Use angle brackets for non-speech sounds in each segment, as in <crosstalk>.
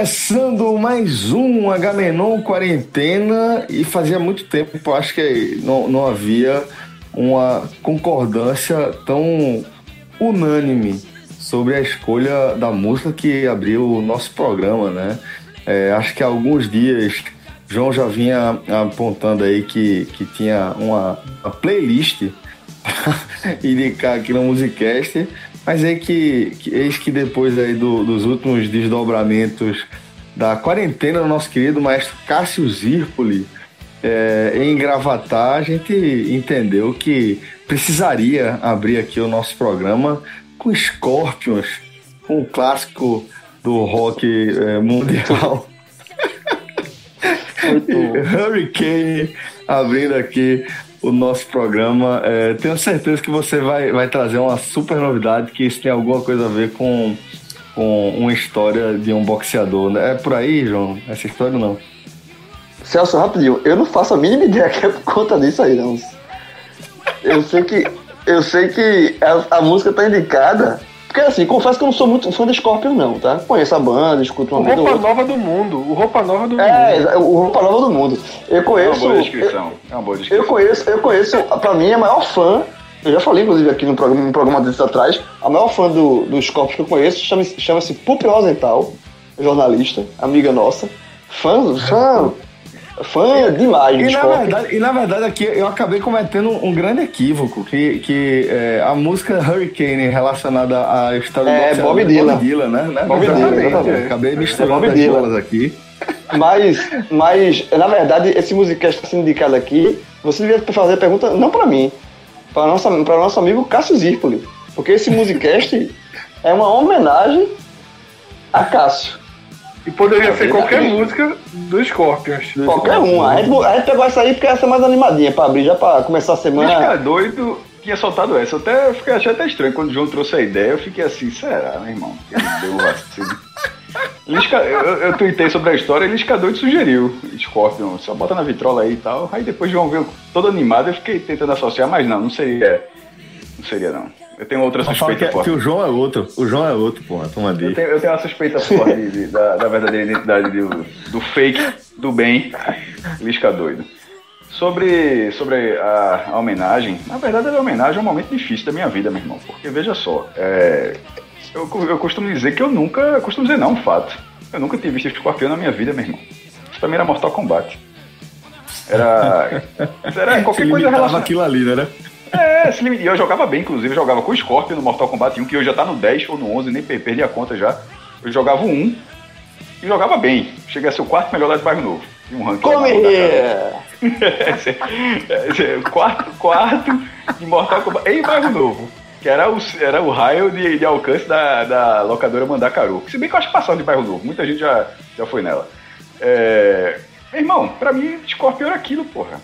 Começando mais um Agamenon Quarentena e fazia muito tempo, acho que não, não havia uma concordância tão unânime sobre a escolha da música que abriu o nosso programa, né? É, acho que há alguns dias João já vinha apontando aí que, que tinha uma, uma playlist <laughs> para indicar aqui no Musicast mas é que, que eis que depois aí do, dos últimos desdobramentos da quarentena do nosso querido maestro Cássio Zirpoli é, em Gravatar, a gente entendeu que precisaria abrir aqui o nosso programa com Scorpions, com um clássico do rock é, mundial. <laughs> Hurricane abrindo aqui o nosso programa. É, tenho certeza que você vai, vai trazer uma super novidade, que isso tem alguma coisa a ver com, com uma história de um boxeador. Né? É por aí, João? Essa história não? Celso, rapidinho, eu não faço a mínima ideia que é por conta disso aí, não. Eu sei que, eu sei que a, a música tá indicada porque assim, confesso que eu não sou muito fã da Scorpion, não, tá? Conheço a banda, escuto uma o Roupa Nova do Mundo. O Roupa Nova do é, Mundo. É, o Roupa Nova do Mundo. Eu conheço. É uma boa descrição. Eu, é uma boa descrição. Eu conheço, eu conheço, pra mim, a maior fã. Eu já falei, inclusive, aqui no programa, no programa desses atrás. A maior fã do, do Scorpion que eu conheço chama-se chama Pupi Rosenthal, jornalista, amiga nossa. Fã, fã fã demais e na, verdade, e na verdade aqui eu acabei cometendo um grande equívoco, que, que é, a música Hurricane relacionada à história é, do Bob Dylan. Bob Dylan, né? né? Bob Dylan, exatamente. Acabei misturando é as bolas aqui. Mas, mas, na verdade, esse musicast que está sendo indicado aqui, você devia fazer a pergunta não para mim, para para nosso amigo Cássio Zirpoli. Porque esse musicast <laughs> é uma homenagem a Cássio. E poderia ser qualquer música do Scorpions. Qualquer uma. A gente, a gente pegou essa aí porque essa é mais animadinha pra abrir, já pra começar a semana. Fica doido tinha soltado essa. Eu até fiquei, achei até estranho quando o João trouxe a ideia. Eu fiquei assim, será, meu irmão? Deu vacilo. Lisca, eu, eu tuitei sobre a história e Lisca doido sugeriu. Scorpion, só bota na vitrola aí e tal. Aí depois o João veio todo animado. Eu fiquei tentando associar, mas não, não seria. Não seria, não. Eu tenho outra suspeita que, forte. Que o João é outro. O João é outro, porra. Toma eu tenho, eu tenho uma suspeita forte de, de, da, da, verdadeira identidade do, do fake, do bem, Lisca doido. Sobre, sobre a, a, homenagem, na verdade a homenagem é um momento difícil da minha vida, meu irmão. Porque veja só, é, eu, eu costumo dizer que eu nunca. Eu costumo dizer não, um fato. Eu nunca tinha visto escorpião na minha vida, meu irmão. Isso pra mim era Mortal Kombat. Era. Era <laughs> qualquer coisa relacionada. aquilo ali, né? É, e eu jogava bem, inclusive, eu jogava com o Scorpion no Mortal Kombat 1, que hoje já tá no 10 ou no 11, nem perdi a conta já. Eu jogava o 1 e jogava bem. Cheguei a ser o quarto melhor lá de bairro novo. E um ranking. Come <laughs> quarto, quarto de Mortal Kombat em bairro novo. Que era o, era o raio de, de alcance da, da locadora Mandacaru. Se bem que eu acho que passava de bairro novo, muita gente já, já foi nela. É... Meu irmão, pra mim, Scorpion era aquilo, porra.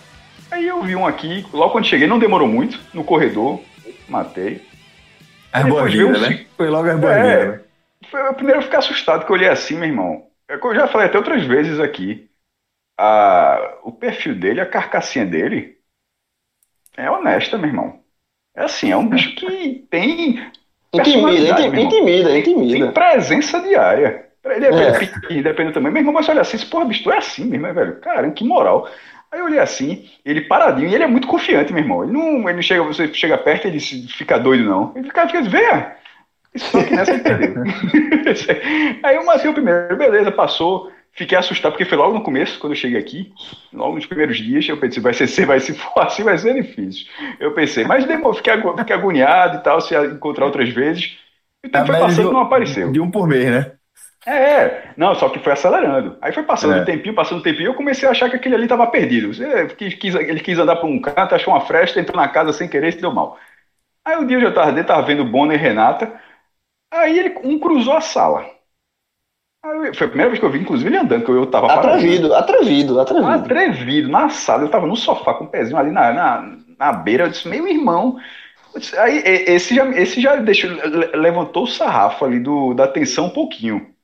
Aí eu vi um aqui, logo quando cheguei, não demorou muito, no corredor, matei. É Arbolida, um... né? Foi logo a Arbolida, é, né? Foi a primeira eu ficar assustado, que eu olhei assim, meu irmão. É eu já falei até outras vezes aqui. A, o perfil dele, a carcassinha dele, é honesta, meu irmão. É assim, é um bicho que <laughs> tem Intimida, intimida, intimida, intimida. Tem presença diária. Ele é, é. pequeno, depende também. Meu irmão, mas olha assim, porra, bicho, tu é assim, meu irmão, velho. Cara, que moral. Aí eu olhei assim, ele paradinho, e ele é muito confiante, meu irmão. Ele não, ele não chega, você chega perto e ele fica doido, não. Ele fica, fica venha. Isso aqui nessa entendeu. <laughs> Aí o Matheus primeiro, beleza, passou. Fiquei assustado, porque foi logo no começo, quando eu cheguei aqui, logo nos primeiros dias, eu pensei, vai ser, vai se for assim, vai ser difícil. Eu pensei, mas demorou, fiquei, fiquei agoniado e tal, se encontrar outras vezes. E o tempo foi passando e não apareceu. De um por mês, né? É, é, não, só que foi acelerando. Aí foi passando é. um tempinho, passando um tempinho, eu comecei a achar que aquele ali estava perdido. Ele quis, ele quis andar por um canto, achou uma fresta, entrou na casa sem querer e se deu mal. Aí o dia eu já estava dentro, tava vendo Bonner e Renata, aí ele, um cruzou a sala. Aí, foi a primeira vez que eu vi, inclusive, ele andando, que eu tava Atrevido, atrevido, atrevido. Atrevido, na sala, eu tava no sofá com o pezinho ali na, na, na beira, eu disse, meu irmão... Disse, aí esse já, esse já deixou, levantou o sarrafo ali do, da tensão um pouquinho.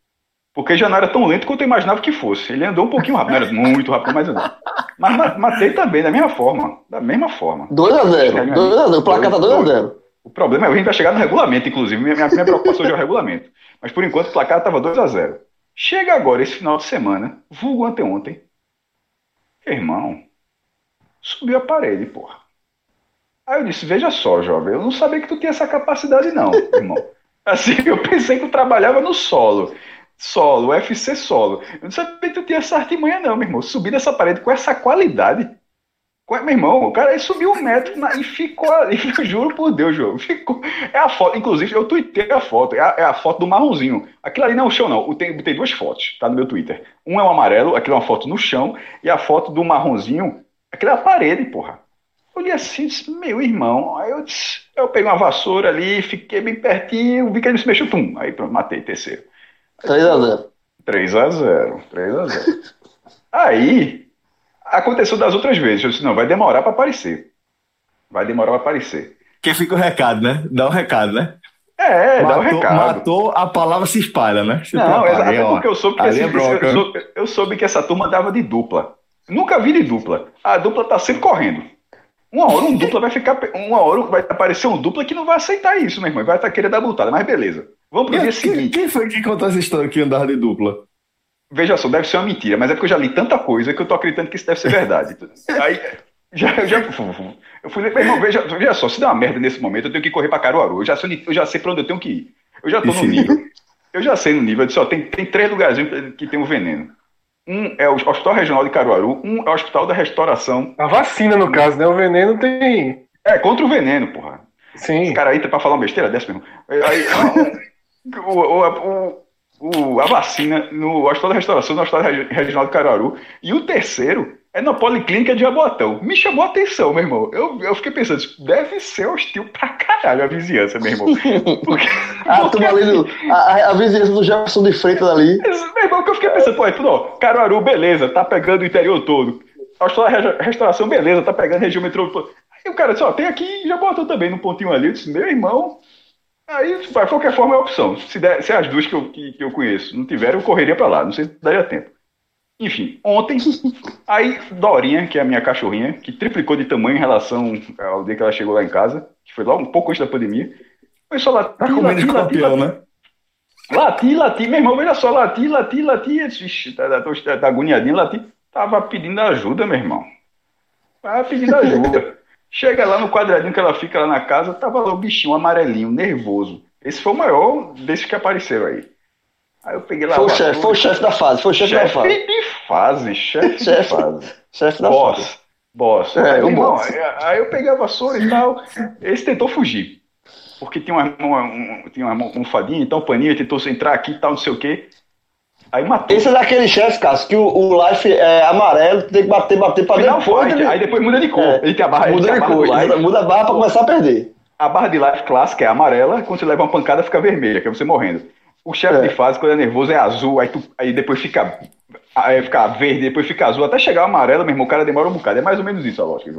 Porque já não era tão lento quanto eu imaginava que fosse. Ele andou um pouquinho rápido, não era muito rápido, mas andou. Mas matei também, da mesma forma. Da mesma forma. 2x0. 2x0. O placar tá 2x0. O problema é que a gente vai chegar no regulamento, inclusive. Minha, minha preocupação já é o regulamento. Mas por enquanto o placar estava 2x0. Chega agora, esse final de semana, vulgo anteontem. Irmão, subiu a parede, porra. Aí eu disse: Veja só, jovem, eu não sabia que tu tinha essa capacidade, não, irmão. <laughs> Assim, eu pensei que tu trabalhava no solo solo, UFC solo. Eu não sabia que tu tinha essa artimanha, não, meu irmão. Subir dessa parede com essa qualidade. Meu irmão, o cara subiu um metro na, e ficou ali, <laughs> eu juro por Deus, João. Ficou. É a foto, inclusive, eu tuitei a foto, é a, é a, foto do marronzinho. Aquilo ali não é o chão, não. Tem, tem duas fotos, tá no meu Twitter. Um é o amarelo, aquilo é uma foto no chão, e a foto do marronzinho, aquilo é a parede, porra. Eu olhei assim disse, meu irmão. Aí eu disse, eu peguei uma vassoura ali, fiquei bem pertinho, vi que ele se mexeu, pum. Aí pronto, matei terceiro. 3x0. 3x0. 3x0. Aí, aconteceu das outras vezes. Eu disse, não, vai demorar para aparecer. Vai demorar para aparecer. Que fica o recado, né? Dá o um recado, né? É, matou, dá o um recado. Matou, a palavra se espalha, né? Se não, exato, é porque eu soube, que esse, é eu, soube, eu soube que essa turma dava de dupla. Nunca vi de dupla. A dupla tá sempre correndo. Uma hora um dupla vai ficar. Uma hora vai aparecer um dupla que não vai aceitar isso, meu irmão. Vai estar tá querendo dar butada, mas beleza. Vamos pro dia seguinte. Quem foi que contou essa história que andava de dupla? Veja só, deve ser uma mentira, mas é porque eu já li tanta coisa que eu tô acreditando que isso deve ser verdade. <laughs> Aí, já, já, eu fui, meu irmão, veja, veja só, se der uma merda nesse momento, eu tenho que correr pra Caruaru. Eu já sei, eu já sei pra onde eu tenho que ir. Eu já tô no nível. Eu já sei no nível. Eu disse, ó, tem, tem três lugarzinhos que tem o um veneno. Um é o Hospital Regional de Caruaru, um é o Hospital da Restauração. A vacina, no caso, né? O veneno tem. É, contra o veneno, porra. Sim. Esse cara aí tá pra falar uma besteira dessa, mesmo. Aí, o, o, o, a vacina no Hospital da Restauração, no Hospital Regional de Caruaru. E o terceiro é na Policlínica de Abotão. Me chamou a atenção, meu irmão. Eu, eu fiquei pensando, deve ser hostil pra caralho a vizinhança, meu irmão. <laughs> Porque, a, porque... Ali no, a, a, vizinhança do Jefferson de Freitas ali. Meu irmão, que eu fiquei pensando, pô, é tudo, ó, Caruaru, beleza, tá pegando o interior todo. Hospital da Restauração, beleza, tá pegando região metropolitana. Aí o cara disse, ó, tem aqui Jabotão também, no pontinho ali. Eu disse, meu irmão, Aí, de qualquer forma, é opção. Se, der, se as duas que eu, que, que eu conheço não tiverem, eu correria para lá. Não sei se daria tempo. Enfim, ontem, <laughs> aí Dorinha, que é a minha cachorrinha, que triplicou de tamanho em relação ao dia que ela chegou lá em casa, que foi logo um pouco antes da pandemia, foi só latir, tá latir, latir, latir, né? Latir, latir, meu irmão, veja só, latir, latir, latir, ixi, tá, tá, tá, tá agoniadinho, latir, tava pedindo ajuda, meu irmão. Tava pedindo ajuda. <laughs> Chega lá no quadradinho que ela fica lá na casa, tava lá o bichinho amarelinho, nervoso. Esse foi o maior desses que apareceram aí. Aí eu peguei lá. Foi o chefe, foi o chefe da fase, foi o chefe da fase. Chefe de fase, chefe de fase. Chefe da boss, fase. Boss. É, aí, irmão, aí, aí, eu peguei a vassoura e tal. Esse tentou fugir. Porque tinha uma, uma, um, tinha uma almofadinha, então o paninho tentou entrar aqui e tal, não sei o quê. Aí matou. Esse é daquele chefe, Cássio, que o, o life é amarelo, tem que bater, bater pra depois. Fight, Aí depois muda de cor. É, ele tem a barra, muda de cor, muda, muda a barra pra começar a perder. A barra de life clássica é amarela, quando você leva uma pancada fica vermelha, que é você morrendo. O chefe é. de fase, quando é nervoso, é azul, aí, tu, aí depois fica, aí fica verde, depois fica azul, até chegar amarelo, meu irmão, o cara demora um bocado. É mais ou menos isso a lógica?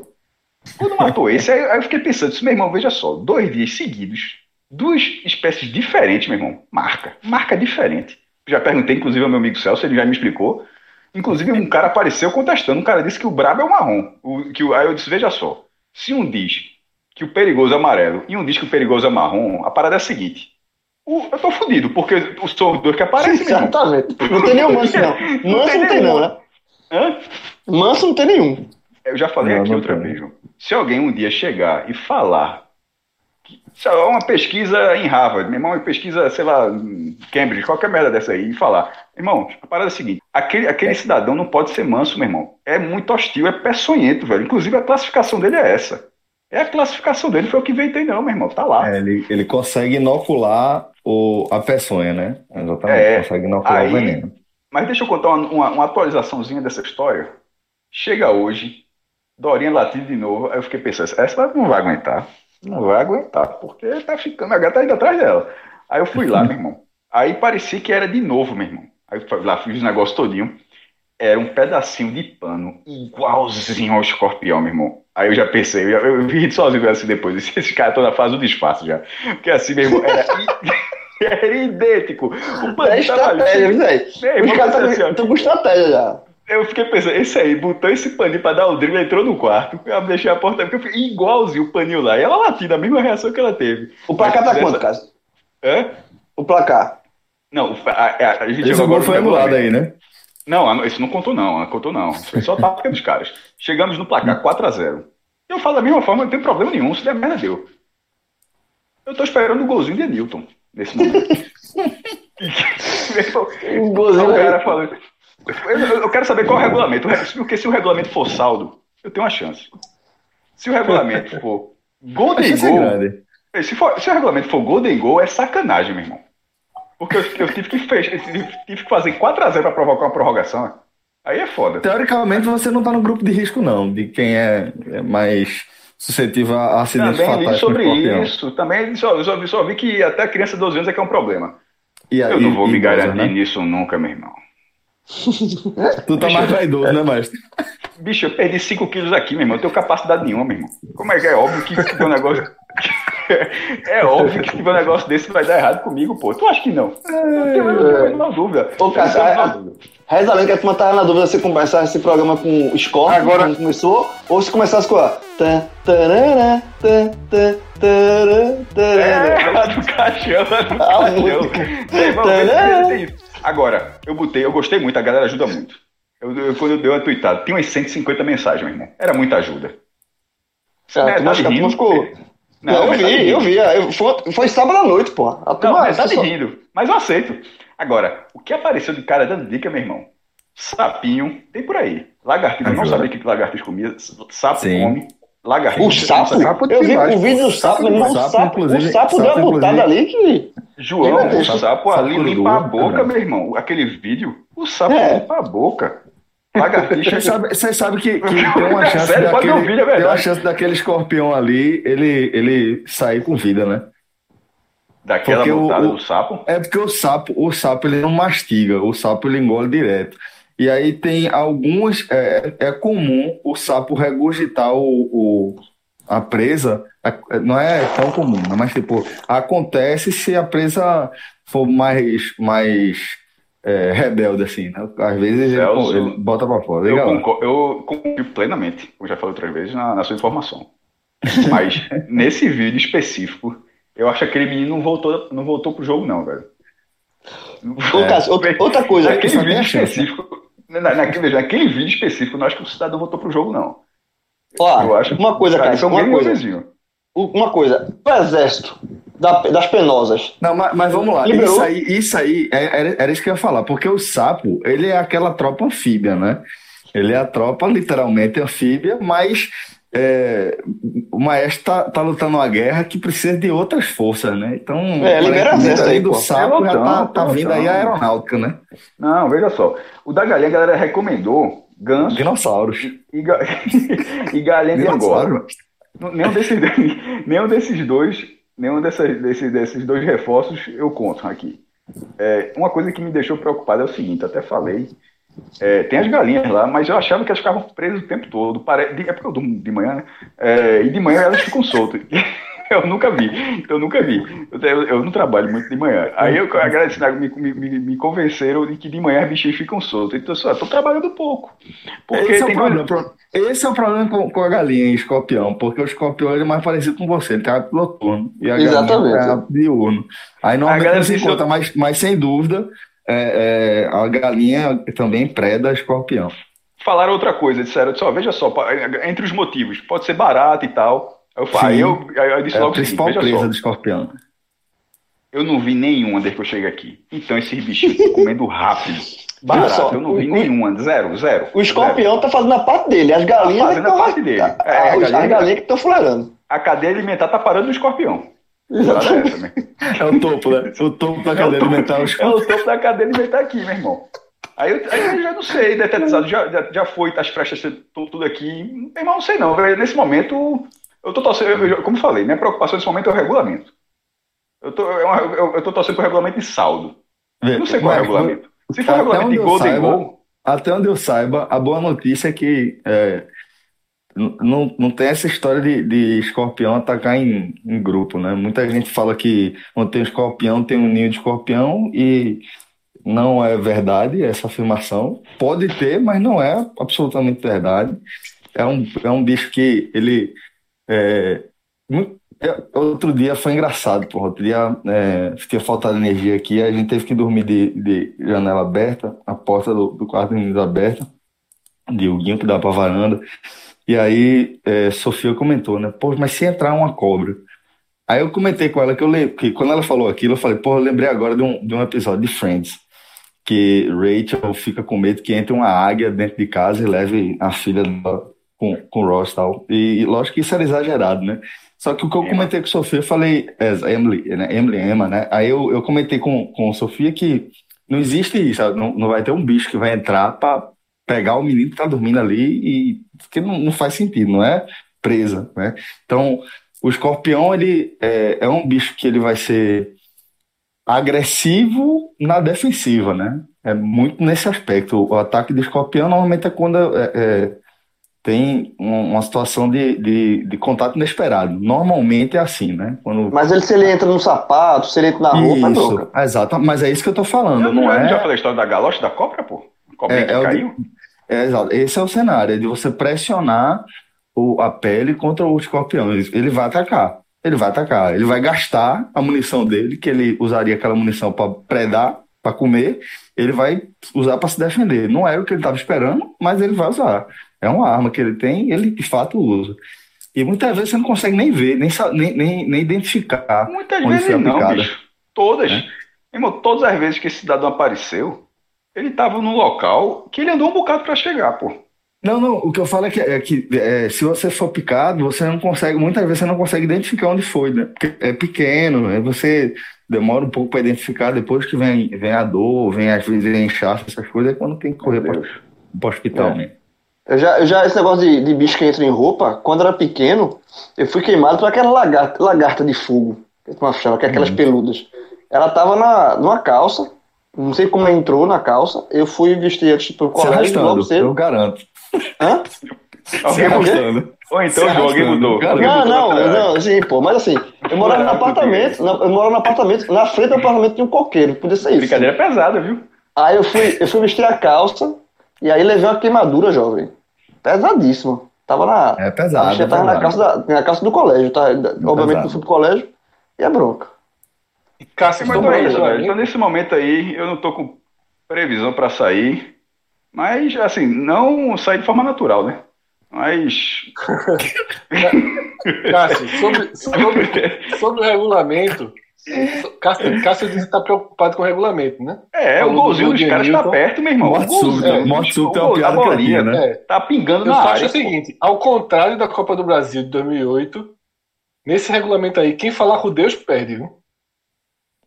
Quando matou esse, aí, aí eu fiquei pensando, disse, meu irmão, veja só, dois dias seguidos, duas espécies diferentes, meu irmão. Marca, marca diferente. Já perguntei, inclusive, ao meu amigo Celso, ele já me explicou. Inclusive, um cara apareceu contestando. Um cara disse que o brabo é o marrom. O, que o, aí eu disse: veja só, se um diz que o perigoso é amarelo e um diz que o perigoso é marrom, a parada é a seguinte. O- eu tô fudido, porque os dois que irmão. Exatamente. Não tem nenhum manso, não. <laughs> Manso não tem, não, né? Hã? Manso não tem nenhum. Eu já falei Não, aqui não outra tem. vez, João. Se alguém um dia chegar e falar uma pesquisa em Harvard, meu irmão, uma pesquisa, sei lá, Cambridge, qualquer merda dessa aí, e falar, irmão, a parada é a seguinte, aquele, aquele cidadão não pode ser manso, meu irmão. É muito hostil, é peçonhento, velho. Inclusive a classificação dele é essa. É a classificação dele, foi o que inventei não, meu irmão, tá lá. É, ele, ele consegue inocular o, a peçonha, né? Exatamente, É. consegue inocular Aí- o veneno. Mas deixa eu contar uma, uma, uma atualizaçãozinha dessa história. Chega hoje, Dorinha latindo de novo. Aí eu fiquei pensando, essa não vai aguentar. Não vai aguentar, porque tá ficando, a gata tá indo atrás dela. Aí eu fui lá, meu irmão. Aí parecia que era de novo, meu irmão. Aí eu fui lá, fiz o negócio todinho. Era um pedacinho de pano igualzinho ao escorpião, meu irmão. Aí eu já pensei, eu, já- eu vi sozinho assim depois. Esse, esse cara toda faz o disfarce já. Porque assim, meu irmão, era, <laughs> era idêntico. O É pano ali. estratégia, velho? Os caras assim, estão com estratégia já. Eu fiquei pensando, esse aí botou esse paninho pra dar o drible, entrou no quarto. Eu deixei a porta porque eu fiquei igualzinho o paninho lá. E ela latindo, a mesma reação que ela teve. O placar tá quanto, Cássio? Hã? O placar. Não, o- a, a- a gente Esse gol agora foi no anulado aí, né? Não, a- isso não contou não, não contou não. Isso foi só tática dos caras. Chegamos no placar 4x0. Eu falo da mesma forma, não tem problema nenhum, se der merda deu. Eu tô esperando o golzinho de Newton nesse momento. <laughs> <laughs> Um o golzinho cara aí. Eu, quero saber qual é o regulamento. Porque se o regulamento for saldo, eu tenho uma chance. Se o regulamento <laughs> for Golden é Goal, se, for- se o regulamento for Golden Goal, é sacanagem, meu irmão. Porque eu, eu tive, que fech- eu tive, que fazer 4x0 pra provocar uma prorrogação. Aí é foda. Teoricamente, você não tá no grupo de risco, não, de quem é, é mais suscetível a acidentes Também li fatais com sobre isso. Também só, só, vi- só vi que até criança de 12 anos é que é um problema. E Eu aí, não vou me garantir né? nisso nunca, meu irmão. Tu tá mais vaidoso, né, mestre? Bicho, eu perdi 5 quilos aqui, meu irmão. Eu tenho capacidade nenhuma, meu irmão. Como é que é óbvio que um negócio. É óbvio que se tiver um negócio desse vai dar errado comigo, pô. Tu acha que não? Eu tenho a menor dúvida. Ô, Cássio, Eu tenho a a- menor dúvida. Reza lenda que a turma tava na dúvida se começar esse programa com o Scorpion, Agora- quando começou, ou se começasse com a... Tarará. É, a do caixão, a do caixão. Agora, eu botei, eu gostei muito, a galera ajuda muito. Eu, eu- quando eu dei uma tweetada, tinha umas 150 mensagens, meu irmão. Era muita ajuda. É, tá rindo. ficou... Não, eu tá de vi, eu vi. eu- Foi, foi sábado à noite, porra. A Não, turma... mas tá de só- rindo. Mas eu aceito. Agora, o que apareceu de cara dando dica, meu irmão? Sapinho, tem por aí. Lagartixa, eu não sabia o que lagartixa comia. Sapo Sim. come. Lagartixa. O sapo, Sapo eu vi o vídeo do sapo, Sapo, sapo, inclusive- o sapo deu sapo, uma botada ali que... João, o sapo Sapo ali limpa a boca, cara. meu irmão. Aquele vídeo, o sapo É. limpa a boca. Vocês sabem você sabe que, que tem uma chance Sério, pode daquele, ouvir, é tem uma chance daquele escorpião ali, ele, ele sair com vida, né? Daquela Porque botada o- do sapo. É porque o sapo, o sapo ele não mastiga, o sapo ele engole direto. E aí tem algumas, é, é comum o sapo regurgitar o, o- a presa, é- não é tão comum, né? mas tipo, acontece se a presa for mais, mais é, <laughs> rebelde assim, né? Às vezes ele, Celso, ele bota pra fora. Eu Liga lá. concordo, eu confio plenamente, como já falei outras vezes, na, na sua informação. Mas <laughs> nesse vídeo específico, eu acho que aquele menino não voltou, não voltou pro jogo, não, velho. Ô, Cássio, outra, outra coisa, Naquele vídeo específico, na, naquele, veja, naquele vídeo específico, eu não acho que o cidadão voltou pro jogo, não. ó, eu acho uma coisa, Cara, é um uma coisa, uma coisa, o exército da- das penosas, Não, mas, mas vamos lá. Liberou? Isso aí, isso aí é- era, era isso que eu ia falar, porque o sapo, ele é aquela tropa anfíbia, né? Ele é a tropa literalmente anfíbia, mas é, o maestro tá, tá lutando uma guerra que precisa de outras forças, né? Então, É, libera exército aí, do pô. sapo, já tá, tá vindo aí a aeronáutica, né? Não, veja só. O da galinha, a galera recomendou ganso Dinossauros. e, ga... <laughs> e galinha de Angola. Nenhum desses, nenhum desses dois, nenhum dessas, desses, desses dois reforços eu conto aqui. É, uma coisa que me deixou preocupado é o seguinte, até falei, é, tem as galinhas lá, mas eu achava que elas ficavam presas o tempo todo. Pare... É porque eu durmo de manhã, né? É, e de manhã elas ficam soltas. <laughs> <laughs> Eu nunca vi, eu nunca vi. Eu, eu, eu não trabalho muito de manhã. Aí eu agradeci, me, me, me convenceram de que de manhã os bichinhos ficam soltos. Então, eu tô trabalhando pouco. Porque esse, é o problema, dois... esse é o problema com, com a galinha e escorpião, porque o escorpião ele é mais parecido com você, ele tá noturno. E a Exatamente. galinha tá diurno. Aí normalmente você encontra, mas, mas sem dúvida, é, é, a galinha também preda escorpião. Falaram outra coisa, disseram, só veja só, entre os motivos, pode ser barato e tal. Eu falei, eu, eu disse é logo a principal seguinte, presa só, do escorpião. Eu não vi nenhuma desde que eu cheguei aqui. Então esses bichinhos estão comendo rápido. Barato, só, eu não vi o, nenhuma, zero, zero. O escorpião zero. tá fazendo a parte dele, as galinhas. Tá fazendo a parte dele. É, a, as galinhas, que estão fuleirando. A cadeia alimentar tá parando no escorpião. É, <laughs> é o topo, né? O topo da cadeia alimentar. É o topo da cadeia alimentar aqui, meu irmão. Aí eu, aí eu já não sei, detetizado, já, já, já foi, as frestas tudo aqui. Meu irmão, não sei não. Nesse momento, eu tô torcendo, eu, como falei, minha preocupação nesse momento é o regulamento. Eu tô, é eu, eu tô torcendo pro regulamento de saldo. Eu não sei qual é o regulamento. Se for regulamento de gol, de gol. Até onde eu saiba, a boa notícia é que é, não, não tem essa história de, de escorpião atacar em, em grupo, né? Muita gente fala que quando tem escorpião, tem um ninho de escorpião e não é verdade essa afirmação. Pode ter, mas não é absolutamente verdade. É um, é um bicho que ele. É, é, outro dia foi engraçado, porra. Outro dia é, tinha faltado energia aqui, a gente teve que dormir de, de janela aberta, a porta do, do quarto menino aberta, de Huguinho que dá pra varanda. E aí é, Sofia comentou, né? Pô, mas se entrar uma cobra. Aí eu comentei com ela que eu lembro, que quando ela falou aquilo, eu falei, pô, eu lembrei agora de um, de um episódio de Friends que Rachel fica com medo que entre uma águia dentro de casa e leve a filha com, com Ross e tal. E lógico que isso era exagerado, né? Só que o que eu comentei com Sofia, eu falei, é, Emily, né? Emily, Emma, né? Aí eu, eu comentei com, com Sofia que não existe isso, não, não vai ter um bicho que vai entrar para pegar o menino que tá dormindo ali e que não, não faz sentido, não é presa, né? Então, o escorpião, ele é, é um bicho que ele vai ser agressivo na defensiva, né? É muito nesse aspecto. O ataque de escorpião normalmente é quando é, é, tem uma situação de, de, de, contato inesperado. Normalmente é assim, né? Quando... Mas ele, se ele entra no sapato, se ele entra na roupa, isso, é exato. Mas é isso que eu tô falando. Eu não, é... já falei a história da galocha da cobra, pô? Cobra é, que é caiu? É, exato. Esse é o cenário, é de você pressionar o, a pele contra o escorpião. Ele, ele vai atacar ele vai atacar. Ele vai gastar a munição dele, que ele usaria aquela munição para predar, para comer, ele vai usar para se defender. Não era o que ele estava esperando, mas ele vai usar. É uma arma que ele tem, ele de fato usa. E muitas vezes você não consegue nem ver, nem, nem, nem, identificar. Muitas vezes não, bicho. Todas. É? Irmão, todas as vezes que esse cidadão apareceu, ele estava num local que ele andou um bocado para chegar, pô. Não, não, o que eu falo é que, é que é, se você for picado, você não consegue, muitas vezes você não consegue identificar onde foi, né? Porque é pequeno, aí você demora um pouco para identificar, depois que vem, vem a dor, vem às vezes vem inchaço, essas coisas, é quando tem que correr para o hospital é. mesmo. Eu já, eu já, esse negócio de, de bicho que entra em roupa, quando eu era pequeno, eu fui queimado por aquela lagarta, lagarta de fogo, que chama, que é aquelas uhum. peludas. Ela tava na, numa calça, não sei como entrou na calça, eu fui vestir antes pro colégio, logo cedo. Eu garanto. Hã? Alguém mudou. Ou então o alguém mudou. Não, não, não, sim, pô, mas assim, eu morava no apartamento, eu morava no apartamento, na frente do apartamento tinha um coqueiro, podia ser isso. Brincadeira pesada, viu? Aí eu fui, eu fui vestir a calça e aí levei uma queimadura, jovem. Pesadíssima. Tava na. É pesado. A é tava na calça, da, na calça do colégio, tá? É obviamente no fui do colégio e é bronca. Cássio, mas é isso, velho. Então nesse momento aí, eu não tô com previsão pra sair. Mas, assim, não sai de forma natural, né? Mas. <laughs> <laughs> Cássio, sobre, sobre, <laughs> sobre o regulamento. Cássio, Cássio disse que está preocupado com o regulamento, né? É, Falou o golzinho do dos caras está perto, meu irmão. Morte súbita, é, morte súbita é uma piada bolinha, né? É. Tá pingando Eu na área. Eu acho o seguinte, ao contrário da Copa do Brasil de 2008, nesse regulamento aí, quem falar com Deus perde, viu?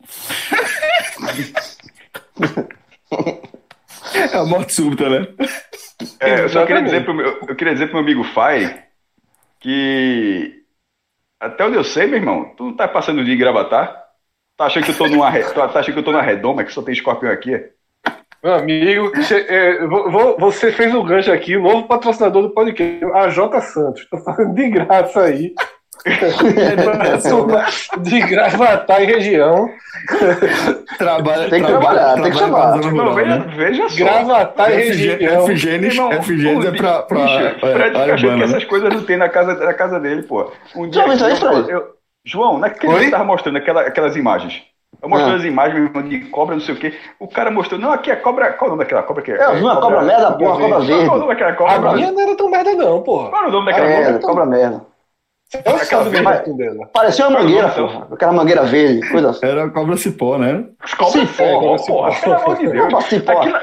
<laughs> É a morte súbita, né? É, eu só queria dizer pro meu, eu queria dizer pro meu amigo Fai que até onde eu sei, meu irmão, tu não tá passando o dia em Gravatar? Tá achando que eu tô numa, tá achando que eu tô na redoma, que só tem escorpião aqui? Meu amigo, é, você fez o um gancho aqui, o novo patrocinador do podcast, a J Santos. Tô falando de graça aí. <laughs> de gravatar em região. Trabalha, Tem que trabalhar, tem que chamar. Não, veja, veja só. Gravatar em região. Efigênios é pra, pra bicho, é, Fred a fica achando que né? essas coisas não tem na casa, na casa dele, pô. Um Já viu isso aí, eu- Fred? eu- João, naquele Oi? dia que tava mostrando aquela, aquelas imagens. Eu mostrei Ah. as imagens meu irmão, de cobra, não sei o quê. O cara mostrou, não, aqui é cobra. Qual é o nome daquela cobra que é? É, eu vi uma cobra merda, porra, cobra Qual é o verde. nome daquela A cobra? minha não era tão merda, não, porra. Qual é o nome É, daquela cobra? merda, cobra merda. Eu verde. o dela. Parecia uma mangueira, porra. Aquela mangueira verde, coisa assim. Era a cobra cipó, né? Cobra cipó, cobra porra, cipó. pelo amor de Deus. Copa cipó. Aquilo-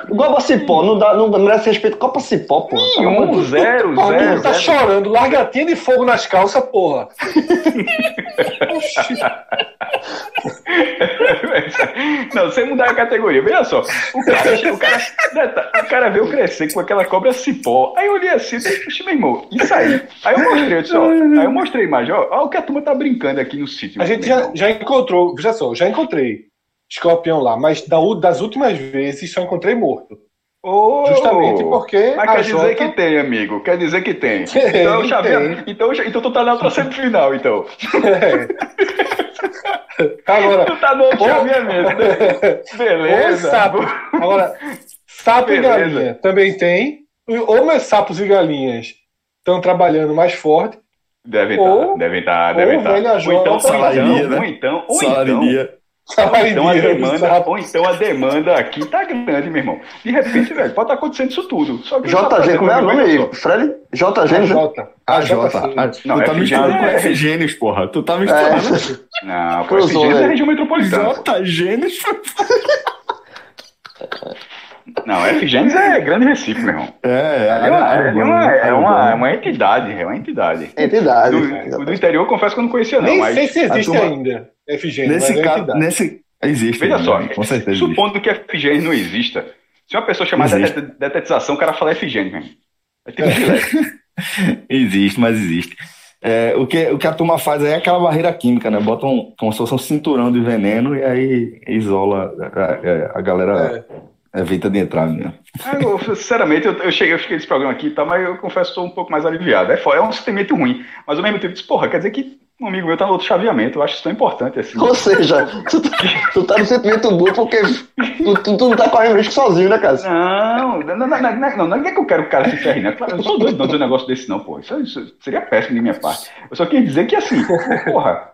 não, dá, não merece respeito. Copa cipó, porra. De Nenhum, Deus. zero, Porra, zero. tá zero. chorando, largatinha de fogo nas calças, porra. <laughs> Não, sem mudar a categoria. Veja só. O cara, <laughs> o cara, o cara veio crescer com aquela cobra cipó. Aí eu olhei assim, meu irmão, isso aí. Aí eu mostrei, eu disse, ó, aí eu mostrei a imagem, ó o que a turma tá brincando aqui no sítio. A gente já, já encontrou, veja só, já encontrei escorpião lá, mas das últimas vezes só encontrei morto. Ô, Justamente porque Mas quer dizer Jota- que tem, amigo. Quer dizer que tem. <laughs> Tem, Então, vi- tem. então, já- então tu tá na outra <laughs> semifinal, então. <laughs> Agora, Tu tá no outro chaveamento, né? Ou Beleza. sapo. Agora, sapo Beleza. e galinha também tem. Ou meus sapos e galinhas estão trabalhando mais forte. Devem Ou- estar, devem estar, ou devem velha estar. Ou Jota, então, ou salaria, então, né? ou então, ou Salário então. Ou então, a demanda, ou então a demanda aqui tá grande, meu irmão. De repente, velho, pode estar acontecendo isso tudo. Só que tá JG, como é o nome aí? Fred? JG, A né? Jota. A A Jota. Jota. a- Não, Tu tá misturando com é- F-Gênios, porra. Tu tá misturando. É. Não, pô, Cruzou, FG é velho. região metropolitana. pô. J-Gênios. <laughs> Não, FGênesis é Grande Recife, meu irmão. É, É uma, é uma, é uma, é uma entidade, é uma entidade. Entidade. Do, do interior, confesso que eu não conhecia, não, Nem mas sei se existe turma- ainda. FG, Nesse é caso, nesse. Existe. veja né? só, Com certeza. existe. supondo que FGênesis não exista, se uma pessoa chamar de Existe. det- detetização, o cara fala FGênesis mesmo. É tipo. <laughs> Existe, mas existe. É, o, que, o que a turma faz aí é aquela barreira química, né? Bota um, como se fosse um cinturão de veneno e aí isola a, a- a galera evita de entrar mesmo. Ah, eu, sinceramente, eu, eu cheguei, eu fiquei nesse programa aqui, tá, mas eu confesso que estou um pouco mais aliviado. É, é um sentimento ruim, mas ao mesmo tempo, eu disse, porra, quer dizer que um amigo meu tá no outro chaveamento. Eu acho isso tão importante assim. Ou seja, tu, tá- tu tá no sentimento bom porque tu, tu, tu não tá correndo risco sozinho, né, cara? Não, não, não, não, não, não, não é que eu quero que o cara se ferre, né? Claro, Eu não sou doido não dizer um negócio desse, não, pô. Isso, isso seria péssimo de minha parte. Eu só queria dizer que, assim, porra,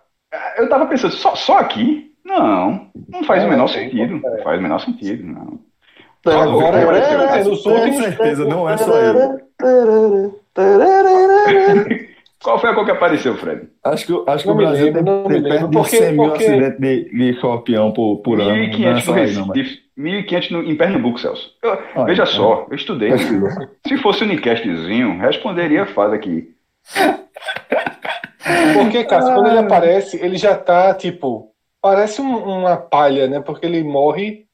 eu tava pensando, só, só aqui? Não, não faz o É, menor sentido. é. Não faz o menor sentido, não. Agora, é, nos Com últimos, certeza, não é só eu. <laughs> Qual foi a cor que apareceu, Fred? Acho que, acho que o Brasil lembro, tem, não tem perto de Porque- 100 mil porque- acidentes de, de escorpião por, por ano. Não é 1.500 só no aí, não, mas... Recife, 1.500 no- em Pernambuco, Celso. Eu- Olha, veja é. só, eu estudei. Se fosse um Unicastzinho, responderia fácil aqui. Porque, Cássio, quando ele aparece, ele já tá, tipo, parece um- uma palha, né? Porque ele morre,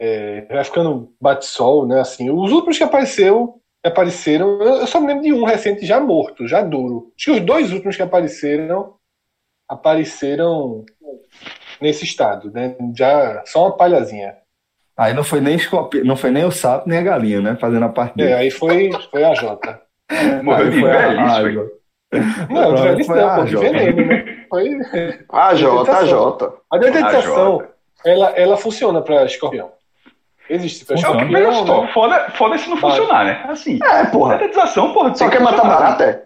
é, vai ficando bate-sol, né? Assim, os últimos que apareceu, apareceram, eu só me lembro de um recente já morto, já duro. Acho que os dois últimos que apareceram, apareceram nesse estado, né? Já só uma palhazinha. Aí não foi nem escorpião, não foi nem o sapo nem a galinha, né? Fazendo a parte É, dele. aí foi, foi a Jota. <laughs> Morreu de velhice, a- foi. Não, de velhice a não, pô, de Jota. veneno, né? Foi... A Jota, a Jota. A detetização, Jota. ela, ela funciona para escorpião. Existe para Funciona. Veja escorpião, só, né? foda, foda se não Vai. funcionar, né? Assim, É, porra. detetização, porra. Só tem quer que matar barata, é?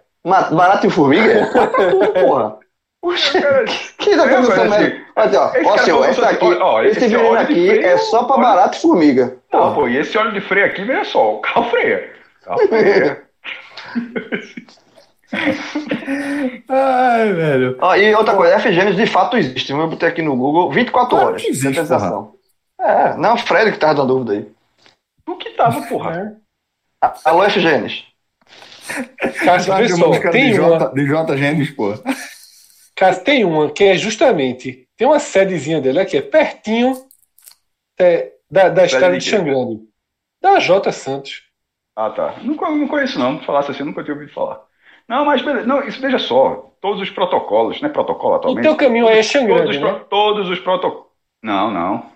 Barata e formiga? é? <laughs> Mata tudo, porra. Oxe, Cara, que da merda. assim, Olha, ó, esse ó, falou esse assim, aqui, olha, ó, esse esse veneno aqui freio, é só pra olha- barata e formiga. Pô, pô, e esse óleo de freio aqui, veja só, o carro freia. O <laughs> carro freia. <laughs> Ai, velho. Ó, e outra coisa, F-Gênesis de fato existe. Eu botei aqui no Google 24 Claro horas. que existe. É, não, Fred que tava dando dúvida aí. O que tava, porra? É. Alô, F-Gênesis. Cássio, música tem de uma, J, de J Gênesis, pô. Cássio, tem uma que é justamente, tem uma sedezinha dele aqui, é pertinho é, da, da estrada de? Xangrande. Da J Santos. Ah, tá. Não, co- não conheço, não. Se falasse assim, eu nunca tinha ouvido falar. Não, mas beleza. Não, isso veja só. Todos os protocolos, né? Protocolo O atualmente. teu caminho aí é todos, Xangrande, os né? todos os protocolos. Não, não.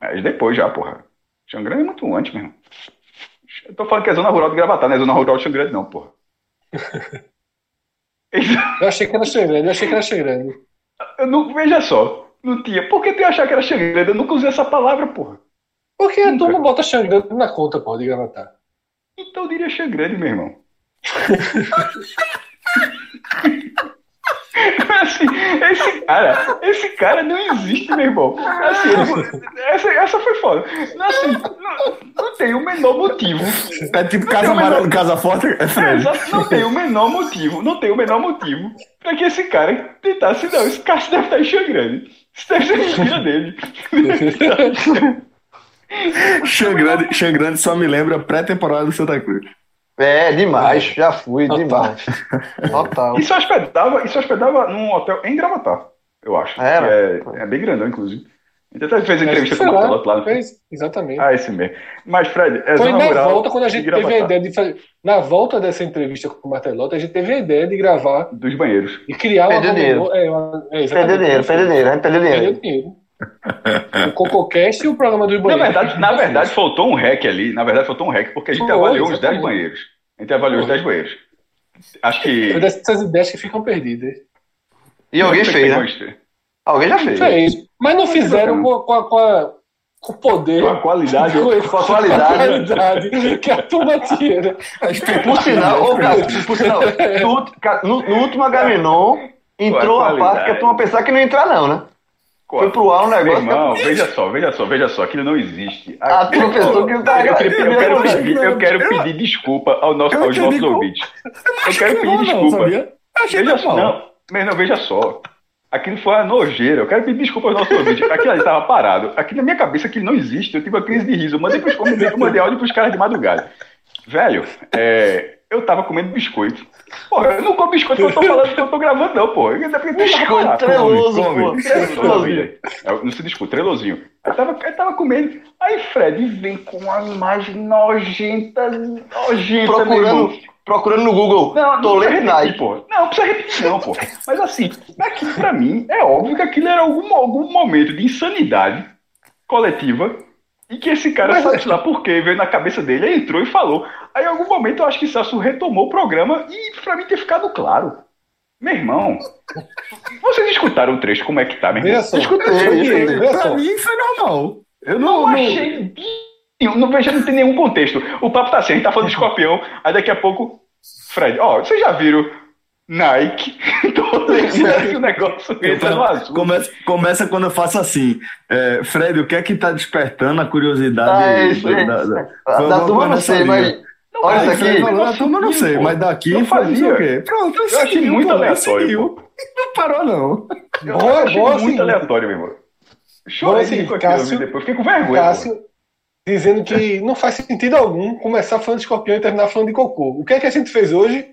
É depois já, porra. Xangrande é muito antes, meu irmão. Eu tô falando que é zona rural de Gravatar, não é zona rural de Xangrande, não, porra. <laughs> Eu achei que era Xangrande, eu achei que era Xangrande. Eu não, veja só, não tinha. Por que tu ia achar que era Xangrande? Eu nunca usei essa palavra, porra. Porque a Nunca. turma bota Xangrande na conta, pô, de gravatar. Então eu diria Xangrande, meu irmão. <laughs> Assim, esse cara, esse cara não existe, meu irmão. Assim, essa, essa foi foda. Assim, não, não tem o menor motivo. É tipo Não Casa o menor- Amarela, Casa Forte, é É, Fred. não tem o menor motivo, não tem o menor motivo pra que esse cara tentasse, não, esse cara deve estar em Xangrande. Isso deve ser filha dele. <laughs> Xangrande, Xangrande só me lembra pré-temporada do Santa Cruz. É, demais. Já fui, Total. demais. <laughs> Total. Isso hospedava, isso hospedava num hotel em Gravatar, eu acho. Era? Que É, é bem grandão, inclusive. A gente até fez entrevista com o lá, Martelotti lá. no- fez, exatamente. Ah, esse mesmo. Mas, Fred, é Foi na volta, quando a gente teve a ideia de fazer. Na volta dessa entrevista com o Martelotti, a gente teve a ideia de gravar Dos banheiros. e criar uma. Perdeu dinheiro. É, uma é. Perdeu dinheiro, perdeu dinheiro, perdeu Perdeu dinheiro. O CocoCast e o programa dos Na banheiros. verdade, na verdade, faltou um rec ali. Na verdade, faltou um rec, porque a gente avaliou uns 10 exatamente. banheiros. A gente avaliou os Foi. 10 banheiros. Acho que. Foi dessas ideias que ficam perdidas. E alguém fez, né? Alguém já fez. Fez. Mas não fizeram com, a- com, a- com, a- com o poder. Com a qualidade. <laughs> com a qualidade. qualidade que a turma tinha. né? <laughs> Por sinal, ô, cara, por sinal, no, no, último Agamenon entrou a uma parte que a turma pensava que não ia entrar, não, né? Foi pro ar um negócio. irmão, veja só, veja só, veja só, aquilo não existe. A turma pensou que tá eu, queria- eu quero, pedir, eu quero pedir desculpa ao nosso, aos nossos como- ouvintes. Eu quero pedir Não, não, desculpa. Veja só, não, mas não, veja só. Aquilo foi uma nojeira. Eu quero pedir desculpa aos nossos ouvintes. Aquilo ali estava parado. Aqui na minha cabeça aquilo não existe. Eu tive uma crise de riso. Eu mandei, pros, eu mandei áudio pros caras de madrugada. Velho, é, eu tava comendo biscoito. Porra, eu não como biscoito quando eu tô falando que eu tô gravando, não, porra. Eu ainda Biscoito treloso, pô. Treloso. Eu Não se discute, trelosinho. Aí tava, aí tava comendo. Aí Fred vem com uma imagem nojenta, nojenta. Procurando, procurando no Google. Não, repetir, Nike. pô. Não, não precisa repetir, não, pô. Mas assim, aquilo pra mim é óbvio que aquilo era algum, algum momento de insanidade coletiva e que esse cara, sabe lá por quê, veio na cabeça dele, aí entrou e falou. Aí em algum momento eu acho que Celso retomou o programa e pra mim ter ficado claro. Meu irmão, vocês escutaram o trecho, como é que tá, meu irmão? Só. Escutei, só. Pra mim foi normal. Eu Não não, não, achei. Não, não vejo, não tem nenhum contexto. O papo tá assim, a gente tá falando de <laughs> escorpião, aí daqui a pouco. Fred, ó, vocês já viram Nike? <laughs> Toda vez que o negócio entra no azul. Começa, começa quando eu faço assim. É, Fred, o que é que tá despertando a curiosidade Ah, é isso, é da, da, Da turma não sei, mas. Olha isso aqui. da turma eu não sei, pô. mas daqui Eu fazia. o quê. Pronto, eu Eu achei muito pô, aleatório, pô. Não parou, não. Eu Boa, achei boa, muito assim. aleatório, meu irmão. Chorei assim, com Cássio- depois. Fiquei com vergonha. pô. Cássio dizendo que não faz sentido algum começar falando de escorpião e terminar falando de cocô. O que é que a gente fez hoje?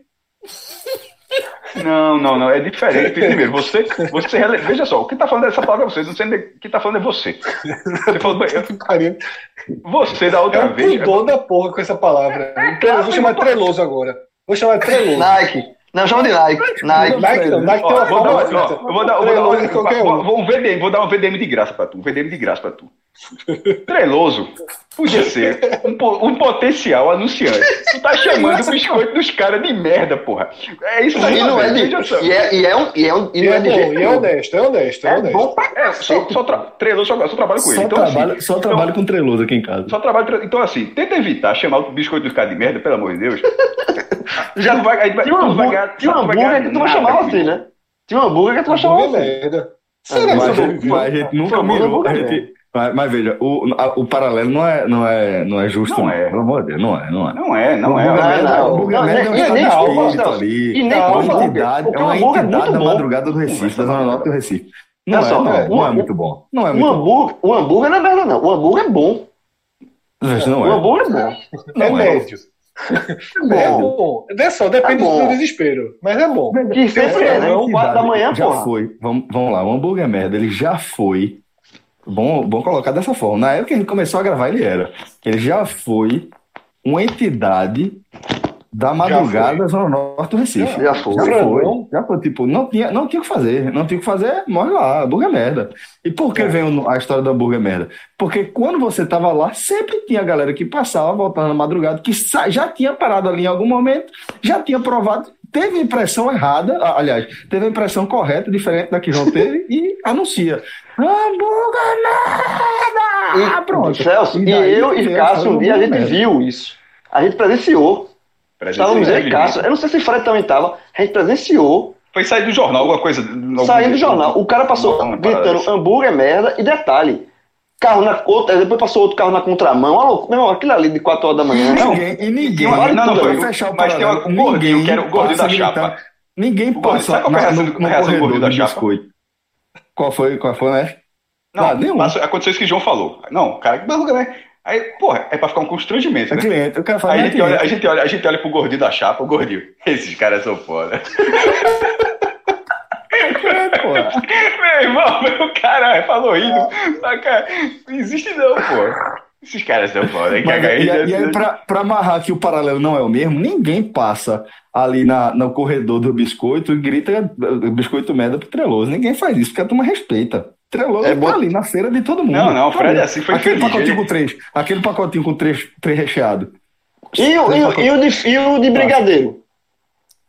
Não, não, não. É diferente. Primeiro, você. você rele- Veja só, o que tá falando dessa palavra é você. Não sei nem- o que tá falando é você. Você falou. <laughs> Pariu. Você da É outra um vez. pudor da porra com essa palavra. Então, eu vou chamar de treloso agora. Vou chamar de treloso. Nike. Não, chama de Nike. Nike. Nike não, Nike tem Ó, uma vou dar, ó, eu vou dar, eu vou dar, Treloso de qualquer vou, um. vou, um VDM, vou dar um VDM de graça pra tu. Um VDM de graça pra tu. Treloso podia ser um, um potencial anunciante. Tu tá chamando o biscoito dos caras de merda, porra. É isso aí, E não é de. Só. E é, e é um. E é um. E E não é é de bom, jeito e é honesto, é honesto, é É honesto. bom pra É, só, só, tra... Treloso só, só trabalho com ele. Só, Então, assim, trabalho, só então- trabalho com treloso aqui em casa. Só trabalho. tra- Então, assim, tenta evitar chamar o biscoito dos caras de merda, pelo amor de Deus. <laughs> Já não vai, aí vai, Tinha um vai hambúrguer, tu vai que tu chamava comigo. assim, né? Tinha um hambúrguer que tu não chamava Hambúrguer assim. Será que gente- mas a gente nunca mirou. a gente- mas, mas veja, o, a- o paralelo não é, não é, não é justo, Não não. é. Pelo amor de Deus, não é, não é. Não é, não O é. não. o merda é um estado de alfa, espírito não. ali. E nem É uma entidade, é o uma é entidade da madrugada do Recife, da Zona Norte do Recife. Não é, só, não é, o- não é o- muito bom. Não é O muito bom. hambúrguer, o hambúrguer não é merda, não. O hambúrguer é bom. Mas O Não é. hambúrguer é bom. É Não é. médio. É bom. É só, depende É do desespero. Mas é bom. Que sempre é, né? Uma Quatro da manhã, já porra. foi. Vamos, vamos lá, o hambúrguer merda, ele já foi. Bom, bom colocar dessa forma. Na época que a gente começou a gravar, ele era. Ele já foi uma entidade da madrugada da Zona Norte do Recife. Já foi. Já foi. Já foi. Tipo, não tinha, não tinha o que fazer. Não tinha o que fazer, morre lá, hambúrguer merda. E por que É. vem a história do hambúrguer merda? Porque quando você tava lá, sempre tinha galera que passava, voltando na madrugada, que já tinha parado ali em algum momento, já tinha provado, teve a impressão errada, ah, aliás, teve a impressão correta, diferente da que João teve, e anuncia. Hambúrguer merda! Ah, pronto. Celso, e, daí eu e Cássio, um dia a gente merda. viu isso. A gente presenciou. Estávamos eu e Cássio. Eu não sei se Fred também estava. A gente presenciou. Foi sair do jornal, alguma coisa. Saindo do jornal. O cara passou gritando hambúrguer merda. E detalhe. Carro na outra, depois passou outro carro na contramão. Meu irmão, aquilo ali de 4 horas da manhã. Ninguém, e ninguém. Não, não, pra foi- fechar o mas tem um gordinho, que era o gordinho da chapa. gritando- Ninguém passa sabe qual foi a reação do- gordinho da chapa? biscoito. Qual foi? Qual foi, né? Não, Ah, nenhum. passou- aconteceu isso que o João falou. Não, cara, que hambúrguer, né? Aí, porra, é pra ficar um constrangimento, É né? cliente. O cara fala, Aí a não é gente, olha, a, gente olha, a gente olha pro gordinho da chapa, o gordinho. <laughs> Esses caras são foda. <laughs> É, pô. Meu irmão, meu cara falou isso. Mas, cara, não existe não, pô. Esses caras são foda. Mas, Caga aí, e, aí- né? e aí, pra, pra amarrar que o paralelo não é o mesmo, ninguém passa ali na, no corredor do biscoito e grita "O biscoito merda pro Treloso. Ninguém faz isso, porque a turma respeita. Treloso É tá bom- ali na feira de todo mundo. Não, não, o Fred é assim, foi aquele feliz, pacotinho ele- com três, aquele pacotinho com três, três recheado. E, e, e o de, e o de brigadeiro?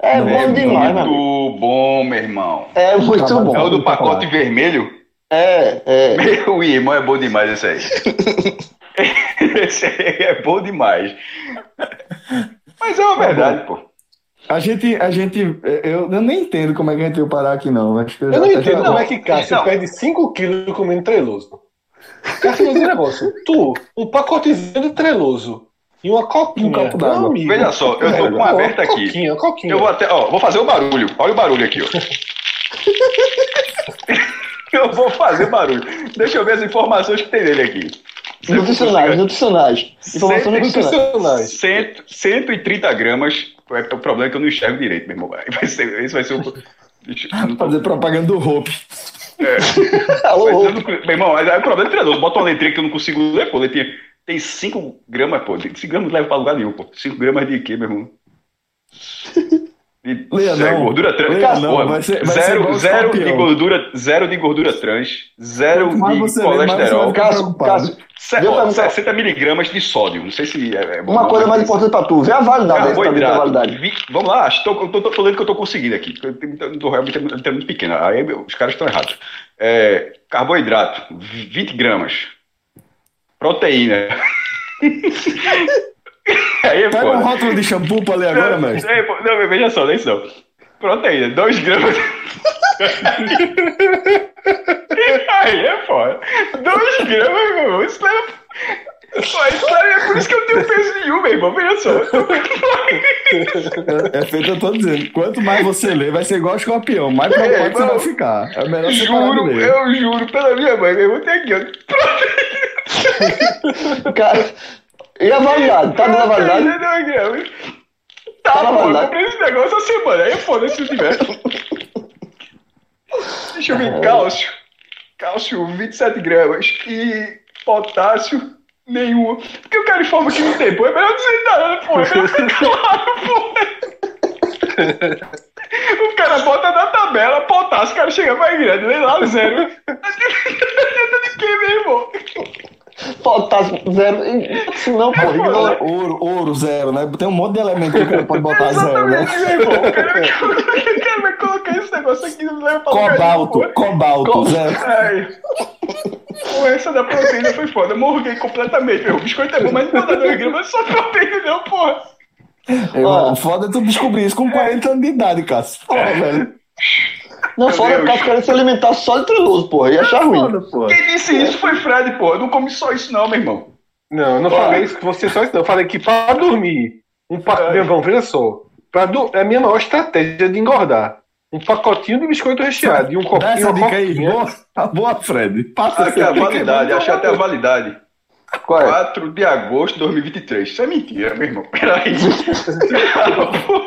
É Não, bom é demais, mano. Muito bom, meu irmão. É muito Trabalho. bom. É o do Muito pacote vermelho? É, é. <laughs> Meu irmão, é bom demais esse aí. <laughs> esse aí é bom demais. Mas é uma verdade, pô. A gente, a gente, eu, eu nem entendo como é que a gente veio parar aqui, não. Acho que Eu não já- entendo como é que Cássio Não. perde 5 quilos comendo treloso. Cássio, mas negócio. Tu, um pacotezinho de treloso e uma coquinha. Um copo d'água. amigo. Veja só, eu tô com uma aberta aqui. Coquinha, coquinha. Eu vou até, ó, vou fazer o barulho. Olha o barulho aqui, ó. <laughs> eu vou fazer barulho. Deixa eu ver as informações que tem nele aqui. Nutricionais, nutricionais. Informações nutricionais. Nutricionais. Cento- 130 gramas. É, o problema é que eu não enxergo direito, meu irmão. Vai ser, esse vai ser o. Tô- Fazer propaganda do Hope. Mas <laughs> alô. eu não- meu irmão, aí é o problema do treinador. Bota uma letrinha que eu não consigo ler, pô. Letrinha. Tem 5 gramas, pô. 5 gramas não leva pra lugar nenhum, pô. 5 gramas de quê, meu irmão? De Leia zero não. gordura trans. Leia Porra, não, vai ser- vai zero, zero, de gordura, zero de gordura trans, zero de lê, colesterol, Cássio, preocupado. Cássio, se- ó, perguntar. 60 miligramas de sódio. Não sei se é, é bom. Uma coisa mais importante pra tu, vê a validade desse também, a Carboidrato. validade. Vi- Vamos lá, estou, tô, tô, tô lendo que eu estou conseguindo aqui. tô realmente muito, muito pequeno. Aí os caras estão errados. É, carboidrato, 20 gramas. Proteína. <laughs> Aí é Pega um rótulo de shampoo pra ler agora, Não, mestre. é, não, veja só, é isso não. Proteína, 2 gramas. <laughs> Aí é foda. 2 gramas, meu irmão. Isso leva. É por isso que eu tenho peso nenhum, meu irmão. Veja só. É, é feito, eu tô dizendo. Quanto mais você lê, vai ser igual escorpião. Mais É, preocupado você irmão. vai ficar. É melhor você Juro, ler. eu juro, pela minha mãe, meu irmão, tem aqui, ó. <laughs> Cara, e a validade? Tá dando a validade? Tá, Tá pô, eu comprei esse negócio essa semana. Aí é foda se não tiver. Deixa eu ver, cálcio. Cálcio, 27 gramas. E potássio, nenhum. Porque o cara informa que não tem, pô. É melhor dizer nada, pô. É melhor ser claro, pô. O cara bota na tabela, potássio, o cara chega mais grande, vem lá, zero. De quê, meu irmão? Potássio zero. Se não, pô, ignora. Ouro, ouro, zero, né? Tem um monte de elemento que o cara pode botar zero, né? Meu irmão. O cara, vai colocar esse negócio aqui Cobalto, cobalto, zero. Pô, essa da proteína foi foda. Eu morguei completamente, meu. O biscoito é bom, mas não dá 2 gramas, só proteína não, porra. Irmão, foda é tu descobrir isso com 40 anos de idade, Cássio. Porra, velho. Não, Meu fora o cara querendo se alimentar só de treloso, porra. Ia achar ruim. Foda, pô. Quem disse isso foi Fred, pô. Eu não come só isso, não, meu irmão. Não, eu não Ó. falei isso que você só isso, não. Eu falei que para dormir, um pacote. Ai. Vamos, veja só. Pra du... É a minha maior estratégia de engordar. Um pacotinho de biscoito recheado e um Dá copinho essa uma dica aí. Boa, tá boa, Fred. Passa Aqui a essa validade, achei até a validade. Qual é? 4 de agosto de 2023. Isso é mentira, meu irmão. Peraí. <laughs>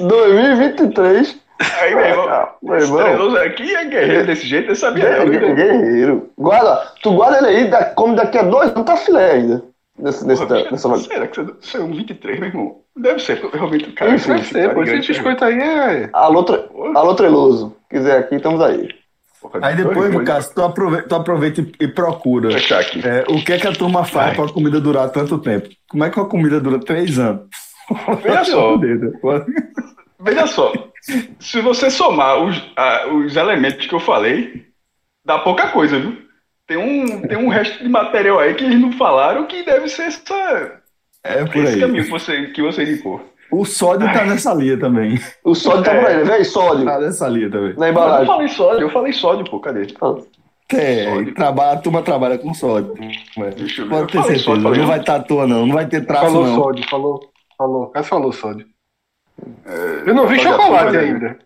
2023. Aí, meu irmão. Ah, Meu irmão. aqui é guerreiro desse jeito, eu sabia não. Guerreiro, guerreiro. Guarda, tu guarda ele aí, da- come daqui a dois anos, tá filé ainda. Nesse, nesse, Porra, nessa validade. Será que você- é um 23, meu irmão? Deve ser, realmente o cara Deve ser, pô. Esse biscoito aí é. Alô, tre... Alô, treloso. Quiser aqui, estamos aí. porra. Aí depois, Cássio, tu aproveita, tu aproveita e- procura. É, o que é que a turma faz para a comida durar tanto tempo? Como é que a comida dura três anos? Veja <laughs> só. Veja só. Se você somar os, a, os elementos que eu falei, dá pouca coisa, viu? Tem um, tem um resto de material aí que eles não falaram que deve ser essa, É por esse aí. caminho que você, que você indicou. O sódio tá nessa linha também. O sódio tá por aí, né? Véi, sódio. Tá nessa linha também. Na Mas eu embalagem. falei sódio, eu falei sódio, pô, cadê? É, Sódio. trabalha, a turma trabalha com sódio. Deixa eu ver. Pode ter certeza. sódio, não vai estar à toa, não. Não vai ter traço, Falou não. sódio, falou. Falou. Cássio falou sódio. Eu não vi chocolate é ainda.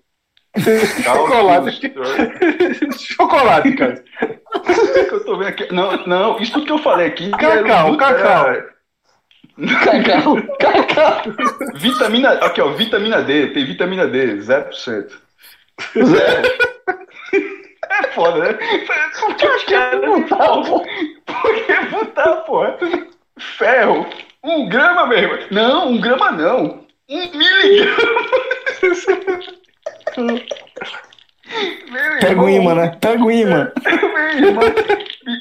Chocolate. <laughs> chocolate, cara. que eu tô vendo aqui. Não, não, isso tudo que eu falei aqui. Cacau, era o- cacau. era Cacau, <laughs> cacau. Vitamina. Aqui, ó, vitamina D. Tem vitamina D, 0%. É foda, né? Por que os caras não estavam? Por que botar, porra? Ferro. Um grama mesmo. Não, um grama não. Um miligrama. <laughs> Pega o imã, né? Pega o <laughs> imã.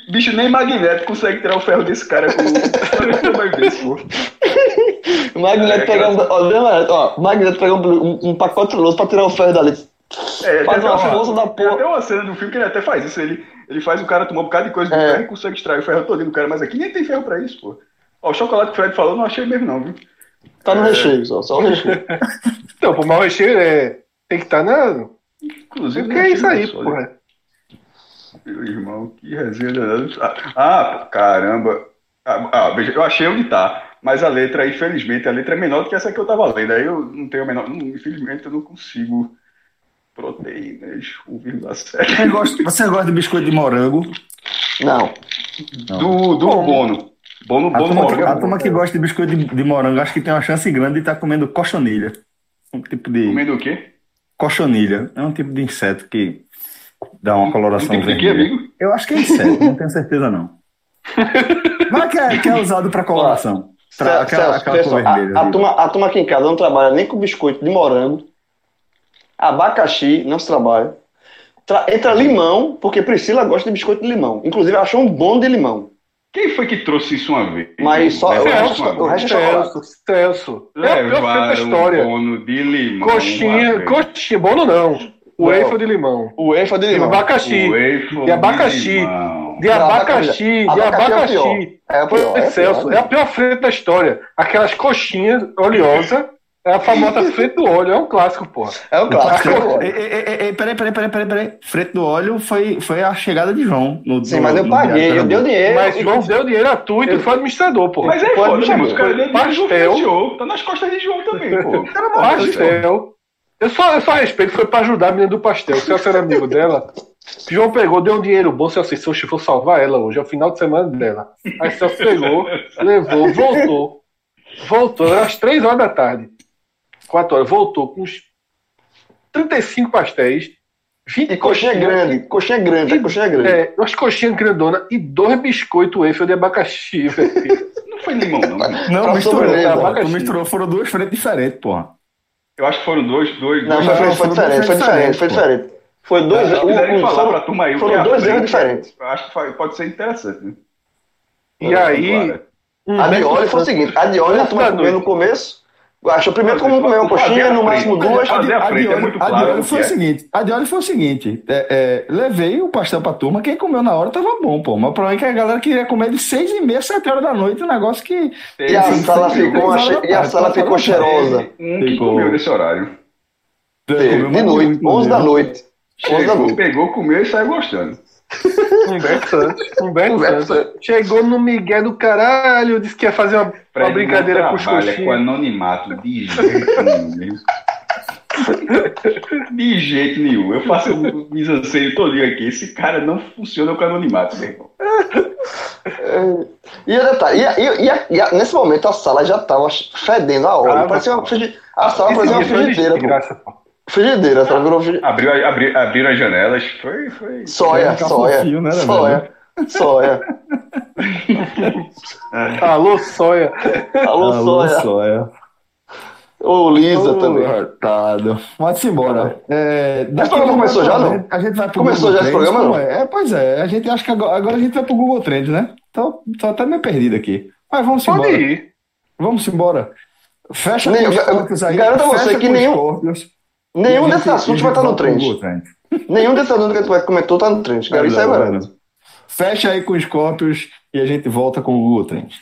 Bicho, nem Magneto consegue tirar o ferro desse cara com o pô. Magneto pegar um. Ó, Magneto, pegar um, um, um pacote louco pra tirar o ferro dali. É, Faz tem uma força da Tem porra. até uma cena do filme que ele até faz isso. Ele, ele faz o cara tomar um bocado de coisa do É. ferro e consegue extrair o ferro todo do cara. Mas aqui nem tem ferro pra isso, pô. Ó, o chocolate que o Fred falou, não achei mesmo, não, viu? Tá no recheio só, só o recheio. <laughs> Então, pô, mas o recheio é. Tem que estar na. Inclusive, O que é isso aí, só, porra? Meu irmão, que resenha. danada. Ah, ah, caramba. Ah, ah, eu achei onde tá. Mas a letra, infelizmente, a letra é menor do que essa que eu tava lendo. Aí eu não tenho a menor. infelizmente, eu não consigo. Proteínas, 1,7. Você gosta, você gosta de biscoito de morango? Não. Do, do Bono. Bono, A Bono turma, que, Morango. a turma que gosta de biscoito de, de morango acho que tem uma chance grande de estar comendo cochonilha. Um tipo de. Comendo o quê? Cochonilha. É um tipo de inseto que dá uma coloração Um tipo de quê, vermelha. amigo? Eu acho que é inseto, não tenho certeza não. <laughs> Mas que é, que é usado para coloração. Pra, aquela aquela cor vermelha. a, a, turma, a turma aqui em casa não trabalha nem com biscoito de morango. Abacaxi não se trabalha. Tra- entra limão, porque Priscila gosta de biscoito de limão. Inclusive, ela achou um bom de limão. Quem foi que trouxe isso uma vez? Mas só- Levaram o resto- é. Celso, Celso. É a pior feita da Levaram história. bono de limão. Coxinha, coxinha, bono não. O waffle de limão. O wafer de De limão. De abacaxi. De abacaxi, de abacaxi é o abacaxi. pior. É o pior, é Celso, pior. é a pior frente da história. Aquelas coxinhas oleosas, é a famosa frente do óleo, é um clássico, pô. É o clássico. Peraí, peraí, peraí, peraí, peraí. Frente do óleo foi, foi a chegada de João. No, Sim, no- mas eu paguei, eu do dei o dinheiro. Mas e- João deu dinheiro a tu e tu foi administrador, pô. Mas é Pode foda, chamar. mas o cara dele Pastel. financiou. Tá nas costas de João também, pô. Pastel. Eu só, eu só respeito, foi pra ajudar a menina do pastel. O Celso era amigo dela. João pegou, deu um dinheiro bom. Celso disse, "Oxe, vou salvar ela hoje, é o final de semana dela. Aí Celso pegou, levou, voltou. Voltou, era às três horas da tarde. Quatro horas, voltou com uns 35 pastéis. 20 E coxinha grande, coxinha grande, é coxinha grande. É, umas coxinhas grandonas e dois biscoitos waffle de abacaxi, velho. <laughs> Não foi limão, não. Não, Pra misturou. Tu abacaxi. misturou. Foram duas frentes diferentes, porra. Eu acho que foram dois, dois, Não, dois. foi, foi, diferente, foi diferente, foi diferente. Foi dois um- um- falar foram- pra turma aí foram é dois erros diferentes. Eu acho que pode ser interessante. Né? E aí. Um A de óleo foi o seguinte, a de óleo a turma comeu no começo, achou primeiro como comer uma coxinha, no máximo duas. A A é a o foi o seguinte, a óleo foi o seguinte, é, é, levei o pastel pra turma, quem comeu na hora tava bom, pô, mas o problema é que a galera queria comer de seis e meia, sete horas da noite, um negócio que... E a sala ficou, e a sala ficou cheirosa. Um que Ficou. comeu nesse horário. De noite, 11 da noite. 11 da noite. pegou, comeu e saiu gostando. Humberto Santos. Humberto Humberto Santos. Chegou no Miguel do caralho, disse que ia fazer uma, uma brincadeira com os trabalha com coxinhas. anonimato de jeito nenhum. <laughs> De jeito nenhum. Eu faço o misanceio todinho aqui. Esse cara não funciona com anonimato, meu irmão. E, a detalhe, e, a- e e e nesse momento a sala já estava fedendo a óleo. Ah, parecia uma a sala parecia uma frigideira, graça, pô. Frigideira, a sala virou frigideira. Abriu, abri, abriram as janelas. Foi, foi. Soia, Ficar soia, fofinho, né, soia, soia. <laughs> Alô, soia. Alô, Alô, soia. soia. Ô, Lisa Ô, também. retado. Mas embora. É, Esse programa começou já, não? A gente, vai pro Começou Google já esse Trends, programa, como É? É, pois é. A gente acha que agora, agora a gente vai pro Google Trends, né? Tô, tô até meio perdido aqui. Mas vamos Pode embora. ir. Vamos embora. Fecha Nem- com os aí. garanto a você que nenhum- Scorpions. Nenhum a desses assuntos a vai estar no gente volta trend. Nenhum desses assuntos que tu vai comentou tá no trend. Cara, isso é. Fecha aí com os Scorpions e a gente volta com o Google Trend.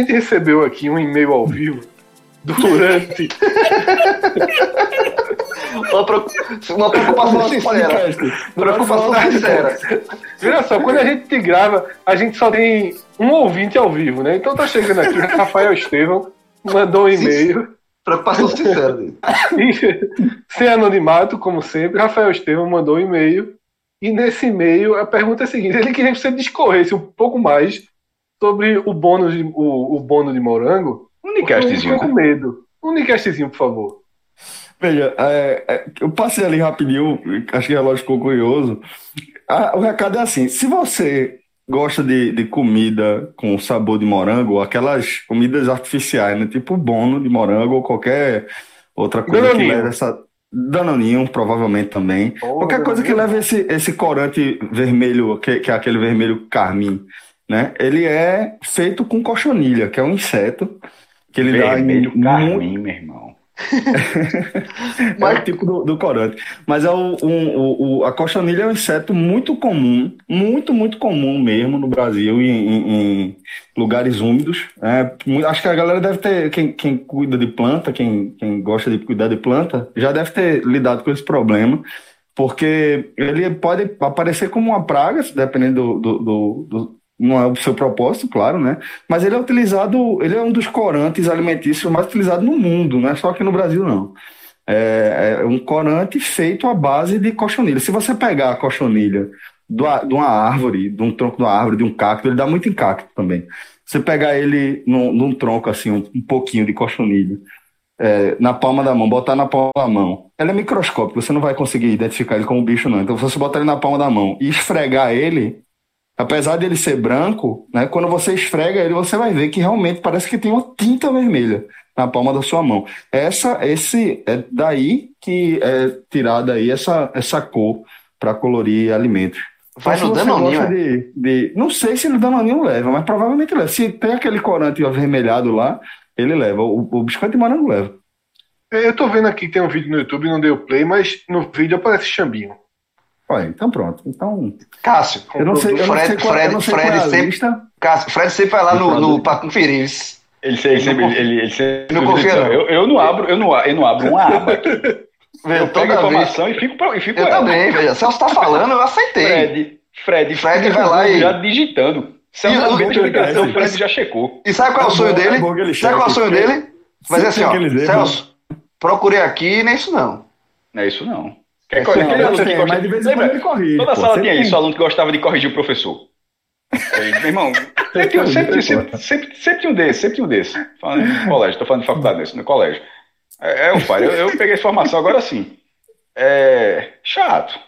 Gente recebeu aqui um e-mail ao vivo durante. <laughs> Uma, preocup- uma preocupação sincera. Preocupação sincera. Olha só, quando a gente grava, a gente só tem um ouvinte ao vivo, né? Então tá chegando aqui, Rafael Estevão mandou um e-mail. Preocupação sincera dele. Sem anonimato, como sempre, Rafael Estevão mandou um e-mail. E nesse e-mail a pergunta é a seguinte: ele queria que você discorresse um pouco mais sobre o bônus de, o, o bônus de morango. Um Unicastzinho. com medo. Um Unicastzinho, por favor. Veja, é, é, eu passei ali rapidinho, acho que o relógio ficou curioso. Ah, o recado é assim: se você gosta de, de comida com sabor de morango, aquelas comidas artificiais, né? Tipo bono de morango ou qualquer outra coisa que Danoninho. leve essa. Danoninho, provavelmente também. Oh, Qualquer coisa que leve esse, esse corante vermelho, que, que é aquele vermelho carmim, né? Ele é feito com cochonilha, que é um inseto que ele dá em Vermelho muito carmim, meu irmão. <laughs> é o tipo do, do corante. Mas é o, um- o, o- a cochonilha é um inseto muito comum, muito, muito comum mesmo no Brasil, em, em- em lugares úmidos. Mu- acho que a galera deve ter, quem, quem cuida de planta, quem, quem gosta de cuidar de planta, já deve ter lidado com esse problema, porque ele pode aparecer como uma praga, dependendo do, do, do- do- não é o seu propósito, claro, né? Mas ele é utilizado, ele é um dos corantes alimentícios mais utilizados no mundo, não é só aqui no Brasil, não. É, é um corante feito à base de cochonilha. Se você pegar a cochonilha do de uma árvore, de um tronco de uma árvore, de um cacto, ele dá muito em cacto também. Você pegar ele num, num tronco, assim, um, um pouquinho de cochonilha, é, na palma da mão, botar na palma da mão, ele é microscópico, você não vai conseguir identificar ele como bicho, não. Então, se você botar ele na palma da mão e esfregar ele, apesar de ele ser branco, né, quando você esfrega ele, você vai ver que realmente parece que tem uma tinta vermelha na palma da sua mão. Essa, esse é daí que é tirada aí essa, essa cor para colorir alimentos. Vai Então, no Danoninho, é? de, de- Não sei se no Danoninho leva, mas provavelmente leva. Se tem aquele corante avermelhado lá, ele leva. O, o biscoito de morango leva. Eu tô vendo aqui que tem um vídeo no YouTube, não deu play, mas no vídeo aparece Xambinho. Olha, então pronto. Então, Cássio, eu não sei, eu não Fred- sei qual, não sei Fred- qual é a Fred sempre- lista. Cássio, Fred sempre vai lá no, no, pra conferir isso. Ele, ele sempre. Ele, ele sempre Não confia, não. Eu, eu não abro, eu não, eu não abro uma aba aqui. <laughs> Eu pego a toda vez. informação e fico, pra- e fico Eu ela. também, veja. Celso tá falando, eu aceitei. Fred, Fred, Fred vai lá e- já digitando. Se E eu o- não ver o- Fred já checou. E sabe qual é o É sonho dele? é Sabe qual é o sonho dele? Vai dizer assim, ó, erros. Celso, procurei aqui, nem isso não. Não é isso não. É, Aquele aluno que gosta- mas de vez em quando ele corrige, Toda pô, sala sempre tinha isso, o aluno que gostava de corrigir o professor. Aí, meu irmão, <laughs> sempre, tinha- sempre, sempre, sempre, sempre tinha um desse, sempre tinha um desse. Falando de colégio, tô falando de faculdade nesse, no colégio. É, é o pai, eu, eu peguei essa informação agora sim. É chato.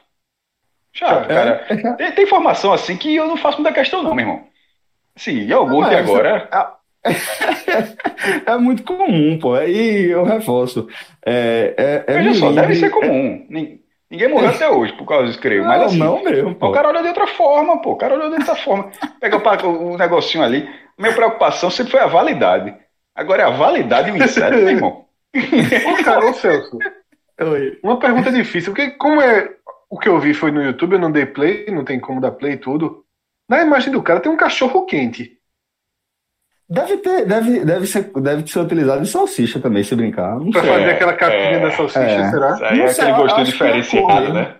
Chato, cara. Tem, tem informação assim que eu não faço muita questão, não, meu irmão. Sim, iogurte Não, mas agora. <laughs> É muito comum, pô. E eu reforço. É, é, é Veja só, deve ser é- comum. Nin- Ninguém morreu até hoje por causa disso, creio. Mas Não, assim, não mesmo, Pô. O cara olhou de outra forma, pô. O cara olhou de outra forma. Pega o, o, negocinho ali. Minha preocupação sempre foi a validade. Agora é a validade e o inseto, meu irmão. Ô, cara, ô Celso, Oi. uma pergunta difícil, porque como é o que eu vi foi no YouTube, eu não dei play, não tem como dar play e tudo. Na imagem do cara tem um cachorro quente. Deve ter, deve, deve ser, deve ser utilizado em salsicha também, se brincar. Não Pra sei. fazer aquela capinha é, da salsicha, é. será? Isso aí Não é sei, aquele é diferenciado, né?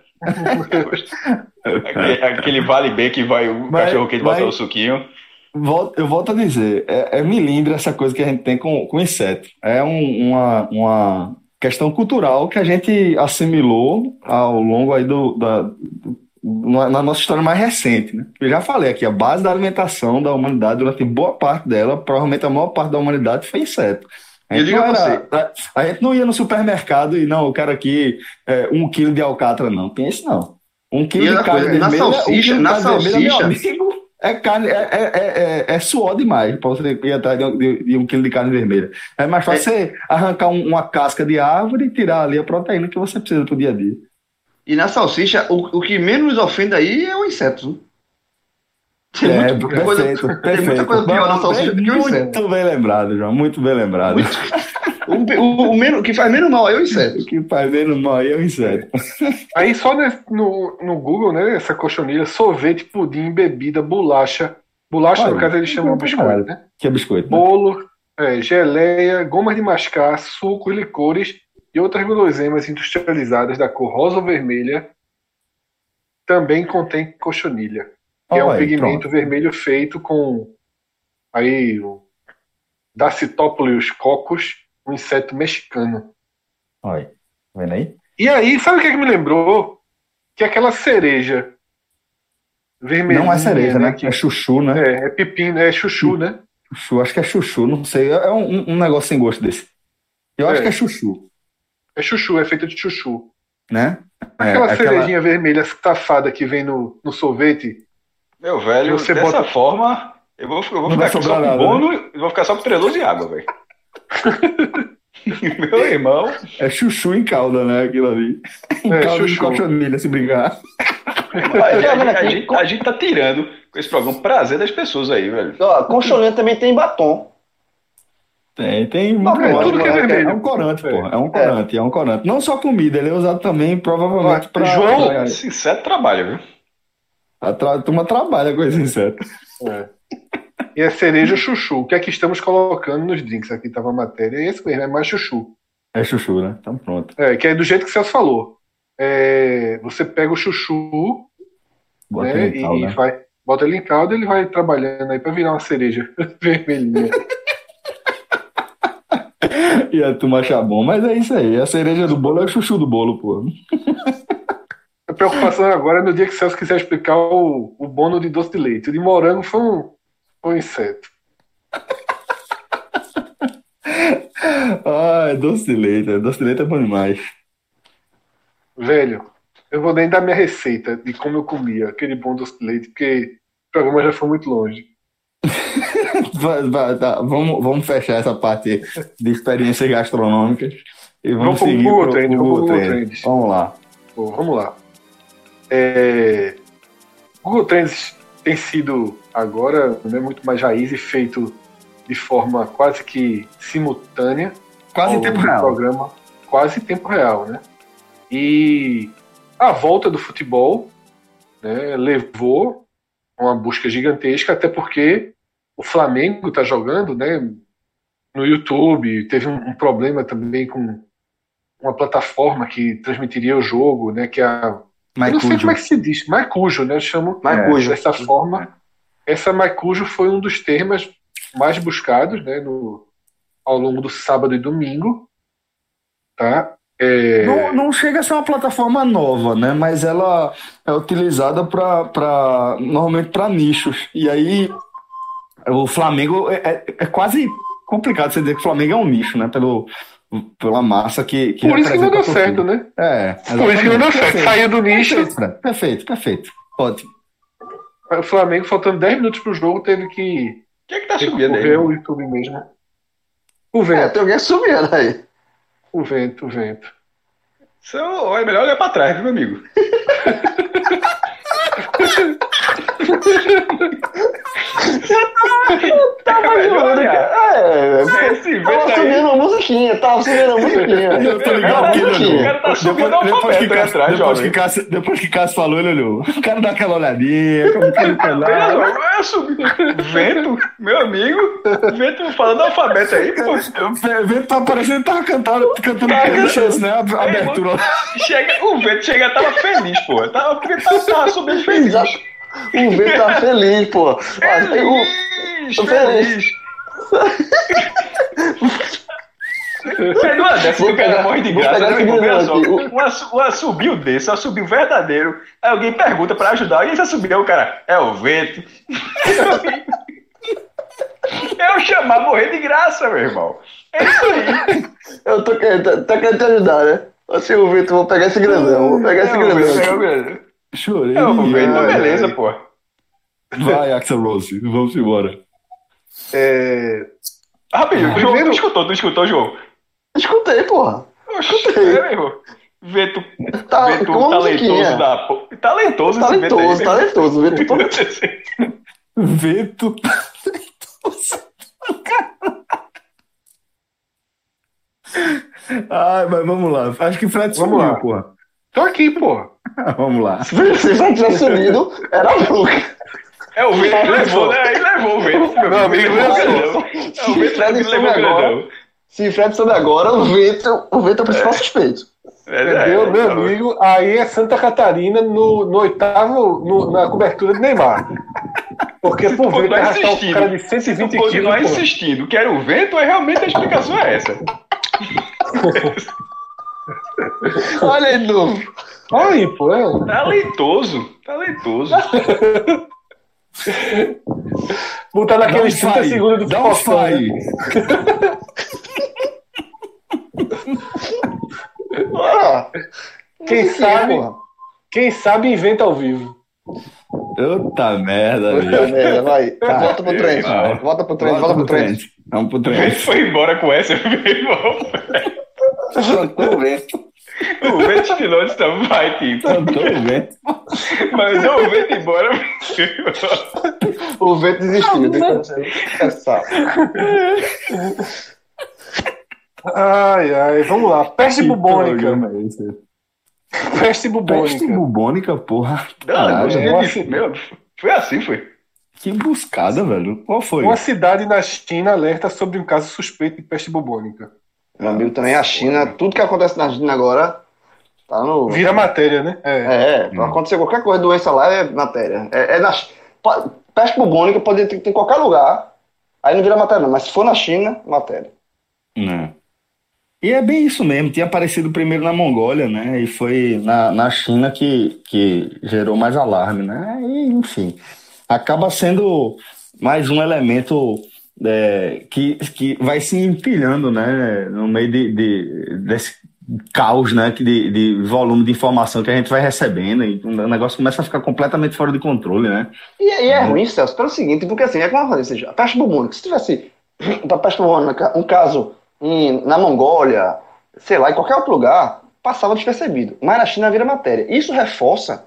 Aquele, aquele vale B que vai o Vai- cachorro quente botar o suquinho. Volto- eu volto a dizer, é, é milindre essa coisa que a gente tem com, com inseto. É um- uma, uma questão cultural que a gente assimilou ao longo aí do, da, do- na, na nossa história mais recente, né? Eu já falei aqui, a base da alimentação da humanidade, durante boa parte dela, provavelmente a maior parte da humanidade foi inseto. A gente, era- a, a gente não ia no supermercado e não, eu quero aqui é, um quilo de alcatra, não. Tem isso não. Um quilo E de carne coisa, na vermelha, um salsicha- de na carne vermelha, meu salsicha- amigo, é carne, é, é, é, é- é suor demais para você ir atrás de, um- de- de um quilo de carne vermelha. É mais fácil você arrancar um- uma casca de árvore e tirar ali a proteína que você precisa pro dia a dia. E na salsicha, o, o que menos nos ofende aí é o inseto. viu? Tem É, muita perfeito, <laughs> coisa, perfeito. tem muita coisa pior na salsicha do que o inseto. Muito bem lembrado, João, muito bem lembrado. O, o- o menos, o que faz menos mal é o inseto. <laughs> O que faz menos mal aí é o inseto. <laughs> Aí só nesse- no, no Google, né, essa cochonilha, sorvete, pudim, bebida, bolacha. Bolacha, no Olha, caso, eles chamam de biscoito, né? Que é biscoito. né? Bolo, é, geleia, gomas de mascar, sucos, licores e outras guloseimas industrializadas da cor rosa ou vermelha também contém cochonilha, que é um aí, pigmento pronto. vermelho feito com aí o Dacitópolis cocos, um inseto mexicano. Olha. Tá vendo aí? E aí, sabe o que, é que me lembrou? Que aquela cereja vermelha. Não é cereja, né? Que, É chuchu, né? é, é pepino, é chuchu, né? Chuchu, acho que é chuchu, não sei. É um, um negócio sem gosto desse. Eu acho É. que é chuchu, É chuchu, é feita de chuchu. né? É, Aquela aquela- cerejinha vermelha safada que vem no, no sorvete. Meu velho, Você dessa bota- forma, eu vou, eu vou ficar só com nada, bônus e vou ficar só com treloso e água, velho. <laughs> Meu irmão, É chuchu em calda, né? Aquilo ali. Em É, calda de chuchu. cochonilha, se brincar. Olha, já a, gente, a gente- a gente tá tirando com esse programa prazer das pessoas aí, velho. ó, concholinha também tem batom. Tem, tem. Não, muito é tudo que é vermelho. É um corante, É. pô. É um corante, é. um corante. Não só comida, ele é usado também, provavelmente, Ó, pra. João- pra- Esse inseto trabalha, viu? A, tra- a turma trabalha com esse inseto. É. E a cereja chuchu. O que é que estamos colocando nos drinks? Aqui estava a matéria. É esse mesmo, é mais chuchu. É chuchu, né? Então pronto. É, que é do jeito que o Celso falou. É, você pega o chuchu Bota né, ele em calda, e né? vai, bota ele em calda ele vai trabalhando aí para virar uma cereja <laughs> vermelhinha. E a turma achar bom. Mas é isso aí. A cereja do bolo é o chuchu do bolo, pô. A preocupação agora é no dia que o Celso quiser explicar o, o bônus de doce de leite. O de morango foi um, foi um inseto. <laughs> Ah, doce de leite. Doce de leite é bom demais. Velho, eu vou nem dar minha receita de como eu comia aquele bom doce de leite, porque o programa já foi muito longe. <laughs> Tá, vamos, vamos fechar essa parte de experiências gastronômicas e vamos Vamos seguir pro Trends, vamos pro Google Google Trends. Trends. Vamos lá. Bom, vamos lá. É, Google Trends tem sido agora né, muito mais raiz e feito de forma quase que simultânea. Quase em tempo real. Programa, quase em tempo real, né? E a volta do futebol né, levou uma busca gigantesca, até porque o Flamengo está jogando né, no YouTube, teve um, um problema também com uma plataforma que transmitiria o jogo, né, que é a não sei como é que se diz, Maicujo, né? Eu chamo Maicujo. dessa forma. Essa Maicujo foi um dos termos mais buscados, né, no, ao longo do sábado e domingo, tá? É, Não, não chega a ser uma plataforma nova, né? Mas ela é utilizada para normalmente para nichos. E aí o Flamengo é, é- é quase complicado você dizer que o Flamengo é um nicho, né? Pelo, pela massa que, que por isso que não deu certo, né? É, Por isso que não deu certo. Saiu do nicho. Perfeito, perfeito, perfeito. Ótimo. O Flamengo, faltando 10 minutos pro jogo, teve que O que é que tá subindo aí? ao YouTube mesmo. O É, vento, tem alguém subindo aí. o vento, o vento. Isso é melhor olhar pra trás, viu, meu amigo? <laughs> Tava jogando, cara. É, Esse vento tava aí. subindo a musiquinha, tava subindo a musiquinha. Eu tô ligado Tava ele musiquinha. O cara tá subindo Depois, depois, que Cássio, atrás, depois, que. Cássio, depois que Cássio falou, ele olhou. O cara dá aquela olhadinha, como que ele tá lá. Eu subi. Vento, meu amigo. Vento falando alfabeto aí, pô. O vento tá parecendo que tava cantando, cantando Tá cantando. Chance, né? A a abertura. Chega, o vento chega, tava feliz, pô. Tava, porque tava, tava subindo feliz. O vento tá <laughs> feliz, pô. Ó, tem um- Feliz, Tô feliz. Aí numa dessa Vou que o cara morre de graça, pegar né? Veja grandão só, aqui. um, um assobio desse, um assobio verdadeiro. Aí alguém pergunta pra ajudar, e esse assobio, o cara, é o vento. <laughs> Eu chamar morrer de graça, meu irmão. É isso aí. Eu tô querendo, tá, tá querendo te ajudar, né? Assim, o Vitor, vou pegar esse grandão, vou pegar esse É o vento, grandão. É vento. Chorei. É o vento, Ai, beleza, ai. pô. Vai, Axel Rose, vamos embora. É, Rapidinho, João, Primeiro- tu escutou, tu escutou, João? Escutei, porra. Oxi, é, meu irmão. Vento, Tá, vento talentoso musiquinha. da po- Talentoso esse vento Talentoso, aí. talentoso. O Vitor todo Vento. Ai, mas vamos lá. Acho que o Fred Vamos sumiu, lá. porra. Tô aqui, pô. <laughs> Vamos lá. Se já tivesse sumido, era louco. É o vento que levou, né? Aí levou o vento. Meu amigo, levou o olha grandão. É o vento Fred que levou o agora. grandão. Se Fred soube agora, o Vitor, o Vitor é o principal suspeito. É, Entendeu, é, meu tá amigo? Aí é Santa Catarina no, no oitavo, no- na cobertura de Neymar. Porque por continuar arrastar o cara de Se 120 tu continuar quilos. pô. insistindo que era o vento, aí realmente a explicação é essa. <laughs> <laughs> Olha aí de novo. Olha aí, pô. é. Talentoso, talentoso. Botar Dá um naqueles 30 fai. segundos do Dá um fai. Ah, Quem sabe, porra. quem sabe inventa ao vivo. Puta merda, Puta merda, vai. Tá. Volta pro trem. Volta pro trem, volta pro trem. Vamos pro trem. foi embora com essa, meu irmão. Cantou o vento. O vento estilou então vai, tipo. Cantou o vento. Mas o vento embora. O vento desistiu. Essa. Ai, ai, vamos lá. Peste Que bubônica. é? Peste Peste bubônica. bubônica, porra. Não, Caralho. meu, nossa. meu, foi assim, foi. Que buscada, velho. Qual foi? Uma cidade na China alerta sobre um caso suspeito de peste bubônica. Meu amigo, também a China, tudo que acontece na China agora tá no. Vira matéria, né? É. É, pra acontecer qualquer coisa, doença lá é matéria. É, é na, peste bubônica pode ter, ter em qualquer lugar, aí não vira matéria, não. Mas se for na China, matéria. Né. E é bem isso mesmo. Tinha aparecido primeiro na Mongólia, né? E foi na, na China que, que gerou mais alarme, né? E, enfim, acaba sendo mais um elemento é, que, que vai se empilhando, né? No meio de, de- desse caos, né? De, de volume de informação que a gente vai recebendo. E o negócio começa a ficar completamente fora de controle, né? E, e é ruim, Celso, pelo seguinte, porque assim, é como eu falei, seja, a peste bubônica, se tivesse <clears throat> peste bubônica um caso em- na Mongólia, sei lá, em qualquer outro lugar, passava despercebido. Mas na China vira matéria. Isso reforça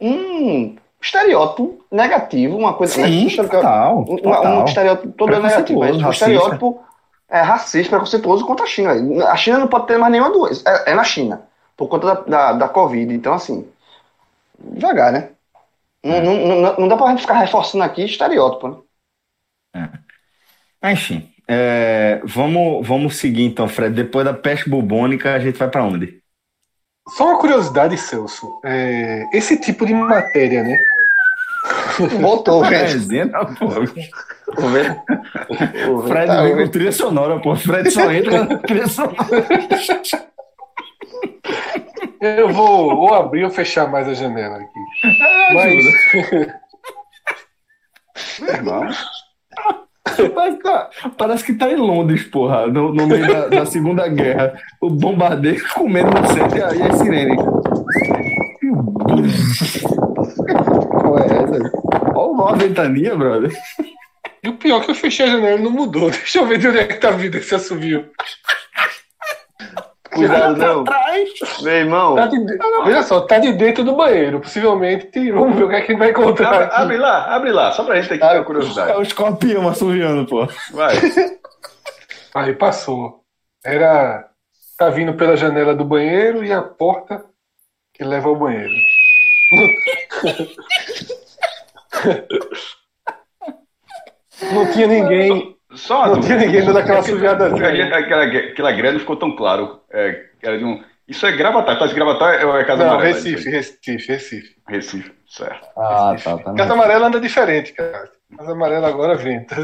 um estereótipo negativo, uma coisa. né, um estereótipo- total, um, um total. estereótipo todo é negativo, mas um Preconceituoso, estereótipo é racista, preconceituoso contra a China. A China não pode ter mais nenhuma doença. É, é na China, por conta da, da, da Covid. Então, assim, devagar, né? Não, não, não, não dá pra gente ficar reforçando aqui estereótipo, né? Ah, Enfim, é, vamos, vamos seguir então, Fred. Depois da peste bubônica, a gente vai pra onde? Só uma curiosidade, Celso. É, esse tipo de matéria, né? Voltou, o vento. Resenha, pô. O vento. O Fred tá- vem com trilha sonora, pô. Fred só entra na trilha sonora. Eu vou ou abrir ou fechar mais a janela aqui. Mas, Irmão. <laughs> Parece que, tá, parece que tá em Londres, porra, no, no meio da, da Segunda Guerra. O bombardeio comendo você e a, e a sirene. Qual é essa? Olha a ventania, brother. e o pior é que eu fechei a janela não mudou. <laughs> Deixa eu ver de onde é que tá vindo esse assovio. Cuidado, não. Atrás. Meu irmão, Tá de Olha só, tá de dentro do banheiro. Possivelmente, vamos ver o que é que ele vai encontrar. Abre, abre lá, abre lá, só pra gente ter que ter curiosidade. É o escorpião assoviando, pô. Vai. <laughs> Aí passou. Era. Tá vindo pela janela do banheiro e a porta que leva ao banheiro. <laughs> Não tinha ninguém. Só Não dúvida. tinha ninguém dando aquela. <laughs> Porque Aquela, aquela grana não ficou tão claro. É, era de um... Isso é Gravatar. Tá Gravatar ou é Casa Não, Amarela? Recife, Recife, Recife. Recife, certo. Ah, tá, tá. Casa amarela anda diferente, cara. Casa amarela agora vem. <laughs>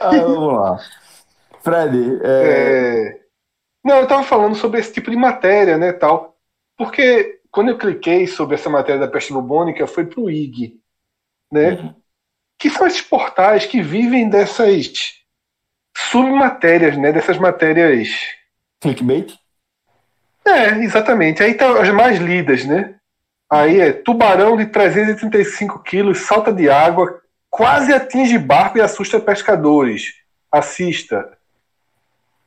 Ah, vamos lá. Fred, é, É, Não, eu tava falando sobre esse tipo de matéria, né, tal. Porque quando eu cliquei sobre essa matéria da peste bubônica, foi pro IG, né? Que são esses portais que vivem dessas submatérias, né? Dessas matérias. clickbait? É, exatamente. Aí tá as mais lidas, né? Aí é tubarão de 335 quilos, salta de água, quase atinge barco e assusta pescadores. Assista.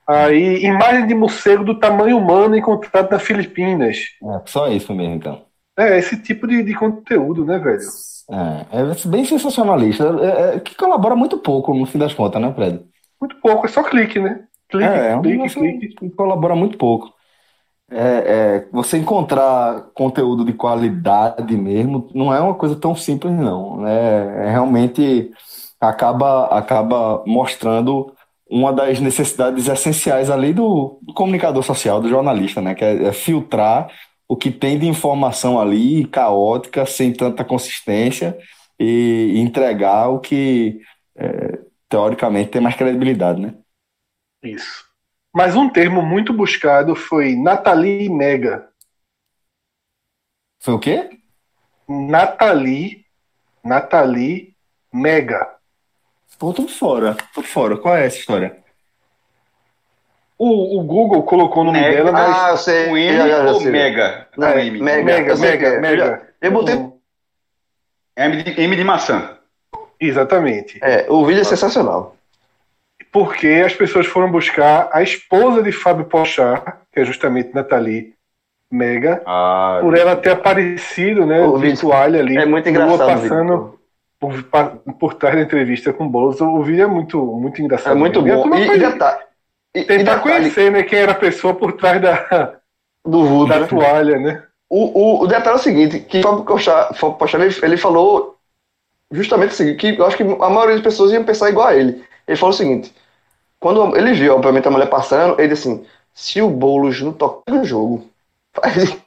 Aí, imagem de morcego do tamanho humano encontrado nas Filipinas. É, só isso mesmo, então. É, esse tipo de, de conteúdo, né, velho? É, é bem sensacionalista, é, é, que colabora muito pouco, no fim das contas, né, Fred? Muito pouco, é só clique, né? Clique, É, é clique, clique. que colabora muito pouco. É, é, você encontrar conteúdo de qualidade mesmo não é uma coisa tão simples, não. né? É, realmente acaba, acaba mostrando uma das necessidades essenciais ali do, do comunicador social, do jornalista, né? Que é, é filtrar o que tem de informação ali, caótica, sem tanta consistência, e entregar o que, é, teoricamente, tem mais credibilidade, né? Isso. Mas um termo muito buscado foi Nathalie Mega. Foi o quê? Nathalie, Nathalie Mega. Pô, tô fora, tô fora. Qual é essa história? O, o Google colocou o nome Mega. dela, mas. Ah, eu sei. Com M já, ou. Mega? Não, é M. Mega. Mega, Mega, é. Mega. Eu botei. M de, M de maçã. Exatamente. É, o vídeo é sensacional. Porque as pessoas foram buscar a esposa de Fábio Pochard, que é justamente Nathalie Mega, Ah, por ela ter aparecido, né, O de vídeo toalha ali, É muito engraçado. o passando vídeo. por, por trás da entrevista com o Boulos. O vídeo é muito, muito engraçado. É muito mesmo. bom. E E, e detalhe. E, e tentar detalhe conhecer, né, quem era a pessoa por trás da, do Voodoo. da né? toalha, né? O, o, o detalhe é o seguinte, que Fábio Pochard, ele, ele falou justamente o seguinte, que eu acho que a maioria das pessoas iam pensar igual a ele. Ele falou o seguinte, quando ele viu, obviamente, a mulher passando, ele disse assim, se o Boulos não toca no jogo, <laughs> faz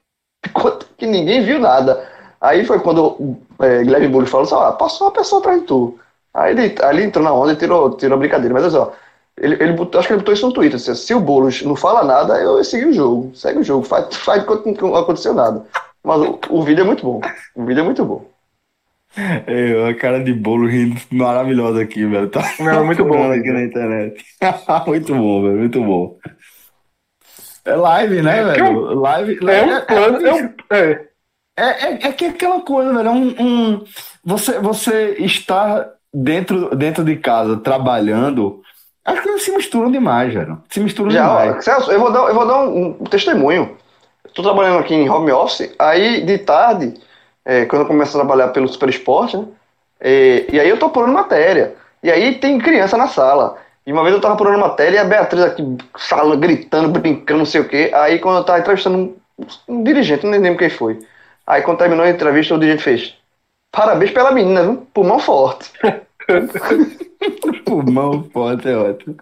enquanto que ninguém viu nada. Aí foi quando é, Guilherme Boulos falou assim, ah, passou uma pessoa atrás de tu. Aí ele, aí ele entrou na onda e tirou, tirou a brincadeira. Mas olha só, ele, ele botou- acho que ele botou isso no Twitter. disse, Se o Boulos não fala nada, eu segui o jogo. Segue o jogo, faz, faz não aconteceu nada. Mas o, o vídeo é muito bom. O vídeo é muito bom. É, a cara de bolo rindo maravilhosa aqui, velho. Tá Não, muito bom, aqui na internet. <laughs> muito bom, velho, muito bom. É live, né, É, que velho? Live. É um plano, é um, é, É, é, é que é aquela coisa, velho. É um, um- você, você está dentro, dentro de casa trabalhando. As coisas se misturam demais, velho. Se misturam Já, demais. Celso, eu vou dar, eu vou dar um, um testemunho. Estou trabalhando aqui em home office, aí de tarde, é, quando eu começo a trabalhar pelo Super Esporte, né? é, e aí eu tô apurando matéria. E aí tem criança na sala. E uma vez eu tava apurando matéria e a Beatriz aqui, sala, gritando, brincando, não sei o quê. Aí quando eu tava entrevistando um, um dirigente, não lembro quem foi. Aí quando terminou a entrevista, o dirigente fez. Parabéns pela menina, viu? Pulmão forte. <laughs> <laughs> Pulmão forte é ótimo.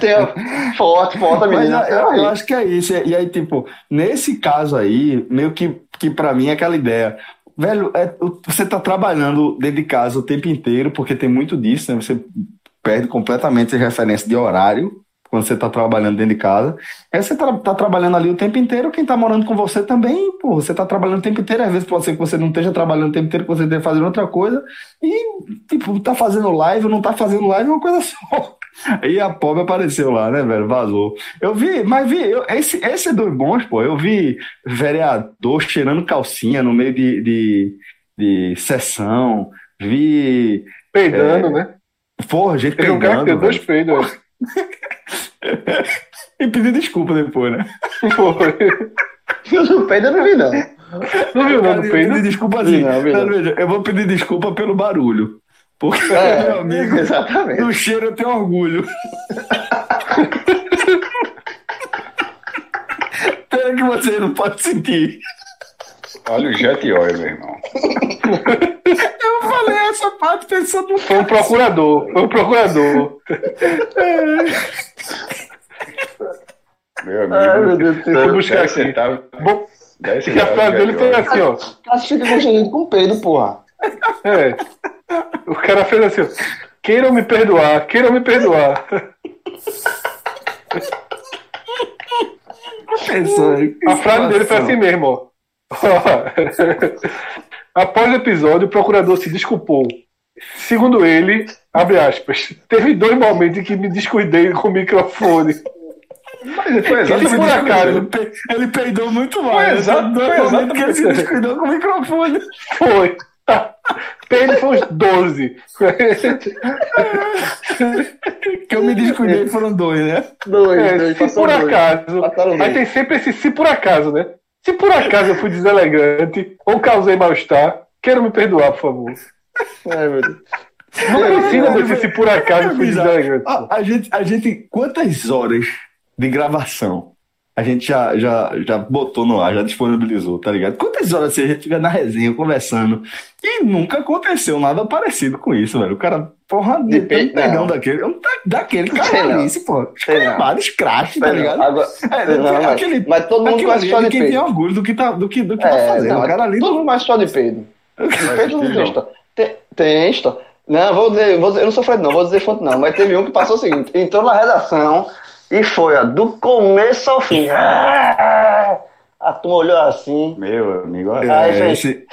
Tem a- forte, forte a Mas menina. eu, eu Aí. acho que é isso. E aí, tipo, nesse caso aí, meio que, que para mim é aquela ideia. Velho, é, você tá trabalhando dentro de casa o tempo inteiro, porque tem muito disso, né? Você perde completamente a referência de horário quando você tá trabalhando dentro de casa. Aí você tá, tá trabalhando ali o tempo inteiro, quem tá morando com você também, pô, você tá trabalhando o tempo inteiro, às vezes pode ser que você não esteja trabalhando o tempo inteiro, que você esteja fazendo outra coisa, e, tipo, tá fazendo live ou não tá fazendo live é uma coisa só. <laughs> Aí a pobre apareceu lá, né, velho? Vazou. Eu vi, mas vi, eu- esse, esse é dos bons, pô. Eu vi vereador cheirando calcinha no meio de, de, de sessão. Vi, peidando, né? porra, gente Teve um cara que peidando, deu dois peidos. <laughs> E pedir desculpa depois, né? Foi. Eu não peido, eu não vi, não. Não viu, não, peido? pedir desculpa assim. Não, não. Mas, veja, eu vou pedir desculpa pelo barulho. Porque, É, <laughs> meu amigo, exatamente. do cheiro eu tenho orgulho. <laughs> Pena que você não pode sentir. Olha o jet oil, meu irmão. <laughs> Eu falei essa parte pensando no Foi um procurador. Foi um procurador. Meu amigo. Ai, meu Deus do céu. Vou buscar aqui. centavos. Bom, que a frase de dele foi assim, ó. Cássio fica constrangido com peido, porra. É. O cara fez assim, ó. Queiram me perdoar, queiram me perdoar. A frase dele foi assim mesmo, ó. <laughs> Após o episódio, o procurador se desculpou. Segundo ele, abre aspas, teve dois momentos em que me descuidei com o microfone. Mas foi Ele exatamente por acaso. Ele, pe- ele peidou muito Foi Dois foi momentos que ele se exatamente. descuidou com o microfone. Foi. Ele foi uns 12. Que eu me descuidei foram dois, né? Dois, É, dois, se por dois. acaso. Aí tem sempre esse se por acaso, né? Se por acaso eu fui deselegante ou causei mal-estar, quero me perdoar, por favor. Ai, meu Deus. Não precisa desse se por acaso eu fui deselegante. A, a gente, a gente, quantas horas de gravação a gente já, já, já botou no ar, já disponibilizou, tá ligado? Quantas horas assim, a gente fica na resenha conversando e nunca aconteceu nada parecido com isso, velho. O cara, porra, De de pe- um pegão daquele, da- daquele caralice, pô. Vários crashes, tá ligado? Agora, É, não, mas, aquele- mas todo mundo história é de quem tem orgulho do que tá, do que, do que tá É, fazendo. não, o cara ali todo mundo conhece história de peido. <laughs> Peido não tem história. Tem, tem história. Não, vou dizer, vou dizer, eu não sou Fred não, vou dizer fonte não, mas teve um que passou o seguinte, entrou na redação e foi, ó, do começo ao fim. <laughs> A turma olhou assim, Meu amigo, olha. Ai, É, esse-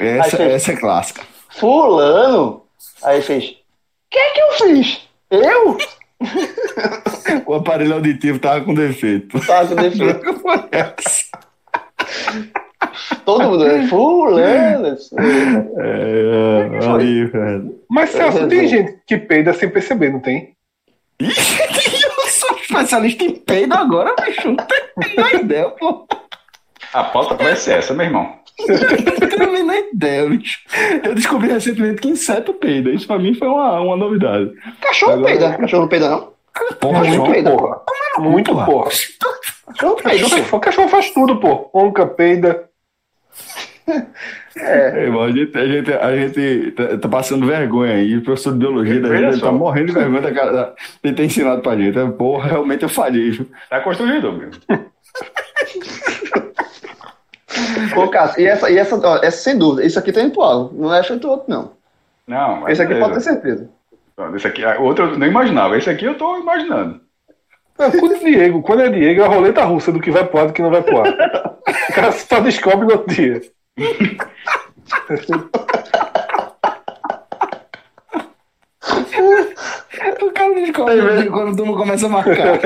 essa, gente. essa é clássica. fulano. Aí fez, o que é que eu fiz? Eu? <laughs> O aparelho auditivo tava com defeito. Tá com defeito. <laughs> Todo mundo, né? fulano. É, aí, velho. Mas, Celso, tem gente que peida sem perceber, não tem? Ixi, eu sou especialista em peido agora, bicho. Não tenho a menor ideia, pô. A pauta vai ser essa, meu irmão. Não tenho a menor ideia, bicho. Eu descobri recentemente que inseto peida. Isso pra mim foi uma, uma novidade. Cachorro Agora- peida. Cachorro não peida, não? Porra, Muito João, peida. Porra. Muito porra. porra. Cachorro peida, cachorro faz tudo, pô. Onca, peida. É. É, irmão, a gente, a gente, a gente tá, tá passando vergonha aí. O professor de biologia da gente só. tá morrendo de vergonha da cara. Ele tem ensinado pra gente. É, Porra, realmente eu falhei. viu? Tá constrangedor, meu. Ô, Cássio, e essa, e essa, ó, essa sem dúvida, isso aqui tá indo pro alvo. Não é feito outro, não. Não, mas Esse aqui beleza. pode ter certeza. Esse aqui, outro eu não imaginava. Esse aqui eu tô imaginando. É, quando é Diego, quando é Diego, é a roleta russa do que vai pro ar e do que não vai pro ar. O cara só descobre no outro dia. O cara descobre quando o turma começa a marcar.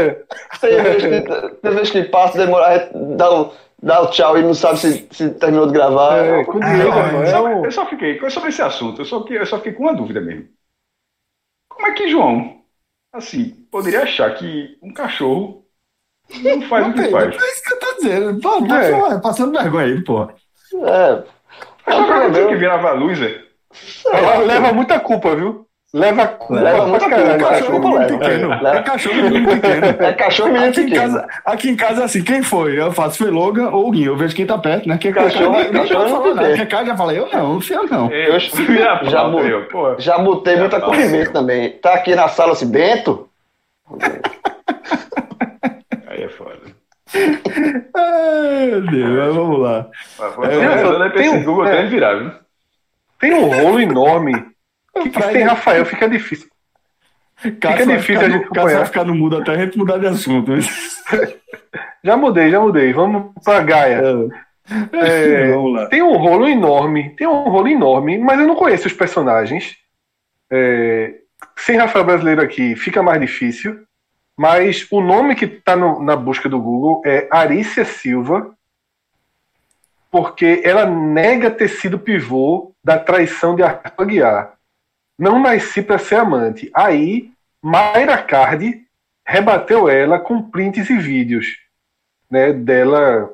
Tem vez que, tem vez que passa, demora, dá o, dá o tchau e não sabe se, se terminou de gravar. É, com o Diego, Não, irmão, eu, é só, eu só fiquei sobre esse assunto. Eu só, que- eu só fiquei com uma dúvida mesmo. Como é que João, assim, poderia achar que um cachorro não faz o que É faz? isso que eu tô dizendo. Pô, tá É. pô, passando vergonha aí, pô. É. Mas só pra problema. que virava a luz, é? Ela leva muita culpa, viu? Leva culpa Leva pra muita caralho, culpa, Cachorro cachorro. leva. menino pequeno. Leva. É cachorro menino pequeno. <laughs> É cachorro e menino Aqui em, pequeno. casa, aqui em casa é assim, quem foi? Eu faço foi Logan ou o Guinho. Eu vejo quem tá perto, né? Quem Cachorro- nem cachorro eu falo não. Quem cara já fala, eu não, não sei eu não. Eu a <laughs> já pauta, mu- eu, pô. Já botei muito acolhimento também. Tá aqui na sala assim, Bento? Aí é foda. <laughs> Meu Deus, mas vamos lá. Mas foi É, é, eu- eu tem um- Google é. até virar, viu? Tem um rolo enorme. <laughs> Que Pra sem Rafael fica difícil. Cássio vai difícil ficar a no- gente vai ficar no mudo até a gente mudar de assunto. <laughs> Já mudei, já mudei. Vamos pra Gaia. É, <laughs> vamos lá. Tem um rolo enorme, tem um rolo enorme, mas eu não conheço os personagens. É, sem Rafael Brasileiro aqui fica mais difícil, mas o nome que está na busca do Google é Arícia Silva, porque ela nega ter sido pivô da traição de Arthur Aguiar. Não nasci para ser amante. Aí, Mayra Cardi rebateu ela com prints e vídeos, né, dela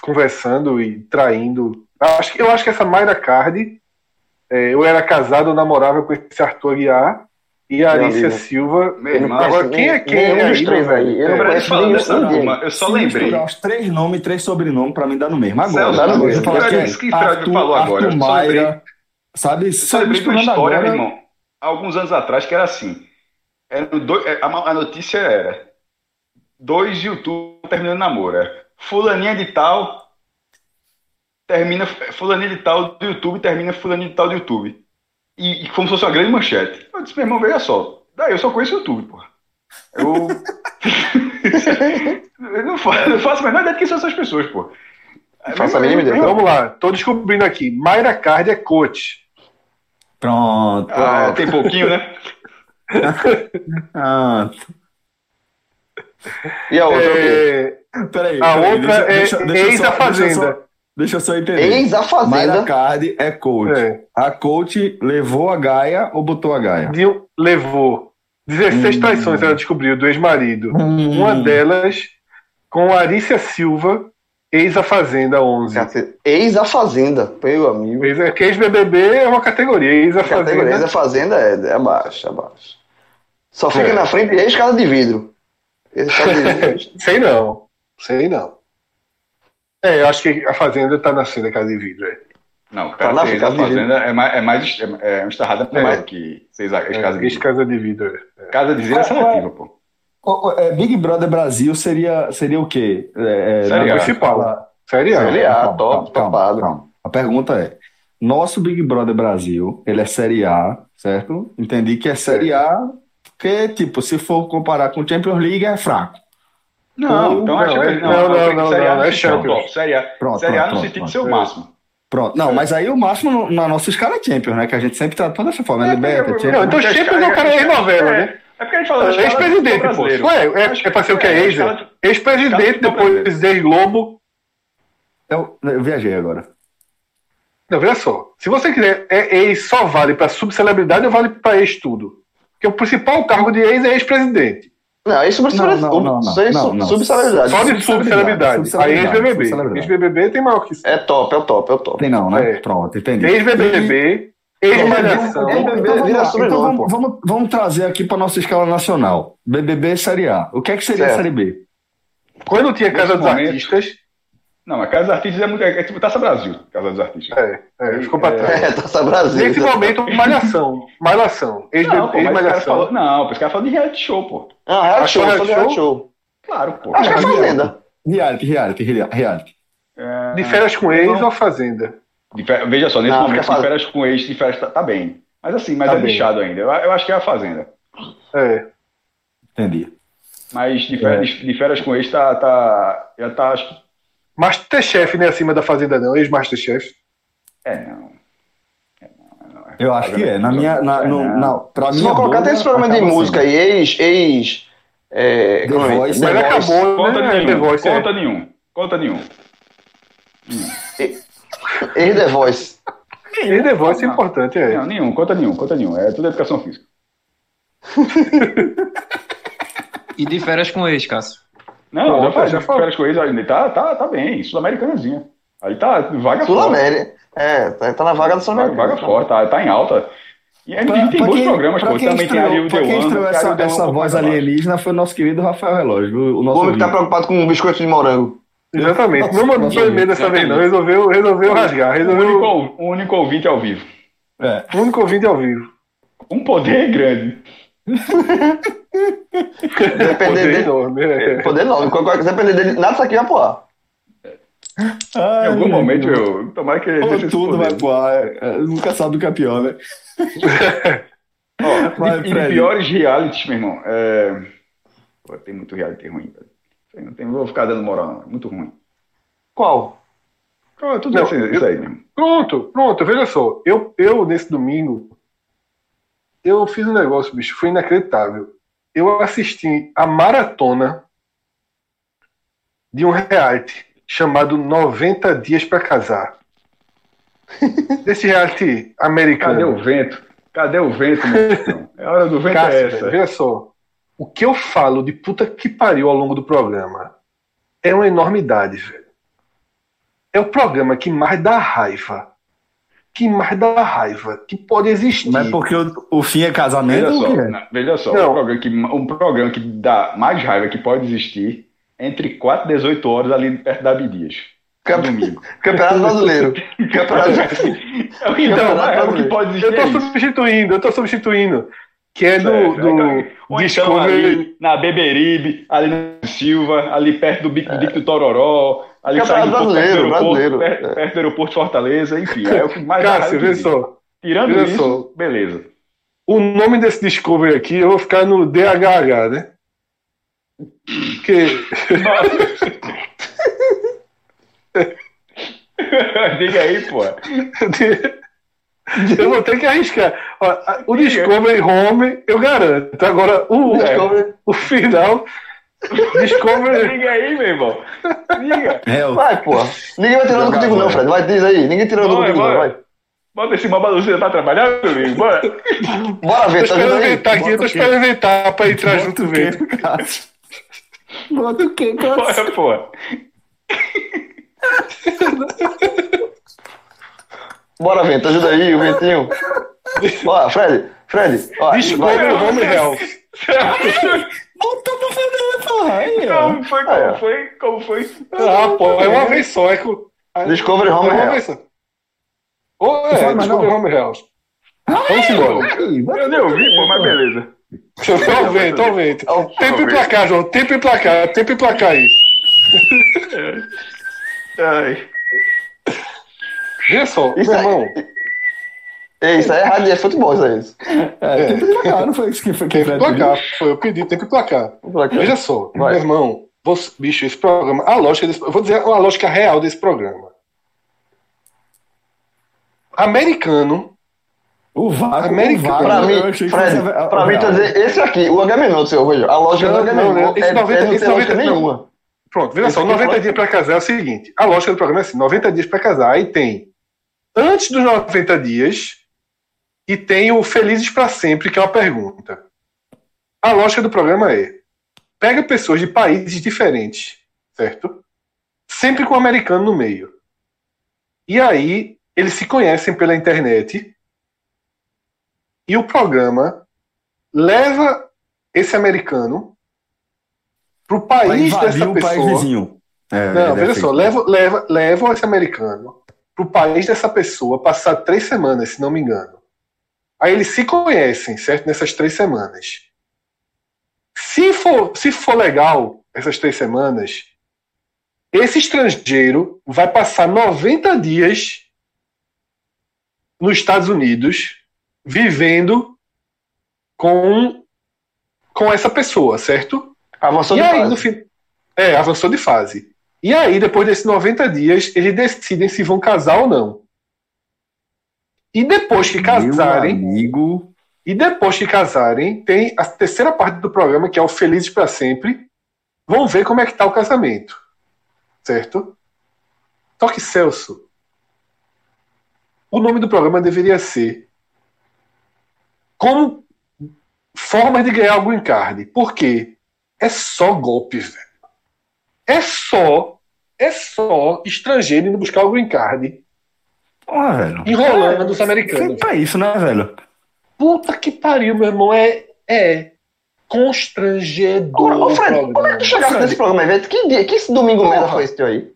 conversando e traindo. Acho Eu acho que essa Mayra Card, é, eu era casado, eu namorava com esse Arthur Aguiar e a amigo. Silva. Meu irmão, Agora, quem é quem nenhum é dos aí, três meu aí. velho? Eu não É, conheço falando nenhum- dessa ninguém. turma, eu só Se lembrei. os três nomes e três sobrenomes, pra mim dá no mesmo. Agora, Celso, dá no mesmo. Cara, é isso que Fred falou agora, Arthur sabe? Eu só lembrei de uma história, meu irmão, alguns anos atrás, que era assim. Era dois- é, a, notícia era: dois youtubers terminando namoro. é, Fulaninha de tal termina. Fulaninha de tal do YouTube termina Fulaninha de tal do YouTube. E, e como se fosse uma grande manchete. Eu disse, meu irmão, veja só. Daí eu só conheço o YouTube, porra. Eu. <laughs> eu não faço, não faço a menor ideia de quem são essas pessoas, pô. Faço a mínima ideia. Vamos lá, tô descobrindo aqui. Mayra Card é coach. Pronto. Ah, tem pouquinho, né? Ah, E a outra, o quê? É, peraí. a peraí, outra é eu só- Ex a deixa eu só- Fazenda. Deixa eu só entender. Ex a Mayra Fazenda. Card é coach. É, A coach levou a Gaia ou botou a Gaia? um- levou 16 Hum. traições, ela descobriu, do ex-marido. Hum. Uma delas com a Arícia Silva, ex a Fazenda 11. Ex a Fazenda, meu amigo. Ex, é que ex-BBB é uma categoria, ex a Categoria Ex Fazenda. a Fazenda é, é abaixo, é abaixo. Só fica É. na frente ex-casa de vidro. Ex-casa de <laughs> vidro. Sei não, sei não. É, eu acho que a Fazenda tá nascendo a casa de vidro. É. Não, Tá cara, na seis casa a fazenda é mais, é mais é, é um estarrada É. mais do que seis a É, casa de ex-casa de vidro. é. Casa de vidro é seletiva, pô. É, Big Brother Brasil seria, seria o quê? É, é, Série principal. Série A. Série A. Calma, top, calma, topado. calma. A pergunta é: nosso Big Brother Brasil, ele é Série A, certo? Entendi que é Série A, porque, tipo, se for comparar com Champions League, é fraco. Não, então acho que é- não, não, não, não, é Champions. Série A, Pronto, série A no sentido de ser o máximo. Pronto. Não, mas aí o máximo na nossa escala é Champions, né? Que a gente sempre tratou dessa forma. É, É, Liberta, Champions. Não, então Champions é o cara ex-novela, é, né? É porque a gente fala Ex-presidente, pô. é, é pra ser o que é é, ex, né? Ex-presidente, depois ex-Globo. Eu, eu viajei agora. Não, veja só. Se você quiser, é ex só vale pra subcelebridade ou vale pra ex tudo? Porque o principal cargo de ex é ex-presidente. Não, isso Não, não, não, não, não, não. subcelebridade. Só de Subcelebridade, subcelebridade. Aí subcelebridade, ex-BBB. subcelebridade. Ex-BBB tem maior que isso. É top, é o top, é o top. Tem não, né? É. Pronto, entendi. Ex-BBB, ex-malhação. Ex- Então, BBB vamos, Então, vamos, vamos, vamos trazer aqui para nossa escala nacional. BBB Série A. O que é que seria a Certo. Série B? Quando tinha Casa dos Artistas, Não, a Casa dos Artistas é, muito, é tipo Taça Brasil, Casa dos Artistas. é, é, ficou pra É, trás. É, Taça Brasil. Nesse momento, Malhação. Malhação. Não, pô, mas o cara Ex-Malhação. falou, não, os caras falam de reality show, pô. Ah, reality Achou show, reality de show? show. Claro, pô. Acho que é Fazenda. Reality, reality, rea- reality. É, De férias com ex não. ou Fazenda? de veja só, nesse Não, momento, fica de fácil. férias com ex, de férias tá, tá bem. Mas assim, mas Tá é bem. lixado ainda. Eu, eu acho que é a Fazenda. É. Entendi. Mas de férias, de férias com ex tá, tá. Já tá. Acho que. Masterchef, né? Acima da Fazenda, não. Ex-Masterchef. É, não. Eu acho que é. Na minha, na, no, na, pra Se for colocar, tem esse programa de música aí, ex. ex é, The como é? Voice, The Mas Voice. acabou, Conta né? The nenhum. Voice, é. Conta nenhum. Conta nenhum. Ex The Voice. E The Voice é Não. importante, é. Não, nenhum, conta nenhum, conta nenhum. É tudo educação física. <laughs> E de férias com ex, Cássio. Não, já falei, já com ex, ele tá, tá, tá bem, sul-americanazinha. Aí tá, vaga fora. Sul-América. É, tá, tá na vaga do Vaga, Sul-América. vaga fora, tá, tá em alta. E a Pra- MTV tem bons quem- programas, pô. quem Também tem ali o estreou- quem The One. estreou cara, essa, o essa um pouco voz alienígena foi o nosso querido Rafael Relógio, o O nosso homem que tá preocupado com biscoito de morango. Exatamente. Não mandou Nossa, e-mail dessa vez, não. Resolveu, resolveu rasgar. O Resolveu. único, o único ouvinte ao vivo. É. O único ouvinte ao vivo. Um poder grande. Depender Poder dele. enorme. é. Poder não. Qualquer coisa depender dele. Nada disso aqui vai pro ar. Em algum momento eu. Tomara que ele Ou tudo vai pro ar. é, é, Nunca sabe o que é pior, né? Ó, <laughs> Vai, e de Fred. piores realities, meu irmão. É... Pô, tem muito reality ruim, velho. Não, tem, vou ficar dando moral, não. É muito ruim. Qual? Ó, tudo Não, isso, eu- isso aí mesmo. Pronto, pronto, veja só. Eu, eu, nesse domingo, eu fiz um negócio, bicho, foi inacreditável. Eu assisti a maratona de um reality chamado 90 Dias pra Casar. <laughs> Esse reality Cadê americano. o vento? Cadê o vento, meu? <laughs> É hora do vento Cássio, é essa. veja só. o que eu falo de puta que pariu ao longo do programa é uma enormidade, velho. É o programa que mais dá raiva. Que mais dá raiva. Que pode existir. Mas porque o, o fim é casamento Veja só, veja só um, programa que, um programa que dá mais raiva que pode existir entre 4 e 18 horas ali perto da Abdias. Campe- Domingo. <laughs> Campeonato Brasileiro. Campeonato <laughs> Então, Campeonato é o que Brasileiro. pode existir. Eu tô é substituindo, eu tô substituindo. Que é do, Certo. do Ou então Discovery. ali na Beberibe, ali na Silva, ali perto do Bico, Bico do Tororó, perto do brasileiro, aeroporto, brasileiro. perto, perto do aeroporto de Fortaleza, enfim. É o que mais Cássio, vê só. Tirando vê isso, só. beleza. O nome desse Discovery aqui, eu vou ficar no DHH, né? Porque <laughs> Diga aí, pô. <laughs> eu vou ter que arriscar. Ó, O Discovery Home, eu garanto. Agora, o, Discovery. o final. Discovery. Diga aí, meu irmão. Diga. <laughs> É, o- Vai, porra. Ninguém vai tirando contigo, não, Fred. Vai, diz aí. Ninguém tirando Bora, contigo, não. bora. Vai. Bota esse babaluzinho pra trabalhar, meu amigo. Bora. Bora ver, Tô tá esperando vendo aí? inventar aqui, tô o quê? esperando inventar pra entrar Bota junto o. Cássio? Bota o quê, Cássio? Bora, pô. Bora, Vento. Ajuda aí, o Ventinho. Ó, Fred. Fred. Ó, Discovery vai. Home <laughs> Bota pra fazer, porra. Aí. Como foi? Como é. foi? Como foi? Ah, pô, é uma vez só. É com... Discovery é Home uma Health. vez só. Ou é, Fala, mas Discovery. Home Health. Vamos embora. Eu nem ouvi, pô, mas beleza. Tô vendo, tô vendo. Tempo e placar, João. Tempo e placar. Tempo e placar aí. Ai. Veja só, Isso meu aí. irmão. É, isso é rádio, é futebol, isso aí. Isso. É, tem que placar, não foi isso que foi que e Fred pediu? placar. Foi, eu pedi tempo e placar. Lá, Veja só, Vai. meu irmão. Você, bicho, esse programa. A lógica desse, eu vou dizer a lógica real desse programa. Americano. O vácuo, América- o vácuo, Pra mim, que Fred, fosse pra mim, real. tá dizer, esse aqui, o Agamenon do seu Rojo, a lógica Não, do esse é, 90 é, não esse tem lógica 90 nenhuma. Pronto, veja Esse só, aqui 90 fala- dias pra casar é o seguinte: a lógica do programa é assim: 90 dias pra casar. Aí tem antes dos 90 dias e tem o Felizes pra Sempre, que é uma pergunta. A lógica do programa é: pega pessoas de países diferentes, certo? Sempre com um americano no meio. E aí eles se conhecem pela internet e o programa leva esse americano pro país dessa o pessoa. É, Não, ele veja é só, leva, leva, leva esse americano pro país dessa pessoa passar três semanas, se não me engano. Aí eles se conhecem, certo? Nessas três semanas. Se for, se for legal essas três semanas, esse estrangeiro vai passar 90 dias nos Estados Unidos vivendo com, com essa pessoa, certo? Avançou e de aí, fase. no fim. É, avançou de fase. E aí, depois desses 90 dias, eles decidem se vão casar ou não. E depois que casarem, Meu amigo. e depois que casarem, tem a terceira parte do programa, que é o Felizes para Sempre. Vão ver como é que tá o casamento. Certo? Só que, Celso, o nome do programa deveria ser Como Formas de Ganhar o Green Card. Por quê? É só golpe, velho. É só, é só estrangeiro indo buscar Green Card, Porra, velho. enrolando os Feito americanos. pra isso, né, velho? Puta que pariu, meu irmão. É, é constrangedor. Ô, ô, Fred, como é que tu chegasse Fred. nesse programa, evento? Que dia, que esse domingo Porra. merda foi esse teu aí?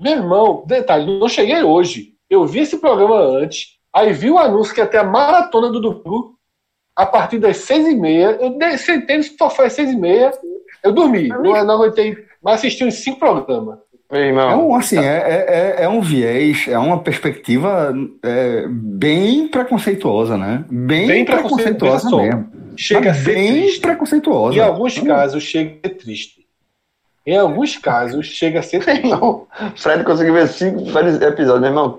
Meu irmão, detalhe, não cheguei hoje. Eu vi esse programa antes, aí vi o anúncio que ia ter a maratona do Dudu a partir das seis e meia. Eu sentei no sofá às seis e meia, eu dormi. Não, não aguentei, mas assisti uns cinco programas. É um, assim, é, é, é- é um viés, é uma perspectiva é, bem preconceituosa, né? Bem, Bem preconceituosa mesmo. Chega a ser bem triste. preconceituosa. Em alguns casos chega a ser triste. Em alguns casos chega a ser <laughs> triste. Não, Fred conseguiu ver cinco episódios, meu irmão.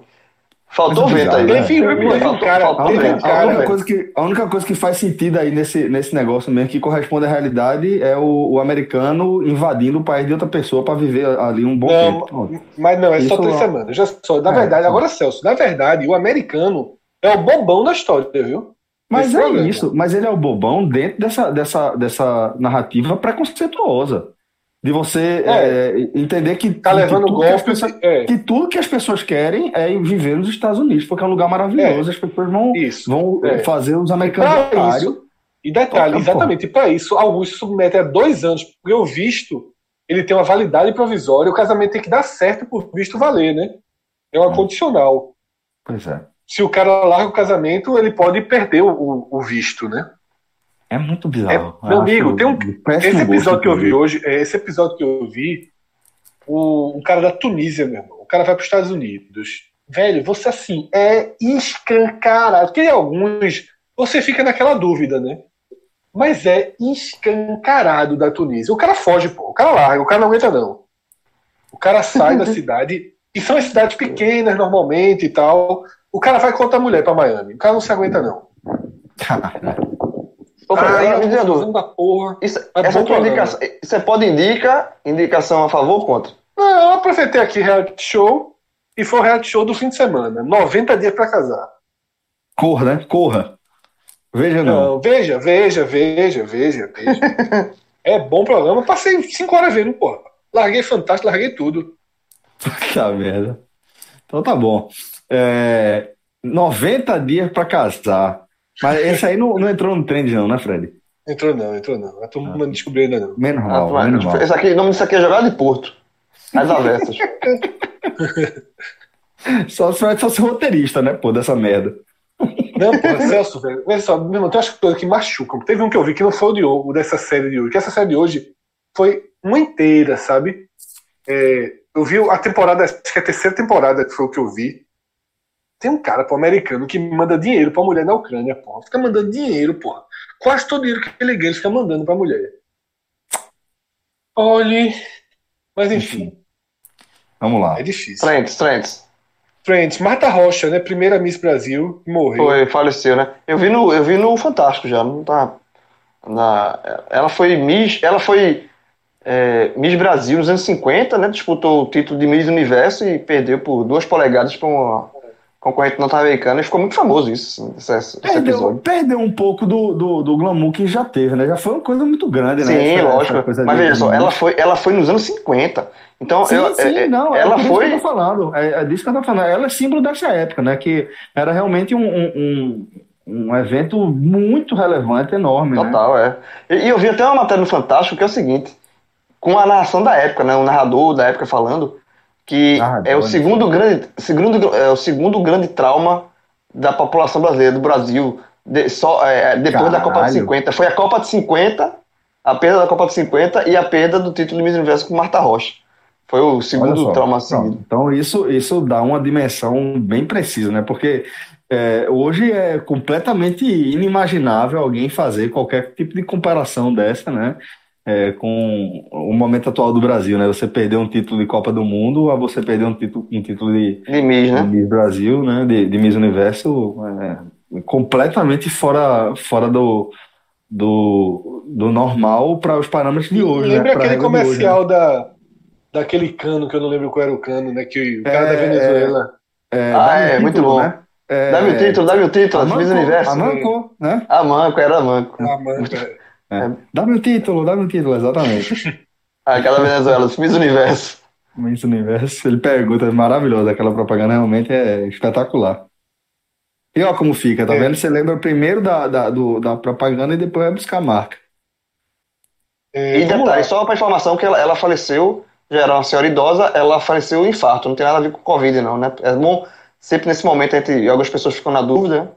Faltou Mas vento aí. Teve um, cara, faltou A única, a única coisa que, a única coisa que faz sentido aí nesse, nesse negócio mesmo, que corresponde à realidade, é o, o americano invadindo o país de outra pessoa para viver ali um bom Não, tempo. Mas não, é só Isso três não. semanas. Já só, na É, verdade, agora, Celso, na verdade, o americano é o bobão da história, viu? Mas Esse é problema. isso, mas ele é o bobão dentro dessa, dessa, dessa narrativa preconceituosa. De você É. é, entender que, Tá que levando tudo que as golpe. pessoas- É, que tudo que as pessoas querem é viver nos Estados Unidos, porque é um lugar maravilhoso. As pessoas vão, isso. vão É. fazer os americanos otários. isso, e detalhe, Toca, exatamente, para isso, alguns se submetem a dois anos, porque o visto ele tem uma validade provisória, o casamento tem que dar certo por visto valer, né? É uma Hum. condicional. Pois é. Se o cara larga o casamento, ele pode perder o, o- o visto, né? É muito bizarro. É, meu Eu amigo, tem um- Esse episódio que eu vi hoje, é, esse episódio que eu vi, o, um cara da Tunísia, meu irmão, o cara vai para os Estados Unidos. Velho, você assim, é escancarado. Porque em alguns, você fica naquela dúvida, né? Mas é escancarado da Tunísia. O cara foge, pô. O cara larga, o cara não aguenta, não. O cara sai da <laughs> cidade, e são as cidades pequenas normalmente e tal. O cara vai contra a mulher pra Miami. O cara não se aguenta, não. Ô, Dúvida. confusão da porra. Isso, É essa bom tua programa. indicação, você pode indicar indicação a favor ou contra? Não, eu apresentei aqui reality show e foi o reality show do fim de semana. 90 dias pra casar. Corra, né? Corra. Veja não. Não, veja, veja, veja, veja, veja. <laughs> é bom programa. Passei 5 horas vendo, porra. Larguei fantástico, larguei tudo. Puta merda. Então tá bom. É, 90 dias pra casar. Mas esse aí não, não entrou no trend, não, né, Fred? Entrou não, entrou não. A turma não descobriu ainda não. Menos Ah, mal, mas, menos mal. esse aqui, o nome disso aqui é Jogada de Porto. As avessas. <laughs> Só se Fred fosse roteirista, né, pô, dessa merda. Não, porra, Celso, velho. Olha só, meu irmão, tem umas coisas que machucam. Teve um que eu vi que não foi o de o dessa série de hoje. Que essa série de hoje foi uma inteira, sabe? É, eu vi a temporada, acho que é a terceira temporada que foi o que eu vi. Tem um cara, pô, americano, que manda dinheiro pra mulher na Ucrânia, porra. Fica mandando dinheiro, porra. Quase todo o dinheiro que ele ganha, ele fica mandando pra mulher. Olhe. Mas enfim, Vamos lá. é difícil. Trents, Trents. Friends, Marta Rocha, né? Primeira Miss Brasil, morreu. Foi, faleceu, né? Eu vi no, eu vi no Fantástico já, não tá. Na, ela foi Miss, ela foi é, Miss Brasil nos anos 50, né? Disputou o título de Miss Universo e perdeu por duas polegadas para uma concorrente norte-americana e ficou muito famoso isso, esse, esse Perdeu, episódio. perdeu um pouco do, do, do glamour que já teve, né? Já foi uma coisa muito grande, né? Sim, Essa- essa lógico. coisa Mas veja só, ela foi, ela foi nos anos 50. Então, Sim, eu- sim, é- não, é ela por isso que foi. eu tô falando. É, é disso que eu tô falando. Ela é símbolo dessa época, né? Que era realmente um, um, um, um evento muito relevante, enorme, né? Total, é. E, e eu vi até uma matéria no Fantástico que é o seguinte, com a narração da época, né? O narrador da época falando que Narrador, é o segundo grande, segundo, é o segundo grande trauma da população brasileira, do Brasil, de- só, é, depois da Copa de Caralho. 50. Foi a Copa de 50, a perda da Copa de 50 e a perda do título de Miss Universo com Marta Rocha. Foi o segundo só, trauma seguido. Então isso, isso dá uma dimensão bem precisa, né? Porque é, hoje é completamente inimaginável alguém fazer qualquer tipo de comparação dessa, né? É, com o momento atual do Brasil, né? Você perder um título de Copa do Mundo a você perder um título, um título de, De Miss, de né? Miss Brasil, né? De, de Miss Universo, é, completamente fora, fora do, do, do normal para os parâmetros de hoje, né? Lembra Pra aquele de hoje, né? comercial da, daquele cano, que eu não lembro qual era o cano, né? Que o cara É, da Venezuela. É, Ah, dá-me o é, muito título, bom. né? É, Dá-me o título, dá-me o título, Miss Universo. Amanco, né? A Manco, era a Manco. Ah, mano, é. É. Dá-me o título, dá-me o título, exatamente. Ah, <laughs> Aquela Venezuela, Miss Universo. Miss Universo, ele pergunta, é maravilhoso, aquela propaganda realmente é espetacular. E ó como fica, tá É. vendo? Você lembra primeiro da, da, do- da propaganda e depois vai buscar a marca. É, E detalhe, só para informação que ela, ela faleceu, já era uma senhora idosa, ela faleceu em infarto, não tem nada a ver com Covid, não, né? É bom, sempre nesse momento, entre algumas pessoas ficam na dúvida,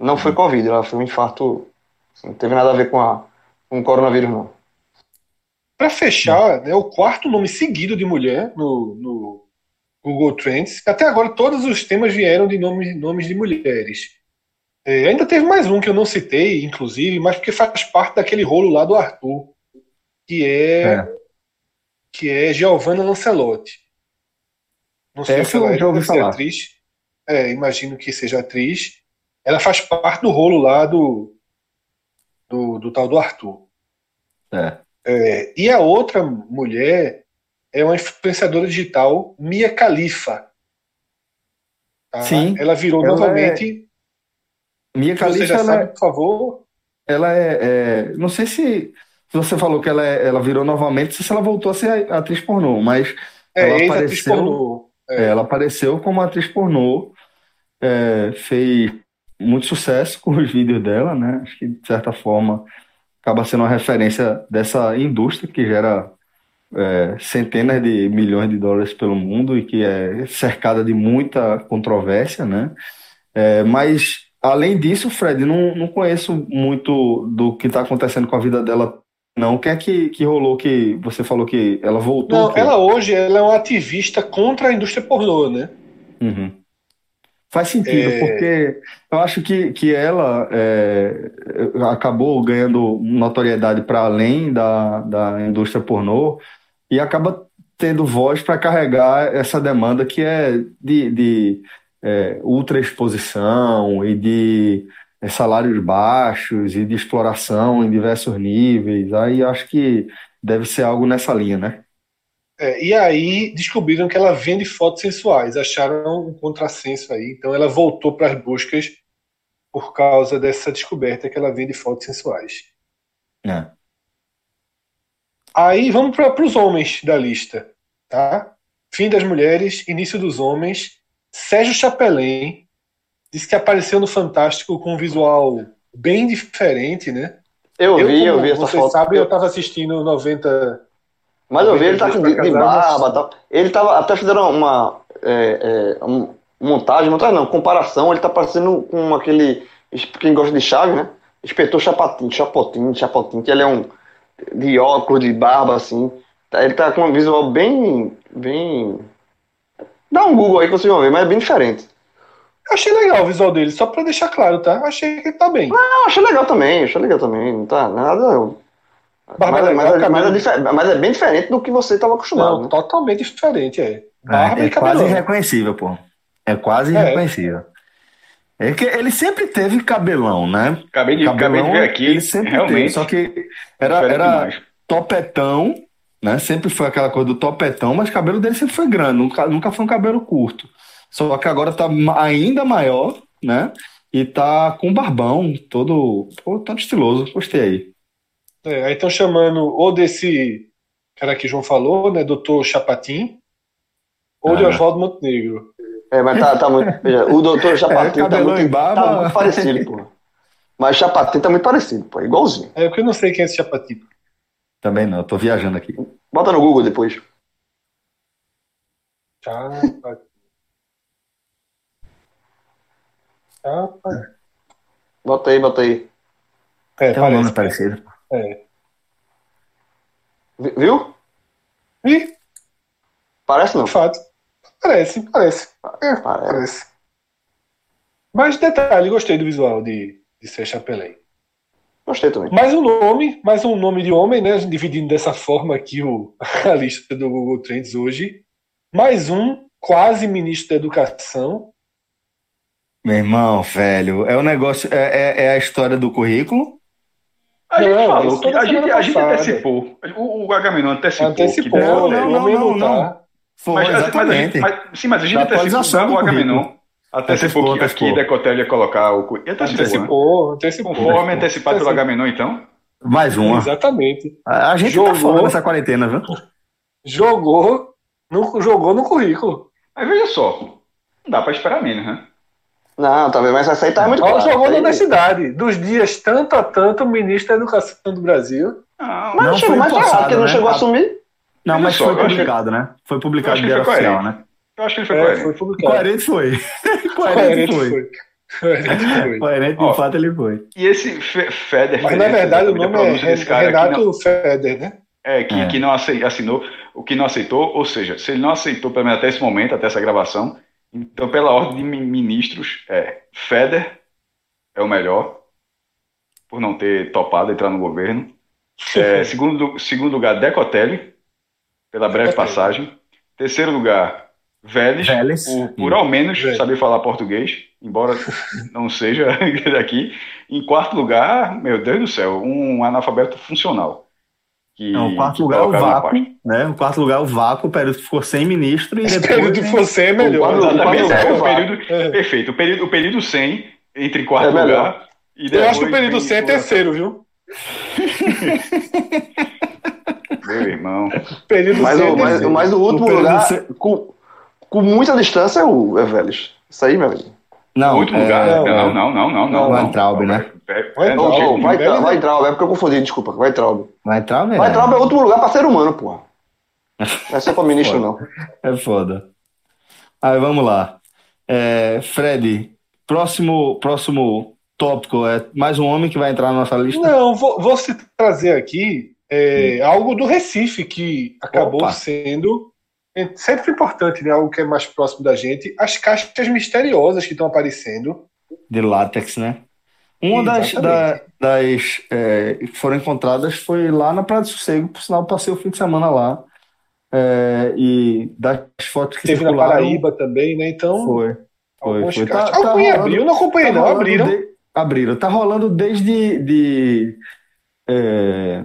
não foi Covid, ela foi um infarto, assim, não teve nada a ver com, a, com o coronavírus, não. Para fechar, né, o quarto nome seguido de mulher no, no Google Trends. Até agora, todos os temas vieram de nomes, nomes de mulheres. É, ainda teve mais um que eu não citei, inclusive, mas porque faz parte daquele rolo lá do Arthur, que é, É. que é Giovanna Lancelotti. Não sei se ela é, já falar. atriz. É, imagino que seja atriz. Ela faz parte do rolo lá do, do, do tal do Arthur. É. É, e a outra mulher é uma influenciadora digital, Mia Khalifa. Tá? Sim, Ela virou ela novamente. Mia Se você Khalifa, já sabe, é- por favor. ela é, é- Não sei se, você falou que ela, é- ela virou novamente, se ela voltou a ser atriz pornô, mas É, ela apareceu, pornô. é, ela apareceu como atriz pornô, é, fez muito sucesso com os vídeos dela, né? Acho que, de certa forma, acaba sendo uma referência dessa indústria que gera é, centenas de milhões de dólares pelo mundo e que é cercada de muita controvérsia, né? É, mas, além disso, Fred, não, não conheço muito do que está acontecendo com a vida dela, não. O que é que, que rolou que você falou que ela voltou? Não, ela hoje ela é uma ativista contra a indústria pornô, né? Uhum. Faz sentido, É. porque eu acho que, que ela é, acabou ganhando notoriedade para além da, da indústria pornô e acaba tendo voz para carregar essa demanda que é de, de é, ultraexposição e de é, salários baixos e de exploração em diversos níveis. Aí acho que deve ser algo nessa linha, né? É, e aí descobriram que ela vende fotos sensuais, acharam um contrassenso aí, então ela voltou para as buscas por causa dessa descoberta que ela vende fotos sensuais. É. Aí vamos para os homens da lista, tá? Fim das mulheres, início dos homens. Sérgio Chapelin disse que apareceu no Fantástico com um visual bem diferente, né? Eu vi, eu vi essa vocês foto. sabem, eu estava assistindo 90 Mas eu vi, ele tá com de, de barba e tal. Ele tava, até fizeram uma é, é, um- montagem, montagem não, comparação, ele tá parecendo com aquele, quem gosta de Chaves, né? Inspetor Chapatin, Chapotin, Chapotin, que ele é um de óculos, de barba, assim. Tá- Ele tá com um visual bem, bem... Dá um Google aí que vocês vão ver, mas é bem diferente. Eu achei legal o visual dele, só pra deixar claro, tá? Eu achei que ele tá bem. Eu achei legal também, achei legal também, não tá nada... Barba Mas, mas, é- cabelo- mas é mas é bem diferente do que você estava acostumado, Não, né? totalmente diferente, é. Barba É, e é quase cabelão. irreconhecível, pô. É quase É. irreconhecível. É que ele sempre teve cabelão, né? Acabei de, acabei de ver aqui, ele sempre teve, realmente. só que era, era demais. topetão, né? Sempre foi aquela coisa do topetão, mas o cabelo dele sempre foi grande, nunca, nunca foi um cabelo curto. Só que agora tá ainda maior, né? E tá com barbão, todo, pô, todo estiloso. Gostei aí. É, aí estão chamando ou desse cara que o João falou, né, Dr. Chapatin, ou de Ah. Oswaldo Montenegro. É, mas tá, tá muito. veja, o doutor <laughs> Chapatin tá, cabelão muito, barba. tá muito parecido, pô. Mas Chapatin tá muito parecido, pô. Igualzinho. É, porque eu não sei quem é esse Chapatin. Também não, eu tô viajando aqui. Bota no Google depois. Chapatin. Chapatin. Bota aí, bota aí. É, Tem um nome parecido. É. Vi- Viu? E, Parece não. de fato, parece, parece. É, Parece. parece. Mas detalhe, gostei do visual de, de ser Chapelin. Gostei também. Mais um nome, mais um nome de homem, né? Dividindo dessa forma aqui o, <laughs> a lista do Google Trends hoje. Mais um quase ministro da Educação. Meu irmão, velho, é o negócio, é, é, é a história do currículo. A gente Não, falou que a gente, a gente antecipou. O, o Agamenon antecipou. Antecipou, que Não, o não, não, não, não, tá. Foi, Mas, mas, exatamente. gente, mas- sim, mas a gente antecipou. O currículo. antecipou que, Antecipou, que Decotel ia colocar o. cu- Antecipou, né? Antecipou, antecipou. Conforme antecipado pelo Antecipou. Agamenon, então. Mais uma. Exatamente. A a gente Jogou. tá falando dessa quarentena, viu? Jogou no, jogou no currículo. Mas veja só. Não dá pra esperar menos, né? Não, vendo? Mas essa aí tá muito jogou Essa na aí- universidade. Dos dias tanto a tanto, o ministro da Educação do Brasil. Não, Mas Não não chegou mais forçado, errado, porque não né? chegou a assumir. Não, mas só, foi eu achei- publicado, né? Foi publicado acho de que era foi oficial, coerente. né? eu acho que ele foi É, coerente. foi publicado. Coerente foi. <laughs> Coerente foi. foi. Coerente de fato, ele foi. E esse Fe- Feder. Mas na verdade o nome é Renato não- Feder, né? É, que, É. que não assinou, o que não aceitou, ou seja, se ele não aceitou, pelo menos até esse momento, até essa gravação, então, pela ordem de mi- ministros, é, Feder é o melhor, por não ter topado entrar no governo. É, <laughs> segundo, segundo lugar, Decotelli, pela breve passagem. Terceiro lugar, Vélez, Vélez. por, por ao menos Vélez. saber falar português, embora não seja <laughs> daqui. Em quarto lugar, meu Deus do céu, um analfabeto funcional. Que Não, o quarto lugar é o vácuo, né? O quarto lugar é o vácuo, o período que ficou sem ministro e <laughs> depois. que você é melhor. Quando- Exatamente, é, o quando- período, É. perfeito. O período, o período 100 entre quarto É lugar. E Eu acho que o depois período vem C é terceiro, viu? <laughs> Meu irmão. Período Mas é o, mas, terceiro. mas o último período lugar, C- com, com muita distância, é o Eveles. Isso aí, meu amigo. Não, Último é, lugar. não, Não, não, não, não, não. Vai. Traub, né? É, Vai é, Traub. Vai, Velho, Tra- né? vai Traub, é porque eu confundi, desculpa. Vai Traub. vai entrar, velho. Vai Traub é último lugar pra ser humano, porra. Não é só pra ministro, <laughs> não. É foda. Aí vamos lá. É, Fred, próximo, próximo tópico é mais um homem que vai entrar na nossa lista. Não, vou, vou se trazer aqui é, algo do Recife, que acabou Opa. sendo é, sempre importante, né? Algo que é mais próximo da gente. As caixas misteriosas que estão aparecendo. De látex, né? Uma das, da- das é, que foram encontradas foi lá na Praia do Sossego, por sinal, passei o fim de semana lá. É, e das fotos que Teve na Paraíba também, né? Então, Foi, foi, foi. Tá- tá rolando- abriu, não acompanhei, Tá não. Abriram. de- abriram. Tá rolando desde de, é,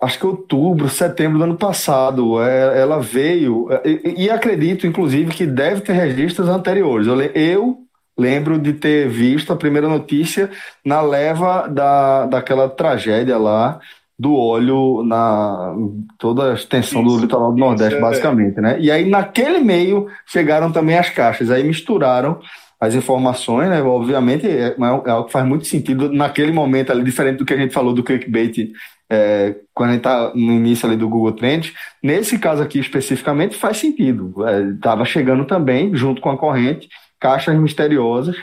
acho que outubro, setembro do ano passado. É, ela veio, é, e, e acredito, inclusive, que deve ter registros anteriores. Eu, eu lembro de ter visto a primeira notícia na leva da, daquela tragédia lá do óleo na toda a extensão do Isso, litoral do Nordeste, é. basicamente, né? E aí naquele meio chegaram também as caixas, aí misturaram as informações, né? Obviamente é, é algo que faz muito sentido naquele momento ali, diferente do que a gente falou do clickbait é, quando a gente tá no início ali do Google Trends. Nesse caso aqui especificamente faz sentido. Estava chegando também, junto com a corrente, caixas misteriosas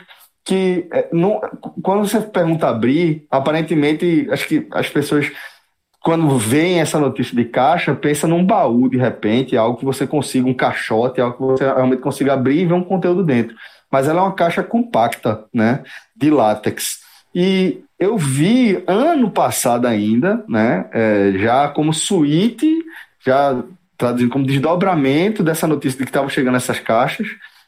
que é, não, quando você pergunta abrir, aparentemente acho que as pessoas quando veem essa notícia de caixa, pensa num baú de repente, algo que você consiga, um caixote, algo que você realmente consiga abrir e ver um conteúdo dentro. Mas ela é uma caixa compacta, né, de látex. E eu vi ano passado ainda, né, é, já como suíte, já traduzindo como desdobramento dessa notícia de que estavam chegando essas caixas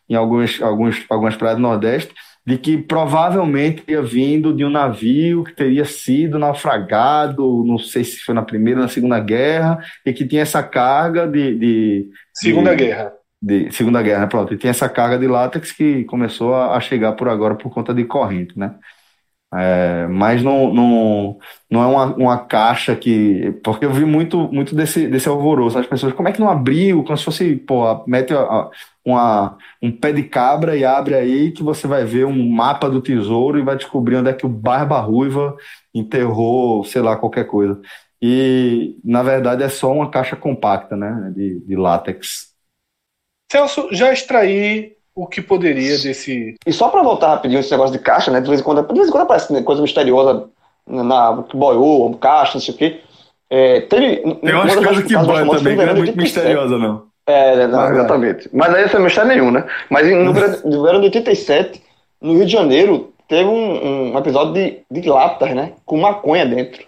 em algumas, alguns, algumas praias do Nordeste, de que provavelmente teria vindo de um navio que teria sido naufragado, não sei se foi na Primeira ou na Segunda Guerra, e que tinha essa carga de, de, Segunda de- Guerra. de Segunda Guerra, né? Pronto, e tem essa carga de látex que começou a, a chegar por agora por conta de corrente, né? É, mas não, não, não é uma, uma caixa que. Porque eu vi muito, muito desse, desse alvoroço. As pessoas, como é que não abriu? Como se fosse, pô, mete a- a- uma, um pé de cabra e abre aí que você vai ver um mapa do tesouro e vai descobrir onde é que o Barba Ruiva enterrou, sei lá, qualquer coisa. E, na verdade, é só uma caixa compacta, né? De, de látex. Celso, já extraí o que poderia desse. E só pra voltar rapidinho esse negócio de caixa, né? De vez em quando, de vez em quando aparece né, coisa misteriosa na que boiou, caixa, não sei o quê. É, teve, Tem umas coisas que boia também, que não é muito misteriosa, não. É, né, não, Vai, vai. exatamente. Mas aí não é mistério nenhum, né? Mas em- no verão, no verão de 87, no Rio de Janeiro, teve um, um episódio de, de latas, né? Com maconha dentro.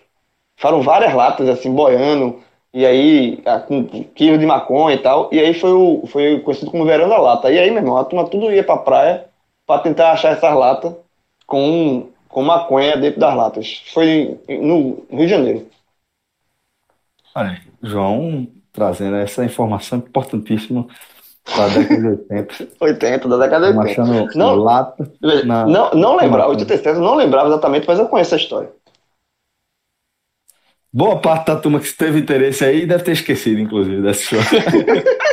Foram várias latas, assim, boiando, e aí, ah, com quilo de maconha e tal. E aí foi, o, foi conhecido como verão da lata. E aí, meu irmão, a turma tudo ia pra praia pra tentar achar essas latas com, com maconha dentro das latas. Foi no Rio de Janeiro. Olha, João trazendo essa informação importantíssima da década de 80. 80, <laughs> da década de Estamos 80. achando Não. lata. Na- Não, não lembrava, maconha. 87, eu não lembrava exatamente, mas eu conheço a história. Boa parte da turma que teve interesse aí deve ter esquecido, inclusive, dessa história. <laughs>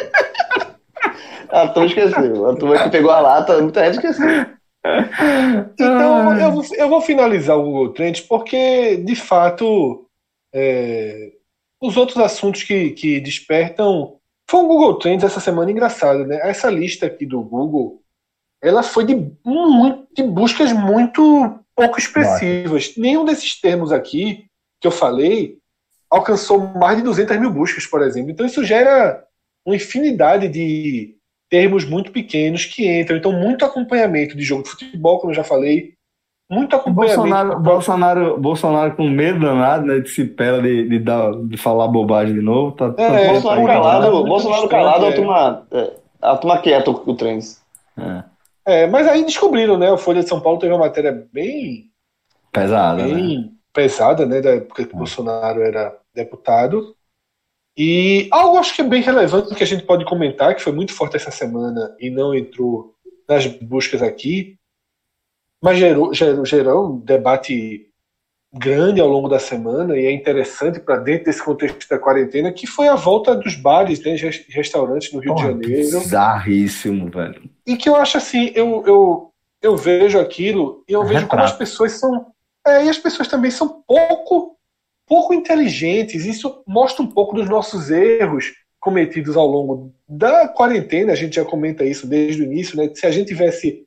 A turma esqueceu. A turma que pegou a lata, muita gente esqueceu. Então, eu vou, eu vou finalizar o Google Trends porque, de fato, é, os outros assuntos que, que despertam. Foi um Google Trends essa semana engraçado, né? Essa lista aqui do Google, ela foi de, muito, de buscas muito pouco expressivas. Nenhum desses termos aqui que eu falei alcançou mais de 200 mil buscas, por exemplo. Então, isso gera uma infinidade de termos muito pequenos que entram. Então, muito acompanhamento de jogo de futebol, como eu já falei. Muito acompanhamento. Bolsonaro, Bolsonaro, Bolsonaro com medo danado, né? De se pela de, de, dar, de falar bobagem de novo. Tá, tá É, tá- Bolsonaro tá- calado, Bolsonaro calado, a é. turma, é, a turma quieta o, o Trends. é, É, mas aí descobriram, né? O Folha de São Paulo teve uma matéria bem, pesada, né? Pesada, né? Da época que o Bolsonaro era deputado. E algo acho que é bem relevante que a gente pode comentar, que foi muito forte essa semana e não entrou nas buscas aqui, mas gerou, gerou, gerou um debate grande ao longo da semana e é interessante para dentro desse contexto da quarentena, que foi a volta dos bares, né, res- restaurantes no Rio de Janeiro. bizarríssimo, velho. E que eu acho assim, eu, eu, eu vejo aquilo e eu vejo como as Retrato. pessoas são. É, e as pessoas também são pouco, pouco inteligentes. Isso mostra um pouco dos nossos erros cometidos ao longo da quarentena. A gente já comenta isso desde o início, né? Se a gente tivesse